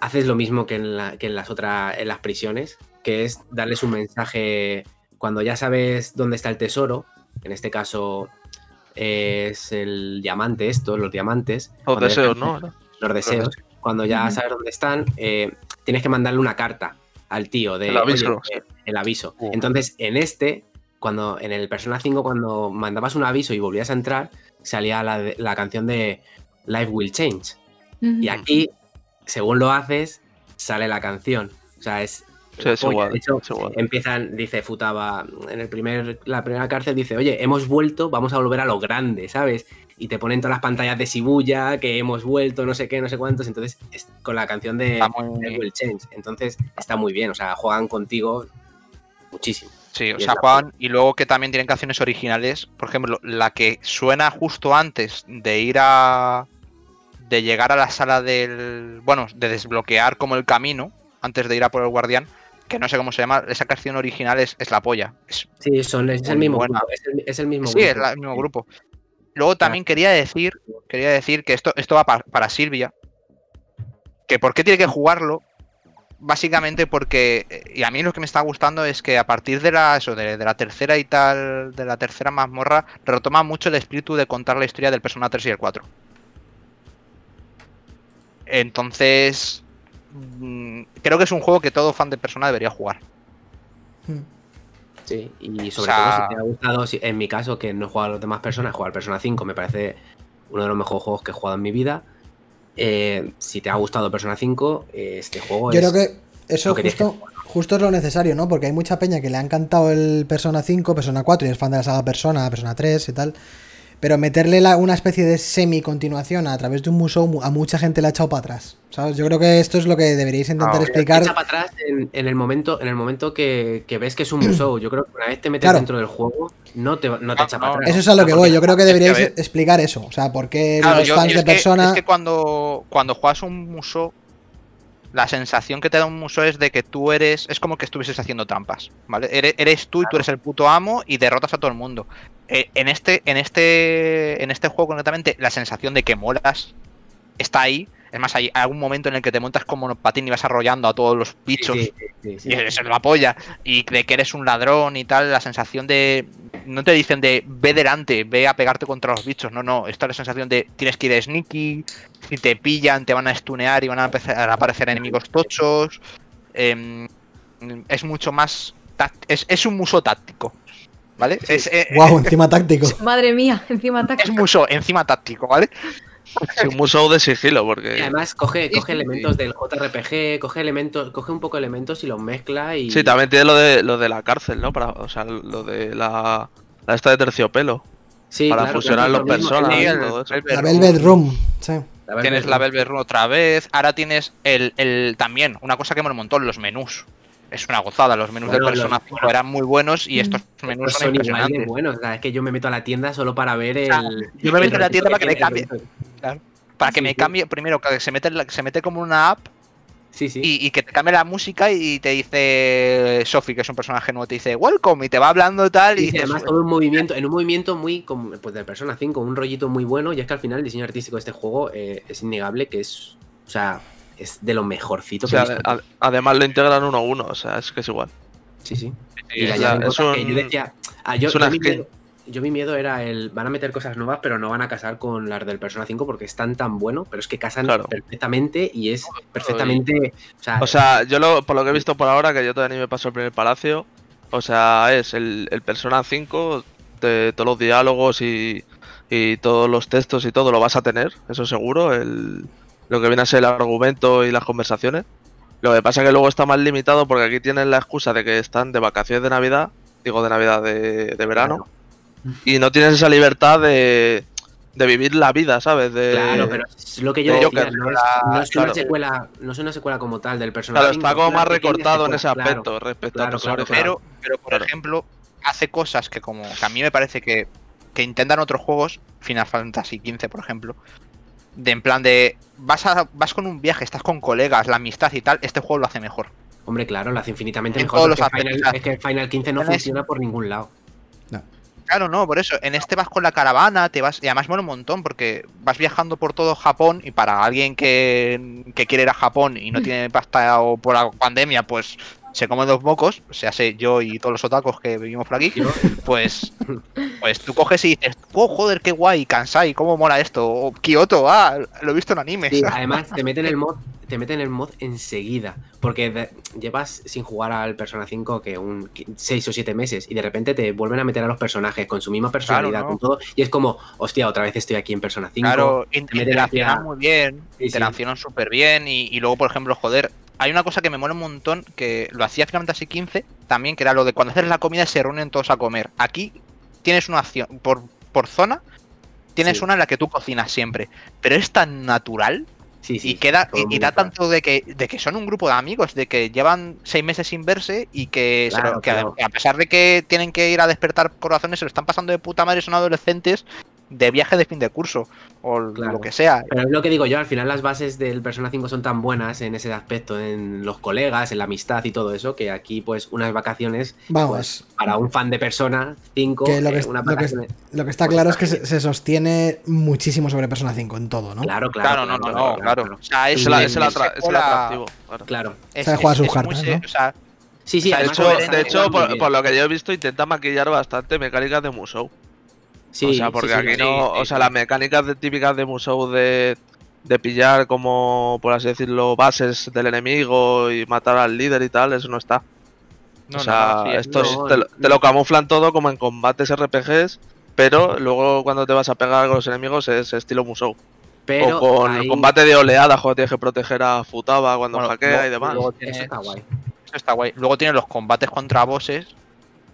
haces lo mismo que en, la- que en las otras, en las prisiones, que es darles un mensaje cuando ya sabes dónde está el tesoro. En este caso es el diamante, esto, los diamantes. Los deseos, ¿no? los deseos. Cuando ya sabes dónde están, eh, tienes que mandarle una carta al tío de El aviso. "Oye, eh, el aviso. Uh. Entonces, en este, cuando en el Persona 5, cuando mandabas un aviso y volvías a entrar, salía la, de- la canción de Life Will Change. Y aquí, según lo haces, sale la canción. O sea, es. Sí, es igual. De hecho, es igual. empiezan, dice Futaba, en el primer, la primera cárcel dice, oye, hemos vuelto, vamos a volver a lo grande, ¿sabes? Y te ponen todas las pantallas de Shibuya, que hemos vuelto, no sé qué, no sé cuántos, entonces es con la canción de Life Will Change. Entonces está muy bien, o sea, juegan contigo muchísimo. Sí, o sea, Juan, y luego que también tienen canciones originales. Por ejemplo, la que suena justo antes de ir a. de llegar a la sala del. Bueno, de desbloquear como el camino, antes de ir a por el guardián, que no sé cómo se llama, esa canción original es, es la polla. Es- Sí, son, es el mismo grupo. Es el, es el mismo sí, es grupo. la- el mismo grupo. Luego también quería decir, quería decir que esto, esto va pa- para Silvia. Que por qué tiene que jugarlo. básicamente porque, eh, y a mí lo que me está gustando es que a partir de la, eso, de, de la tercera y tal, de la tercera mazmorra, retoma mucho el espíritu de contar la historia del Persona 3 y el 4. Entonces, mm, creo que es un juego que todo fan de Persona debería jugar. Hmm. Sí, y sobre O sea- todo si te ha gustado, si- en mi caso, que no he jugado a las demás personas, al Persona 5, me parece uno de los mejores juegos que he jugado en mi vida. Eh, si te ha gustado Persona 5, eh, este juego Yo es... creo que eso lo que justo, justo es lo necesario, ¿no? Porque hay mucha peña que le ha encantado el Persona 5, Persona 4 y es fan de la saga Persona, Persona 3 y tal. Pero meterle la- una especie de semi-continuación a través de un musou mu- a mucha gente le ha echado para atrás. ¿Sabes? Yo creo que esto es lo que deberíais intentar Ah, explicar. Echa para atrás en, en el momento, en el momento que, que ves que es un musou. Yo creo que una vez te metes Claro. dentro del juego, no te, no te No, echa para no, atrás. Eso es a lo que voy. Yo creo que deberíais explicar eso. O sea, por qué Claro, los yo- fans yo de que- Persona. es que cuando, cuando juegas un muso, la sensación que te da un muso es de que tú eres. Es como que estuvieses haciendo trampas, ¿vale? Eres, eres tú y tú eres el puto amo y derrotas a todo el mundo. Eh, en, este, en, este, en este juego, concretamente, la sensación de que molas está ahí. Es más, hay algún momento en el que te montas como monopatín y vas arrollando a todos los bichos. sí, sí, sí. Y eso es la polla. Y de que eres un ladrón y tal, la sensación de. No te dicen de ve delante, ve a pegarte contra los bichos. No, no. Esta es la sensación de tienes que ir sneaky. Si te pillan, te van a stunear y van a empezar a aparecer enemigos tochos. Em, es mucho más. Es, es un muso táctico. ¿Vale? Es, eh, Wow, encima táctico. Madre mía, encima ataque. es muso encima táctico, ¿vale? Es un museo de sigilo, Y porque. además coge, Sí, coge sí, elementos del JRPG, coge elementos, coge un poco de elementos y los mezcla y. Sí, también tiene lo de, lo de la cárcel, ¿no? Para, o sea, lo de la, la esta de terciopelo. Sí, para claro, fusionar claro, los lo personas Sí, lo el- todo eso. el La Velvet Room. Sí. La Velvet Tienes la. Velvet Room otra vez. Ahora tienes el, el también, una cosa que me un montón, los menús. Es una gozada, los menús Bueno, de Persona los- 5 eran muy buenos y Mm. estos menús Pues son son impresionantes. buenos. O sea, es que yo me meto a la tienda solo para ver el. sea, yo me meto en la tienda para que me cambie. Para que Sí, me sí. cambie, primero, que se mete, se mete como una app Sí, sí. y, y que te cambie la música y te dice Sophie, que es un personaje nuevo, te dice welcome y te va hablando tal y además todo un movimiento, en un movimiento muy como pues de Persona 5, un rollito muy bueno, y es que al final el diseño artístico de este juego eh, es innegable que es, o sea, es de lo mejorcito O que he visto. a- además lo integran uno a uno, o sea, es que es igual. Sí, sí. Y es que un- yo decía, ah, yo, es una yo mi skin. miedo, yo mi miedo era el, van a meter cosas nuevas, pero no van a casar con las del Persona 5 porque están tan buenos, pero es que casan Claro. perfectamente y es perfectamente, o sea, O sea, yo lo, por lo que he visto por ahora, que yo todavía ni me paso el primer palacio, o sea, es el, el Persona 5, de todos los diálogos y, y todos los textos y todo lo vas a tener, eso seguro, el, lo que viene a ser el argumento y las conversaciones. Lo que pasa es que luego está más limitado porque aquí tienen la excusa de que están de vacaciones de Navidad, digo de Navidad de, de verano, y no tienes esa libertad de, de vivir la vida, ¿sabes? De, Claro, pero es lo que yo de decía, Joker, no es, la- no es claro. una secuela, no es una secuela como tal del Persona Claro, 5, está como más recortado en ese claro. aspecto respecto claro, al Persona claro, original. pero, pero por Claro. ejemplo, hace cosas que como que a mí me parece que, que intentan otros juegos, Final Fantasy XV, por ejemplo, de en plan de vas a, vas con un viaje, estás con colegas, la amistad y tal, este juego lo hace mejor. Hombre, claro, lo hace infinitamente En mejor. todos los Final- es que Final 15 no Tienes- funciona por ningún lado. Claro, no, por eso. En este vas con la caravana, te vas. Y además mola un montón, porque vas viajando por todo Japón. Y para alguien que, que quiere ir a Japón y no tiene pasta o por la pandemia, pues se come dos mocos. O sea, sé yo y todos los otacos que vivimos por aquí. Pues, pues tú coges y dices, oh, joder, qué guay, Kansai, cómo mola esto. O Kioto, ah, lo he visto en anime. Sí, además te meten el mod, te meten el mod enseguida. Porque de- llevas sin jugar al Persona 5 que un 6 o 7 meses. Y de repente te vuelven a meter a los personajes con su misma personalidad, ¿no? con todo. Y es como, hostia, otra vez estoy aquí en Persona 5. Claro, interaccionan muy bien, Sí, interaccionan súper bien y, y luego, por ejemplo, joder, hay una cosa que me mola un montón que lo hacía Final Fantasy XV también, que era lo de cuando haces la comida se reúnen todos a comer. Aquí tienes una acción por, por zona, tienes Sí. una en la que tú cocinas siempre, pero es tan natural Sí, sí, y queda y, y da tanto de que de que son un grupo de amigos, de que llevan seis meses sin verse y que, se lo- Claro, que a- a pesar de que tienen que ir a despertar corazones, se lo están pasando de puta madre, son adolescentes de viaje de fin de curso o Claro. lo que sea. Pero es lo que digo yo, al final las bases del Persona 5 son tan buenas en ese aspecto, en los colegas, en la amistad y todo eso, que aquí pues unas vacaciones Vamos, pues, para un fan de Persona 5, Que lo que eh, es- unas lo que lo que está Pues claro es que se, sostiene muchísimo sobre Persona 5 en todo, ¿no? Claro, claro. Claro, no, no, no, claro. O sea, es, Es, la- es el, atractivo. claro. Claro. es- Sabe es- jugar sus es cartas, muy ¿no? o sea, Sí, sí, O sea, De además hecho, de por lo que yo he visto, intenta maquillar bastante mecánicas de Musou. Sí, o sea, porque sí, aquí sí, no. sí, o sea, sí. las mecánicas de- típicas de Musou de, de pillar como, por así decirlo, bases del enemigo y matar al líder y tal, eso no está. no, o sea, nada, sí, esto es- no, te, lo- te lo camuflan todo como en combates RPGs, pero luego cuando te vas a pegar con los enemigos es estilo Musou. Pero o con ahí- combate de oleada, cuando tienes que proteger a Futaba cuando Bueno, hackea luego- y demás. luego Eso está guay. Eso está guay. Luego tiene los combates contra bosses.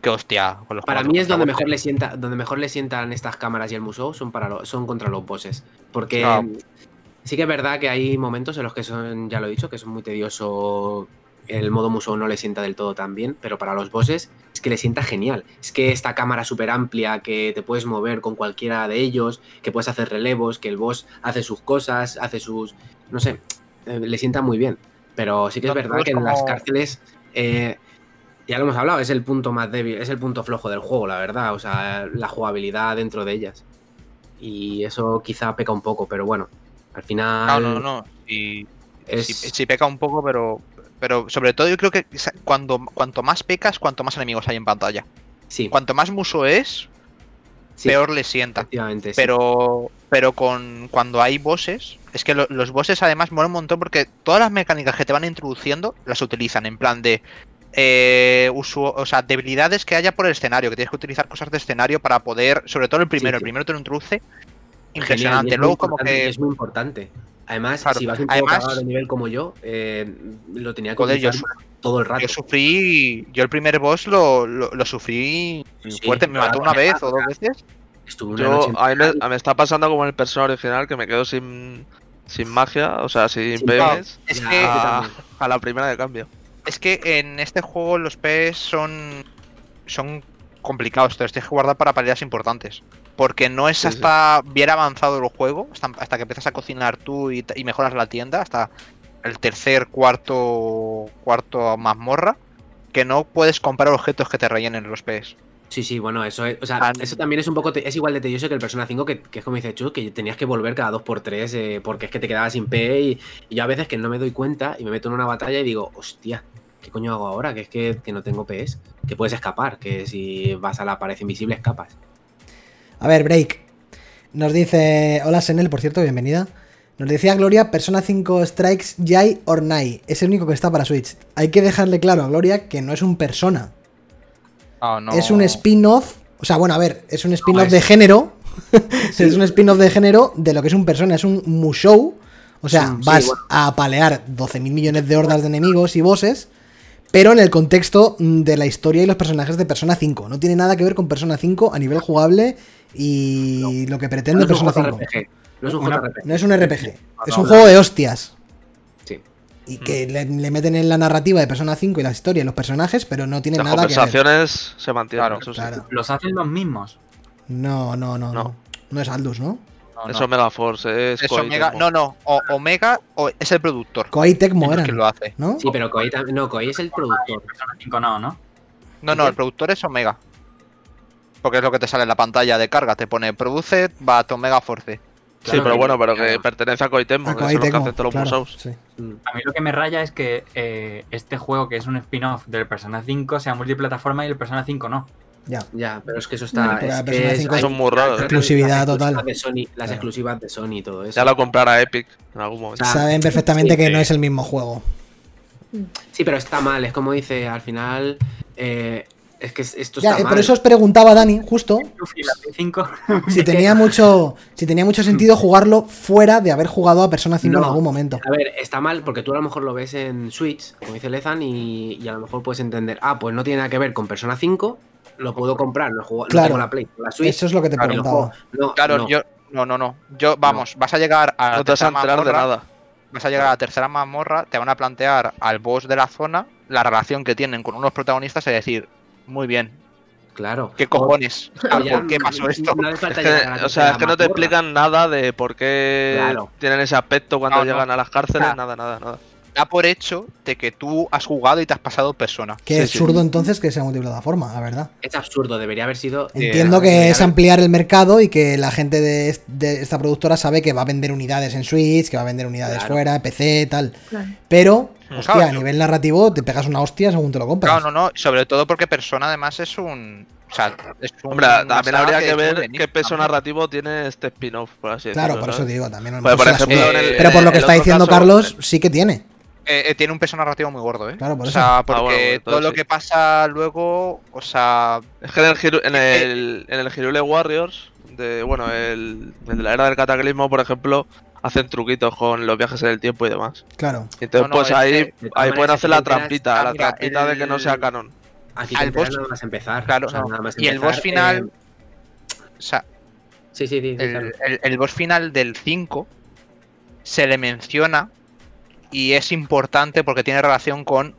Que hostia. con los Para mí es donde mejor le sienta, donde mejor le sientan estas cámaras y el museo son para lo- son contra los bosses. Porque sí que es verdad que hay momentos en los que son, ya lo he dicho, que son muy tedioso. El modo museo no le sienta del todo tan bien, pero para los bosses es que le sienta genial. Es que esta cámara súper amplia que te puedes mover con cualquiera de ellos, que puedes hacer relevos, que el boss hace sus cosas, hace sus. No sé, eh, le sienta muy bien. Pero sí que es verdad que en las cárceles. eh, ya lo hemos hablado, es el punto más débil, es el punto flojo del juego, la verdad. O sea, la jugabilidad dentro de ellas. Y eso quizá peca un poco, pero bueno, al final. No, no, no. Y Es, sí, sí peca un poco, pero. Pero sobre todo yo creo que cuando, cuanto más pecas, cuanto más enemigos hay en pantalla. sí, Cuanto más muso es, sí, peor le sienta. sí. Pero, pero con cuando hay bosses, es que lo- los bosses además molan un montón porque todas las mecánicas que te van introduciendo las utilizan en plan de eh, o sea, debilidades que haya por el escenario, que tienes que utilizar cosas de escenario para poder, sobre todo el primero, Sí, el primero te lo introduce impresionante. es muy Luego como importante, que Es muy importante. Además, Claro, si vas un poco además- cagado de nivel como yo, eh, lo tenía que yo todo el rato. yo sufrí, yo el primer boss lo, lo, lo sufrí Sí, fuerte, me mató una vez o dos veces. Estuve una Yo, noche a mí me, está pasando como en el persona original, que me quedo sin, sin magia, o sea, sin Sin PMs, Es que a la primera de cambio. Es que en este juego los Ps son son complicados, te los tienes que guardar para peleas importantes. Porque no es Sí, sí. hasta bien avanzado el juego, hasta, hasta que empiezas a cocinar tú y, y mejoras la tienda, hasta el tercer, cuarto, cuarto mazmorra, que no puedes comprar objetos que te rellenen los Ps. Sí, sí, bueno, eso es, o sea, eso también es un poco, te- es igual de tedioso que el Persona 5, que, que es como dice Chu, que tenías que volver cada 2x3 eh, porque es que te quedabas sin P y, y yo a veces que no me doy cuenta y me meto en una batalla y digo, hostia, ¿qué coño hago ahora? Que es que, que no tengo PS, que puedes escapar, que si vas a la pared invisible escapas. A ver, Break. Nos dice. Hola, Senel, por cierto, bienvenida. Nos decía Gloria, Persona 5 Strikes Jai or Nai. Es el único que está para Switch. Hay que dejarle claro a Gloria que no es un Persona. Es un spin-off. O sea, bueno, a ver, es un spin-off de género. <laughs> es un spin-off de género de lo que es un Persona. Es un Musou. O sea, Sí, vas bueno. a apalear 12.000 millones de hordas de enemigos y bosses. Pero en el contexto de la historia y los personajes de Persona 5. No tiene nada que ver con Persona 5 a nivel jugable y lo que pretende No es un Persona 5. JRPG, no es un JRPG. No es un RPG, es un juego de hostias. Y que le, le meten en la narrativa de Persona 5 y la historia y los personajes, pero no tiene Las nada que ver. conversaciones se mantienen, Claro, eso sí. Claro. Los hacen los mismos. No, no, no, no. No. No es Aldus, ¿no? No, no. Eso Mega Force, es Es Koei Omega, Tecmo. no, no, o Omega o es el productor Koei Tecmo que lo hace. ¿no? Sí, pero Koei, no, Koei es el productor. Persona 5 no, ¿no? No, no, el productor es Omega. Porque es lo que te sale en la pantalla de carga, te pone produce bat Omega Force. Sí, pero bueno, pero que claro. pertenece a Koei Tecmo, A que son los que hacen todos los claro, sí. Mm. A mí lo que me raya es que eh, este juego, que es un spin-off del Persona 5, sea multiplataforma y el Persona 5 no. Ya. Ya, pero es que eso está. La es que Persona es- 5 hay- Son muy raros. las Exclusividad total. de Sony, las Claro. exclusivas de Sony y todo eso. Ya lo comprará Epic en algún momento. Saben perfectamente sí, que sí. no es el mismo juego. Sí, pero está mal, es como dice, al final. eh, es que esto Ya, está eh, mal. por eso os preguntaba Dani, justo, Luffy, la Play 5. <laughs> si <laughs> tenía mucho, si tenía mucho sentido jugarlo fuera de haber jugado a Persona 5 en No. algún momento. A ver, está mal porque tú a lo mejor lo ves en Switch, como dice Lezan, y, y a lo mejor puedes entender, ah, pues no tiene nada que ver con Persona 5, lo puedo comprar, no, juego, no Claro. tengo la Play, la Switch. Eso es lo que te lo preguntaba. No, Claro, no. yo. No, no, no. Yo, vamos, vas a llegar a la No te vas a tercera enterar de mazmorra, nada. Vas a llegar a la tercera mazmorra, te van a plantear al boss de la zona la relación que tienen con unos protagonistas y decir, muy bien. Claro. ¿Qué cojones? <laughs> Ah, ya ¿Por qué pasó esto? No <laughs> o sea, es que no te explican nada de por qué Claro. tienen ese aspecto cuando No, no. llegan a las cárceles, Ah. nada, nada, nada. Da por hecho de que tú has jugado y te has pasado persona. Qué Sí, absurdo entonces que sea multiplataforma, la verdad. Es absurdo, debería haber sido. Entiendo eh, que debería es haber- ampliar el mercado y que la gente de, est- de esta productora sabe que va a vender unidades en Switch, que va a vender unidades Claro. fuera, PC, tal. Claro. Pero, hostia, Claro, a nivel narrativo te pegas una hostia según te lo compras. Claro, no, no. Sobre todo porque persona además es un. O sea, es un. Hombre, también habría que ver qué peso también. narrativo tiene este spin-off, por así Claro, decirlo. por eso ¿sabes? digo, también Pues, por ejemplo, el- Pero por lo que está diciendo caso, Carlos, sí que tiene. Eh, eh, tiene un peso narrativo muy gordo, ¿eh? Claro, por o eso. sea, porque Ah, bueno, entonces todo lo sí. que pasa luego, o sea, Es que en el, Hiru- en el, en el Hirule Warriors, de, bueno, el, el de la era del cataclismo, por ejemplo, hacen truquitos con los viajes en el tiempo y demás. Claro. Entonces, No, no, pues es ahí, que, ahí pueden hacer la trampita, ah, la mira, trampita de que no sea el- canon. Aquí al boss- nada más empezar. claro, o sea, no. nada más y el boss final, eh, o sea, Sí, sí, sí. sí, claro. el, el- el boss final del 5 se le menciona y es importante porque tiene relación con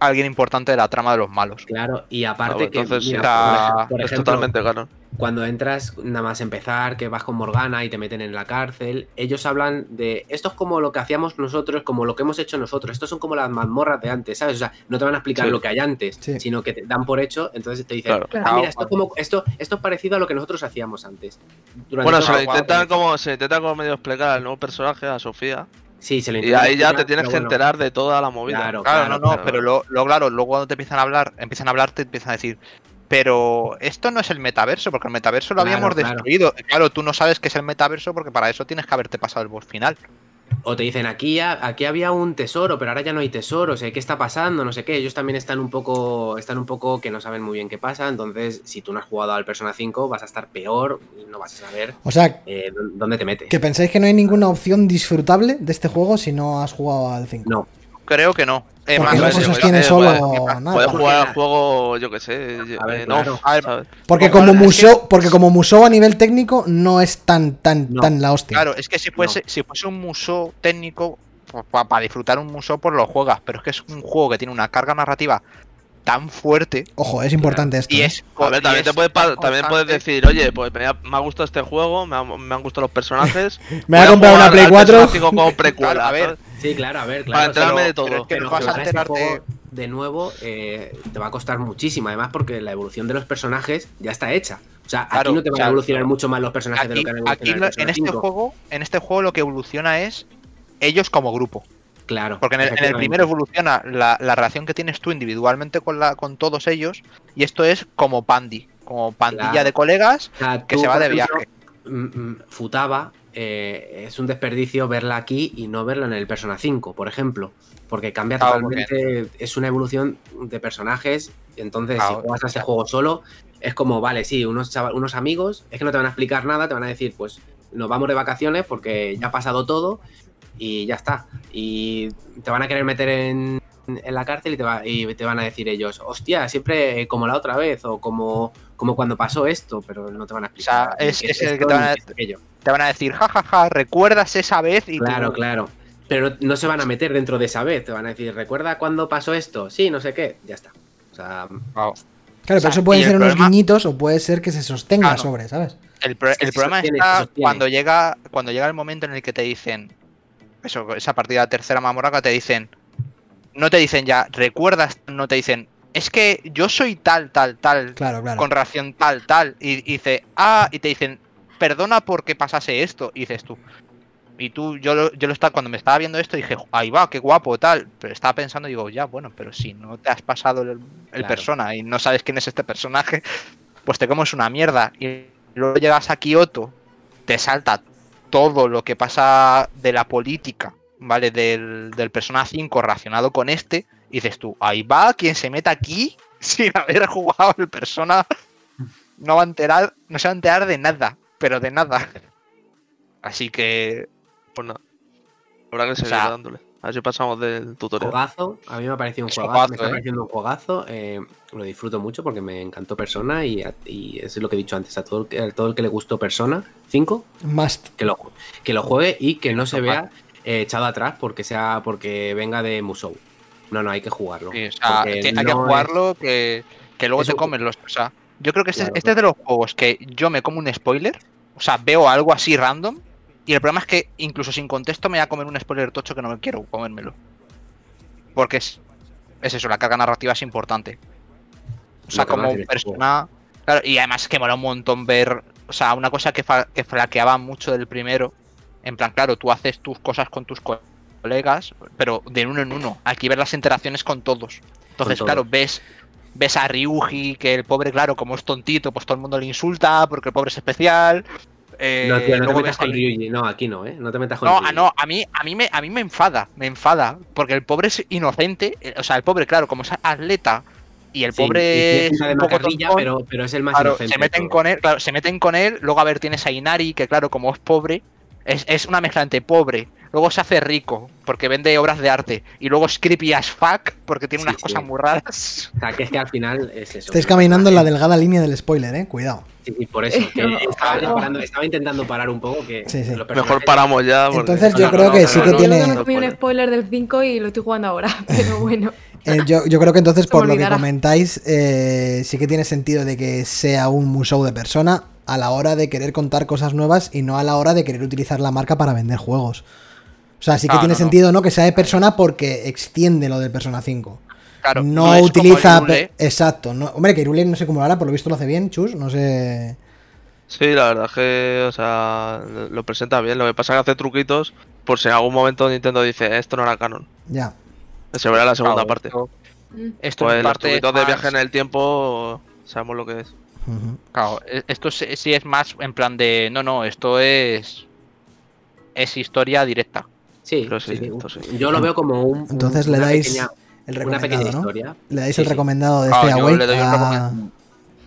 alguien importante de la trama de los malos. Claro, y aparte que entonces mira, está- por es totalmente canon. cuando entras nada más empezar, que vas con Morgana y te meten en la cárcel, ellos hablan de esto es como lo que hacíamos nosotros, como lo que hemos hecho nosotros, estos son como las mazmorras de antes, ¿sabes? O sea, no te van a explicar Sí. lo que hay antes, Sí. sino que te dan por hecho, entonces te dicen, Claro. "Ah, mira, esto, es como, esto, esto es parecido a lo que nosotros hacíamos antes. Durante Bueno, se lo intentan como, se intenta como medio explicar al nuevo personaje, a Sofía. Sí, se lo Y ahí ya te tienes que bueno, enterar de toda la movida. Claro, Claro, no, no, claro. pero luego, luego, claro, luego cuando te empiezan a hablar, empiezan a hablar, te empiezan a decir, pero esto no es el metaverso, porque el metaverso lo habíamos destruido. Claro, tú no sabes qué es el metaverso porque para eso tienes que haberte pasado el boss final. O te dicen, aquí, aquí había un tesoro, pero ahora ya no hay tesoro, o sea, ¿qué está pasando? No sé qué. Ellos también están un poco, están un poco que no saben muy bien qué pasa. Entonces, si tú no has jugado al Persona 5, vas a estar peor y no vas a saber O sea, eh, dó- dónde te metes. que pensáis que no hay ninguna opción disfrutable de este juego si no has jugado al 5. No, Creo que no. Eh, Porque más no o se menos, sostiene eh, solo puedes- nada. Puedes jugar al juego, yo que sé, A ver, eh, claro. no, A ver, ¿sabes? Porque como museo, porque como museo a nivel técnico no es tan tan No. tan la hostia. Claro, es que si fuese, si fuese un museo técnico, para disfrutar un museo, pues lo juegas. Pero es que es un juego que tiene una carga narrativa tan fuerte Ojo, es importante esto. y ¿eh? es. A ver, y también, es te puedes, también puedes decir, oye, pues me ha, me ha gustado este juego, me, ha- me han gustado los personajes. <laughs> Me voy a comprar jugar una Play al 4. Persona 5 como <laughs> precuela, Claro, a ver, ¿sabes? Sí, claro, a ver, Para claro. enterarme pero- de todo. pero es que Pero no vas a enterarte. de nuevo eh, te va a costar muchísimo, además porque la evolución de los personajes ya está hecha. O sea, Claro, aquí no te van a evolucionar mucho más los personajes de Aquí, lo que han aquí evolucionado el Persona en este 5. juego, en este juego lo que evoluciona es ellos como grupo. Claro. Porque en el, en primero evoluciona la, la relación que tienes tú individualmente con la, con todos ellos. Y esto es como pandi, como pandilla Claro. de colegas O sea, que tú, se va de ejemplo, viaje. mm, mm, Futaba eh, es un desperdicio verla aquí y no verla en el Persona 5, por ejemplo. Porque cambia Claro, totalmente. Es una evolución de personajes. Entonces, Claro, si juegas a claro. juego solo, es como, vale, sí, unos, unos amigos, es que no te van a explicar nada, te van a decir, pues nos vamos de vacaciones porque ya ha pasado todo y ya está. Y te van a querer meter en, en la cárcel y te, va- y te van a decir ellos, hostia, siempre como la otra vez o como, como cuando pasó esto, pero no te van a explicar. O sea, es- el que te van a. Te van a decir, jajaja, ¿recuerdas esa vez? Y tú- Claro, claro. Pero no, no se van a meter dentro de esa vez, te van a decir, ¿recuerda cuándo pasó esto? Sí, no sé qué, ya está. O sea, Wow. Claro, o sea, pero eso el ser unos problema- guiñitos o puede ser que se sostenga Claro. sobre, ¿sabes? El, pro- problema sostiene, está cuando llega, cuando llega el momento en el que te dicen, eso, esa partida tercera mamorraca, te dicen, no te dicen ya, ¿recuerdas? No te dicen, es que yo soy tal, tal, tal, Claro, claro. con ración tal, tal. Y, y dice, ah, y te dicen, perdona porque pasase esto. Y dices tú. Y tú, yo lo, yo lo estaba, cuando me estaba viendo esto, dije, ahí va, qué guapo, tal. Pero estaba pensando, digo, ya, bueno, pero si no te has pasado el, el Claro. persona y no sabes quién es este personaje, pues te comes una mierda. Y luego llegas a Kioto, te salta todo lo que pasa de la política, ¿vale? Del, del Persona 5 relacionado con este. Y dices tú, ahí va, quien se meta aquí <laughs> sin haber jugado el Persona no va a enterar, no se va a enterar de nada, pero de nada. Así que Pues nada. Habrá que seguir sea, dándole. A ver si pasamos del tutorial. a mí me ha parecido un juegazo, me está ¿eh? pareciendo un juegazo, eh, lo disfruto mucho porque me encantó Persona y, a- y es lo que he dicho antes, a todo el que, a todo el que le gustó Persona 5, Must. que lo, que lo juegue y que no se vea eh, echado atrás porque sea porque venga de Musou. No, no, hay que jugarlo. sí, o sea, porque que hay que es- jugarlo, que, que luego Eso- te comen los. O sea, yo creo que este, Claro. este es de los juegos que yo me como un spoiler. O sea, veo algo así random. Y el problema es que incluso sin contexto me voy a comer un spoiler tocho que no me quiero comérmelo. Porque es, es eso, la carga narrativa es importante. O sea, como persona. Claro, y además que mola un montón ver. O sea, una cosa que, fa- que flaqueaba mucho del primero. En plan, claro, tú haces tus cosas con tus co- colegas, pero de uno en uno. Aquí ver las interacciones con todos. Entonces, claro, ves. Ves a Ryuji, que el pobre, claro, como es tontito, pues todo el mundo le insulta, porque el pobre es especial. Eh, No, tío, no te metas con Ryuji. No, aquí no, ¿eh? No te metas con no, Ryuji. ah, no, a mí, a mí me, a mí me enfada, me enfada, porque el pobre es inocente, o sea, el pobre, claro, como es atleta y el Sí, pobre es un poco tontón, pero, pero es el más claro, inocente se meten con él, claro, se meten con él, luego a ver tienes a Inari, que claro, como es pobre, es, es una mezcla entre pobre, luego se hace rico, porque vende obras de arte, y luego es creepy as fuck, porque tiene Sí, unas sí. cosas muy raras. <laughs> O sea, que es que al final es eso. Estáis caminando en la delgada línea del spoiler, eh. Cuidado. Sí, sí, por eso. que <laughs> estaba, ya parando- estaba intentando parar un poco que Sí, sí. los Mejor paramos ya. porque- Entonces yo No, creo no, que no, sí no, que no, tiene- Yo comí un spoiler del 5 y lo estoy jugando ahora, <laughs> pero bueno. Eh, yo, yo creo que entonces, por lo que comentáis, eh, sí que tiene sentido de que sea un museo de persona a la hora de querer contar cosas nuevas y no a la hora de querer utilizar la marca para vender juegos. O sea, sí que Ah, tiene no, no. sentido, ¿no? Que sea de persona porque extiende lo de Persona 5. Claro, no, es como utiliza. Exacto. No, hombre, que Irule no sé cómo lo hará, por lo visto lo hace bien, Chus. No sé. Sí, la verdad es que, o sea, lo- presenta bien. Lo que pasa es que hace truquitos por si en algún momento Nintendo dice esto no era canon. Ya. Se verá la segunda claro, parte. Esto, esto Pues los parte truquitos de viaje en el tiempo sabemos lo que es. Claro, e- esto sí es más en plan de. No, no, esto es. Es historia directa. Sí, Pero sí, sí, sí. esto sí. Yo lo veo como un. Entonces un- le dais pequeña- el una pequeña recomendado, ¿no? historia. Le dais Sí, el sí. recomendado de Ah, este yo le doy un a recomendado.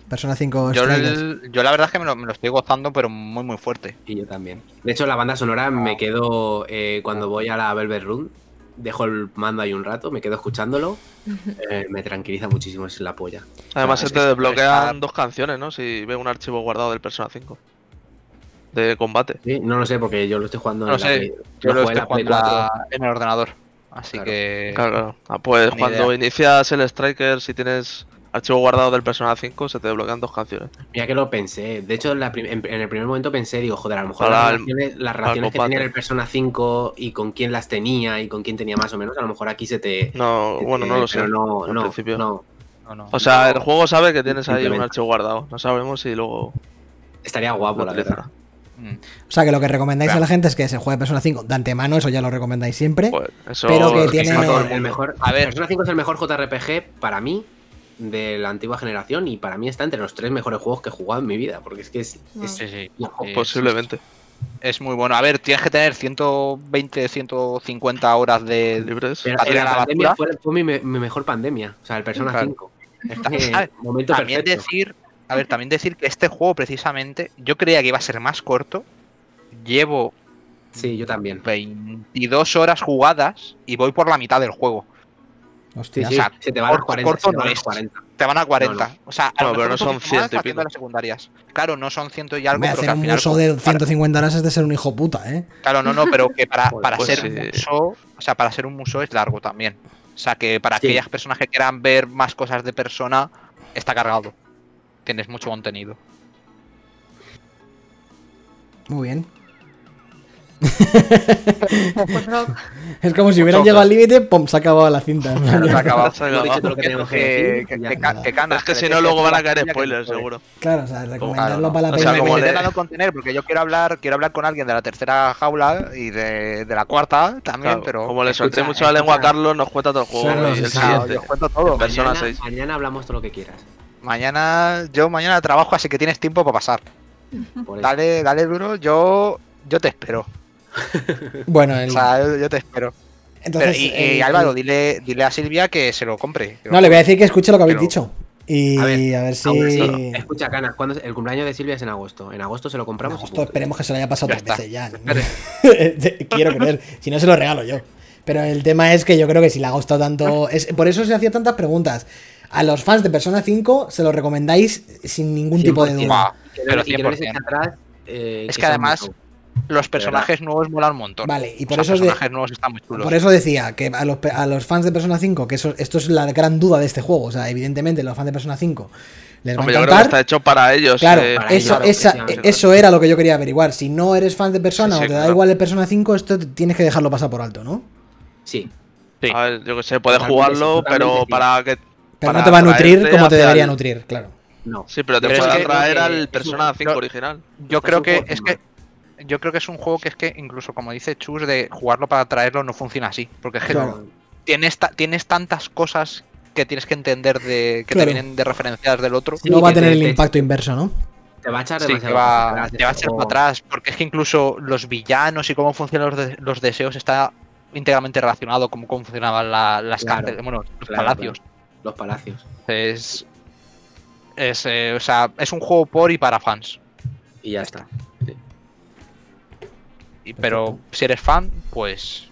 Persona 5 Yo, el- yo la verdad es que me lo, me lo estoy gozando, pero muy, muy fuerte. Y yo también. De hecho, la banda sonora me quedo eh, cuando voy a la Velvet Room. Dejo el mando ahí un rato, me quedo escuchándolo. <laughs> eh, me tranquiliza muchísimo, es la polla. Además, Ah, se te es- desbloquean dos canciones, ¿no? Si ve un archivo guardado del Persona 5. De combate. Sí, No lo sé, porque yo lo estoy jugando No en la sé, Play- Yo lo estoy la Play jugando 4. la- en el ordenador. Así Claro. que. Claro, claro. Ah, pues Ni cuando idea. inicias el Striker, si tienes archivo guardado del Persona 5, se te desbloquean dos canciones. Mira que lo pensé. De hecho, en, la prim- en- en el primer momento pensé, digo, joder, a lo mejor Para las el- relaciones, las relaciones que tenía en el Persona 5 y con quién las tenía y con quién tenía más o menos, a lo mejor aquí se te. No, se bueno, te- no lo sé. pero No, al no, principio. no. No, no. O sea, No, el juego sabe que tienes ahí un archivo guardado. No sabemos si luego Estaría guapo, lo la verdad. Mm. O sea, que lo que recomendáis a la gente es que se juegue Persona 5 de antemano, eso ya lo recomendáis siempre. Pues eso Pero que tiene- el mejor, A ver. Persona 5 es el mejor JRPG para mí de la antigua generación y para mí está entre los tres mejores juegos que he jugado en mi vida, porque es que es, Sí, sí. Posiblemente. Es muy bueno. A ver, tienes que tener 120, 150 horas de. Libres. Pero la la pandemia fue, fue mi, me- mi mejor pandemia, o sea, el Persona Claro. 5. Es <laughs> momento También perfecto. decir. A ver, también decir que este juego, precisamente, yo creía que iba a ser más corto. Llevo Sí, yo también. 22 horas jugadas y voy por la mitad del juego. Hostia. sí, o sea, se te van a corto- 40. corto no es. 40. Te van a 40. No, O sea, a lo pero mejor no son poquito 100 más y pico. las secundarias. Claro, no son ciento y algo, Me pero hacer que al un final. muso como de para- 150 horas es de ser un hijo puta, ¿eh? Claro, no, no, pero que para, <laughs> para pues ser sí. un muso, o sea, para ser un muso es largo también. O sea, que para Sí. aquellas personas que quieran ver más cosas de persona, está cargado. Tienes mucho contenido. Muy bien. Pues <laughs> Es como si hubieran llegado al límite, ¡pum! Se ha acabado la cinta. <laughs> Claro, se ha acabado. Se ha acabado. que que Que, que, Es que si no, luego van a caer spoilers, no seguro. Claro, o sea, recomendarlo no. para la O sea, me, como me le- intentando contener porque yo quiero hablar, quiero hablar con alguien de la tercera jaula y de, de la cuarta también, Claro, pero como le solté mucho la lengua a. Carlos, nos cuenta todo el juego. Claro, y sí, el sí. Claro, siguiente. yo os cuento todo. Persona mañana, 6. mañana hablamos todo lo que quieras. Mañana, yo mañana trabajo, así que tienes tiempo para pasar. Dale, dale duro, yo, yo te espero. <laughs> Bueno, el- O sea, yo, te espero. entonces. Pero, y, Álvaro, dile, dile a Silvia que se lo compre. lo No, le voy a decir que escuche lo que habéis Pero- dicho. Y A a ver, si. Así, Escucha, Canas, ¿cuándo es- el cumpleaños de Silvia es en agosto. En agosto se lo En compramos. y agosto esperemos que se lo haya pasado Ya tres está. veces ya. <laughs> Quiero creer. Si no, se lo regalo yo. Pero el tema es que yo creo que si le ha gustado tanto. Es, por eso se hacía tantas preguntas. A los fans de Persona 5 se lo recomendáis sin ningún tipo de 100%. duda. Pero y que no les 100%. eche atrás, eh, Es que además- los personajes nuevos molan un montón. Vale, y O por sea, eso de- personajes nuevos están muy chulos. Por eso decía que a los, a los fans de Persona 5, que eso, esto es la gran duda de este juego, o sea, evidentemente los fans de Persona 5 les va a yo creo que está hecho para ellos. Claro, eh, para eso, ellos, esa- efectivamente. eso era lo que yo quería averiguar. Si no eres fan de Persona Sí, sí, o te da igual el Persona 5, esto tienes que dejarlo pasar por alto, ¿no? Sí. Sí. A ver, yo que sé, puedes jugarlo, pero para que. Pero no te va a nutrir como te debería el- nutrir, claro. No. Sí, pero te Pero puede atraer al Persona 5 pero- original. Yo creo que es que yo creo que es un juego que es que incluso como dice Chus de jugarlo para traerlo no funciona así, porque es que Claro. tienes ta- tienes tantas cosas que tienes que entender de que Claro. te vienen de referenciadas del otro. Sí, no va a tener te- el te- impacto inverso, ¿no? Te va a echar Sí, demasiado va, para atrás te va a este echar para atrás, porque es que incluso los villanos y cómo funcionan los, de- los deseos está íntegramente relacionado con cómo funcionaban la- las Claro. cárceles, bueno, los Claro, palacios. Los palacios. Es, es, eh, o sea, es un juego por y para fans. Y ya está. Y- pero si eres fan, pues.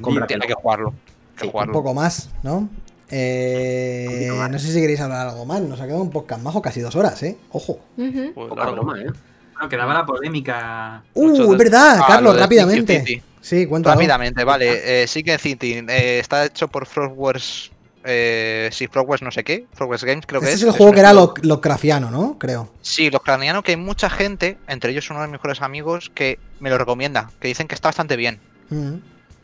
Cómpratelo. tiene que jugarlo. Que Sí, Un jugarlo. poco más, ¿no? Eh, no sé si queréis hablar algo más. Nos ha quedado un podcast majo, casi dos horas, ¿eh? Ojo. Ujú. Pues, Poca broma, ¿eh? Bueno, quedaba la polémica. Uh, es verdad, Ah, Carlos, rápidamente. City City. Sí, cuéntalo. Rápidamente, vale. Eh, Seeking City eh, está hecho por Frogwares. Eh, sí, Frogwares no sé qué. Frogwares Games creo que Este es. es el juego que era lo, Lovecraftiano, ¿no? Creo. Sí, craneanos que hay mucha gente, entre ellos uno de mis mejores amigos, que me lo recomienda. Que dicen que está bastante bien. Mm.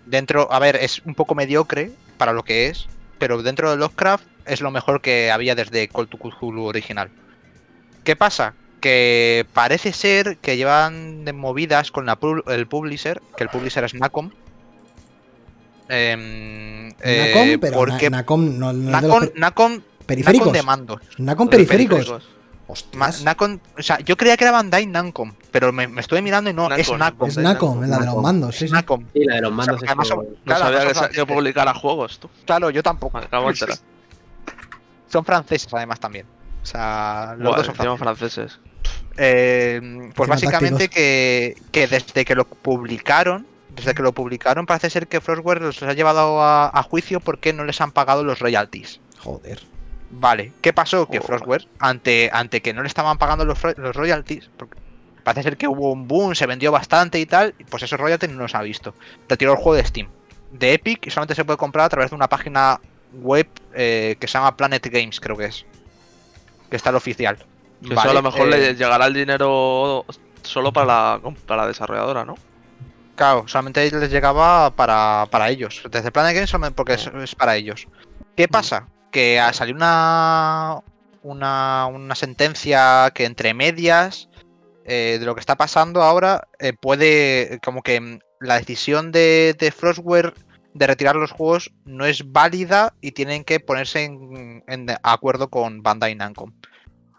Dentro, a ver, es un poco mediocre para lo que es. Pero dentro de Lovecraft es lo mejor que había desde Call to Cthulhu original. ¿Qué pasa? Que parece ser que llevan de movidas con la el publisher, que el publisher es Nacom. Em, eh, Nacom, pero porque Na- Nacom no, no es de los Nacom, per- Nacom, periféricos. Nacom de mandos. Nacom de periféricos. Ma- Hostias. Nacom- o sea, yo creía que era Bandai Namcom, pero me, me estuve mirando y no, es Nacom, Nacom. Es Nacom, es la de los mandos. Sí, Es sí. Nacom. Sí, la de los O sea, mandos. porque es además como- son- No claro, sabía que, además que publicara juegos, tú. Claro, yo tampoco. Acabo de. Son franceses además también. O sea, los Buah, dos son franceses. franceses. Eh, pues básicamente que, que desde que lo publicaron, desde que lo publicaron, parece ser que Frostware los ha llevado a, a juicio porque no les han pagado los royalties. Joder. Vale, ¿qué pasó? Que Oh. Frostware, ante, ante que no le estaban pagando los, ro- los royalties, porque parece ser que hubo un boom, se vendió bastante y tal, y pues esos royalties no los ha visto. Retiró el juego de Steam. De Epic y solamente se puede comprar a través de una página web eh, que se llama Planet Games, creo que es. Que está el oficial. Que eso a lo mejor eh, le llegará el dinero solo para la, para la desarrolladora, ¿no? Claro, solamente les llegaba para, para ellos. Desde Planet Games solamente porque es, es para ellos. ¿Qué pasa? Que ah, salió una, una, una sentencia que entre medias eh, de lo que está pasando ahora eh, puede, como que mm, la decisión de, de Frostware de retirar los juegos no es válida y tienen que ponerse en, en acuerdo con Bandai Namco.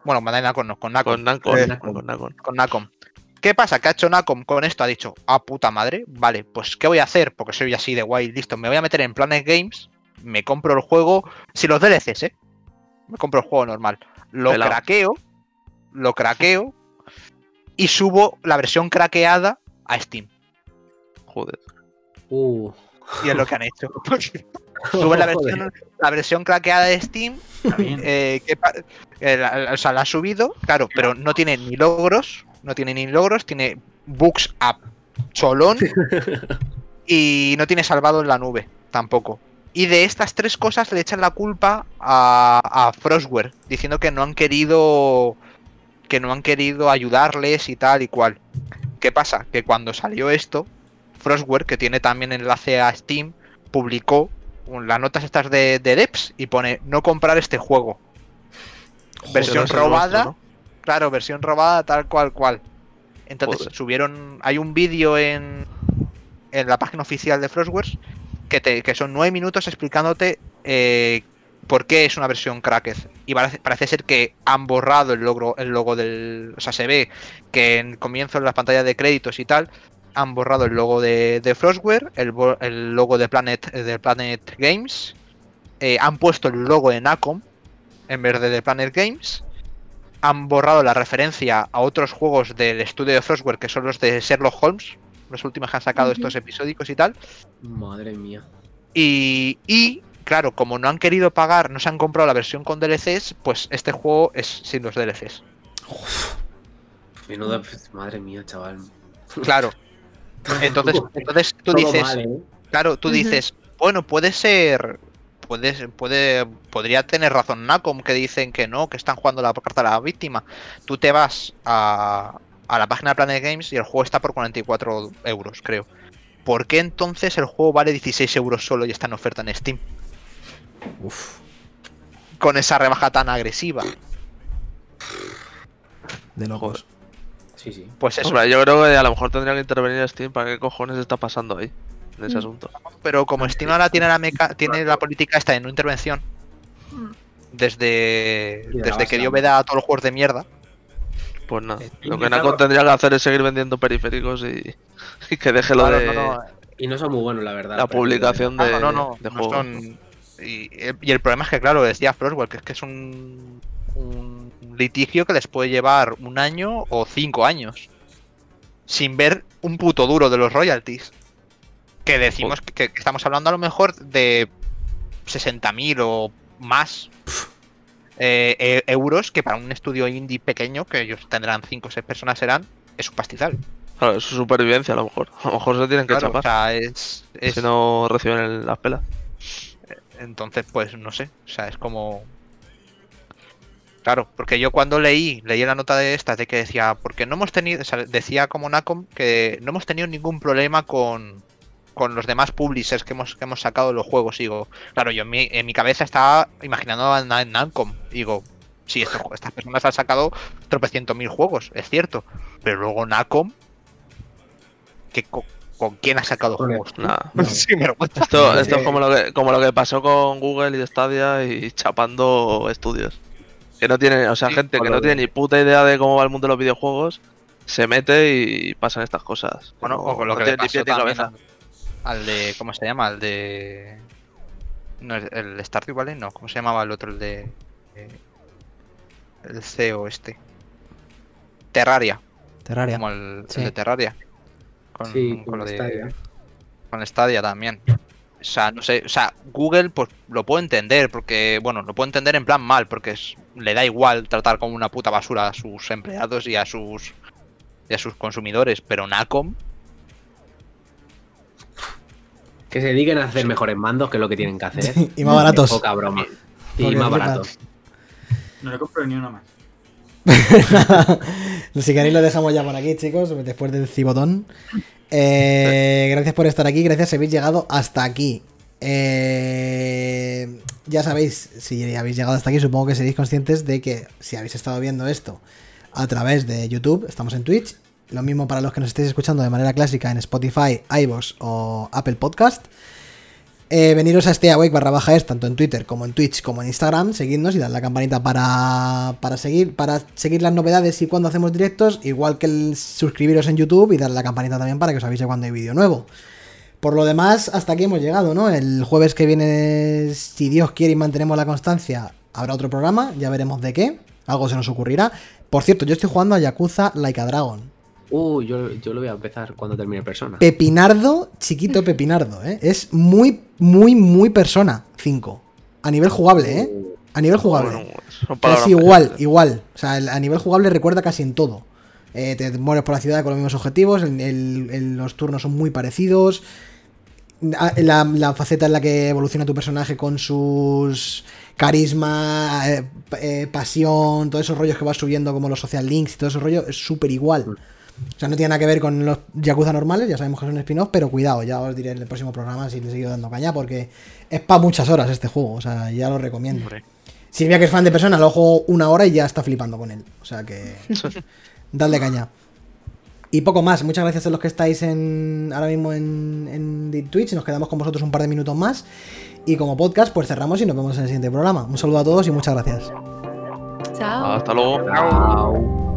Bueno, Bandai Namco no, con Nacom. Con Nacon. Eh, con Nacon. con Nacom. ¿Qué pasa? ¿Qué ha hecho Nacom con esto? Ha dicho, ah, puta madre, vale, pues ¿qué voy a hacer? Porque soy así de guay, listo, me voy a meter en Planet Games, me compro el juego, si los DLCs, ¿eh? Me compro el juego normal. Lo craqueo, lo craqueo y subo la versión craqueada a Steam. Joder. Uh. Y es lo que han hecho. <laughs> Suben la <laughs> versión, la versión craqueada de Steam eh, que eh, la- o sea, la ha subido, claro, pero no tiene ni logros, no tiene ni logros, tiene bugs a cholón <laughs> y no tiene salvado en la nube tampoco. Y de estas tres cosas le echan la culpa a, a Frostware, diciendo que no han querido que no han querido ayudarles y tal y cual. ¿Qué pasa? Que cuando salió esto, Frostware, que tiene también enlace a Steam, publicó las notas estas de, de Deps y pone no comprar este juego. Versión robada, nuestro, ¿no? Claro, versión robada tal cual cual. Entonces Joder. subieron, hay un vídeo en, en la página oficial de Frostwares que, te, que son nueve minutos explicándote eh, por qué es una versión cracked. Y parece, parece ser que han borrado el logo, el logo del. O sea, se ve que en comienzo en las pantallas de créditos y tal. Han borrado el logo de, de Frostware, el, el logo de Planet, de Planet Games. eh, han puesto el logo de Nacom en vez de de Planet Games. Han borrado la referencia a otros juegos del estudio de Frostware que son los de Sherlock Holmes, los últimos que han sacado estos episódicos y tal. Madre mía. Y, y, claro, como no han querido pagar, no se han comprado la versión con DLCs, pues este juego es sin los DLCs. Menuda. Madre mía, chaval. Claro. <laughs> Entonces, entonces tú Todo dices, mal, ¿eh? claro, tú dices, bueno, puede ser, puede, puede, podría tener razón Nacom que dicen que no, que están jugando la carta de la víctima. Tú te vas a, a la página de Planet Games y el juego está por 44 euros, creo. ¿Por qué entonces el juego vale 16 euros solo y está en oferta en Steam? Uf, Con esa rebaja tan agresiva. de locos. Sí, sí. Pues eso. Hombre, yo creo que a lo mejor tendría que intervenir Steam para qué cojones está pasando ahí. En ese Mm. asunto. Pero como Steam ahora tiene la meca tiene la política esta de no intervención, Mm. desde, desde que dio veda a todos los juegos de mierda, Pues nada. Lo que Nacon tendría que hacer es seguir vendiendo periféricos y, <laughs> y que deje lo claro, de no, no, Y no son muy buenos, la verdad. la publicación Ah, de, no, no, no, de no juegos. son- Y, y el problema es que, claro, decía Frostwell, que es que es un, un litigio que les puede llevar un año o cinco años. Sin ver un puto duro de los royalties. Que decimos que, que estamos hablando a lo mejor de 60.000 o más eh, eh, euros, que para un estudio indie pequeño, que ellos tendrán 5 o 6 personas, serán, es un pastizal. Claro, es su supervivencia a lo mejor. A lo mejor se tienen que Claro, o chapar. sea, es, es- Si no reciben el- las pelas. Entonces, pues no sé, o sea, es como... Claro, porque yo cuando leí, leí la nota de esta de que decía, porque no hemos tenido, o sea, decía como Nacom que no hemos tenido ningún problema con, con los demás publishers que hemos, que hemos sacado de los juegos. Digo, claro, yo en mi, en mi cabeza estaba imaginando a Na- Nacom. Digo, sí, estos estas personas han sacado tropecientos mil juegos, es cierto. Pero luego Nacom, que co- ¿con quién ha sacado juegos? <laughs> Sí. Esto, es como lo, que, como lo que pasó con Google y Stadia y chapando estudios. Que no tiene, o sea, Sí, gente que no tiene ni puta idea de cómo va el mundo de los videojuegos, se mete y pasan estas cosas. Bueno, No- o con lo no que le pasó también cabeza. Al, de. ¿Cómo se llama? Al de. No, el- el Stardew Valley, no. ¿Cómo se llamaba el otro? El de. eh, el CEO este. Terraria. Terraria. Como el, de Terraria. Con, Sí, con lo de. Stadia. Con Stadia también. O sea, no sé. O sea, Google, pues lo puedo entender. Porque, bueno, lo puedo entender en plan mal. Porque es- le da igual tratar como una puta basura a sus empleados y a sus. Y a sus consumidores. Pero Nacom. Que se dediquen a hacer mejores mandos que es lo que tienen que hacer. y más baratos. Poca broma. Y Porque más baratos. No le compro ni uno más. <laughs> si queréis lo dejamos ya por aquí, chicos, después del cibotón. Eh, gracias por estar aquí, gracias si habéis llegado hasta aquí. Eh, ya sabéis, si habéis llegado hasta aquí, supongo que seréis conscientes de que si habéis estado viendo esto a través de YouTube, estamos en Twitch. Lo mismo para los que nos estéis escuchando de manera clásica en Spotify, iVoox o Apple Podcast. Eh, veniros a este awake barra baja es tanto en Twitter como en Twitch como en Instagram, seguidnos y dar la campanita para, para seguir para seguir las novedades y cuando hacemos directos, igual que el suscribiros en YouTube y dar la campanita también para que os avise cuando hay vídeo nuevo. Por lo demás, hasta aquí hemos llegado, ¿no? El jueves que viene, si Dios quiere y mantenemos la constancia, habrá otro programa, ya veremos de qué, algo se nos ocurrirá. Por cierto, yo estoy jugando a Yakuza Like a Dragon. Uh, yo, yo lo voy a empezar cuando termine persona. Pepinardo, chiquito Pepinardo, ¿eh? Es muy, muy, muy persona 5. A nivel jugable, ¿eh? A nivel jugable. Bueno, Es igual, mayores. igual. O sea, el- a nivel jugable recuerda casi en todo. Eh, te mueves por la ciudad con los mismos objetivos, el- el- el- los turnos son muy parecidos. Ah, La, la faceta en la que evoluciona tu personaje con sus carisma, eh, eh, pasión, todos esos rollos que vas subiendo como los social links y todo ese rollo es súper igual. O sea, no tiene nada que ver con los Yakuza normales, ya sabemos que son spin-off, pero cuidado, ya os diré en el próximo programa si le sigo dando caña, porque es para muchas horas este juego, o sea, ya lo recomiendo. Hombre. Silvia, que es fan de persona, lo juego una hora y ya está flipando con él. O sea que. <laughs> Dadle caña. Y poco más. Muchas gracias a los que estáis en, ahora mismo en, en Twitch. Nos quedamos con vosotros un par de minutos más. Y como podcast, pues cerramos y nos vemos en el siguiente programa. Un saludo a todos y muchas gracias. Chao. Hasta luego. Chao.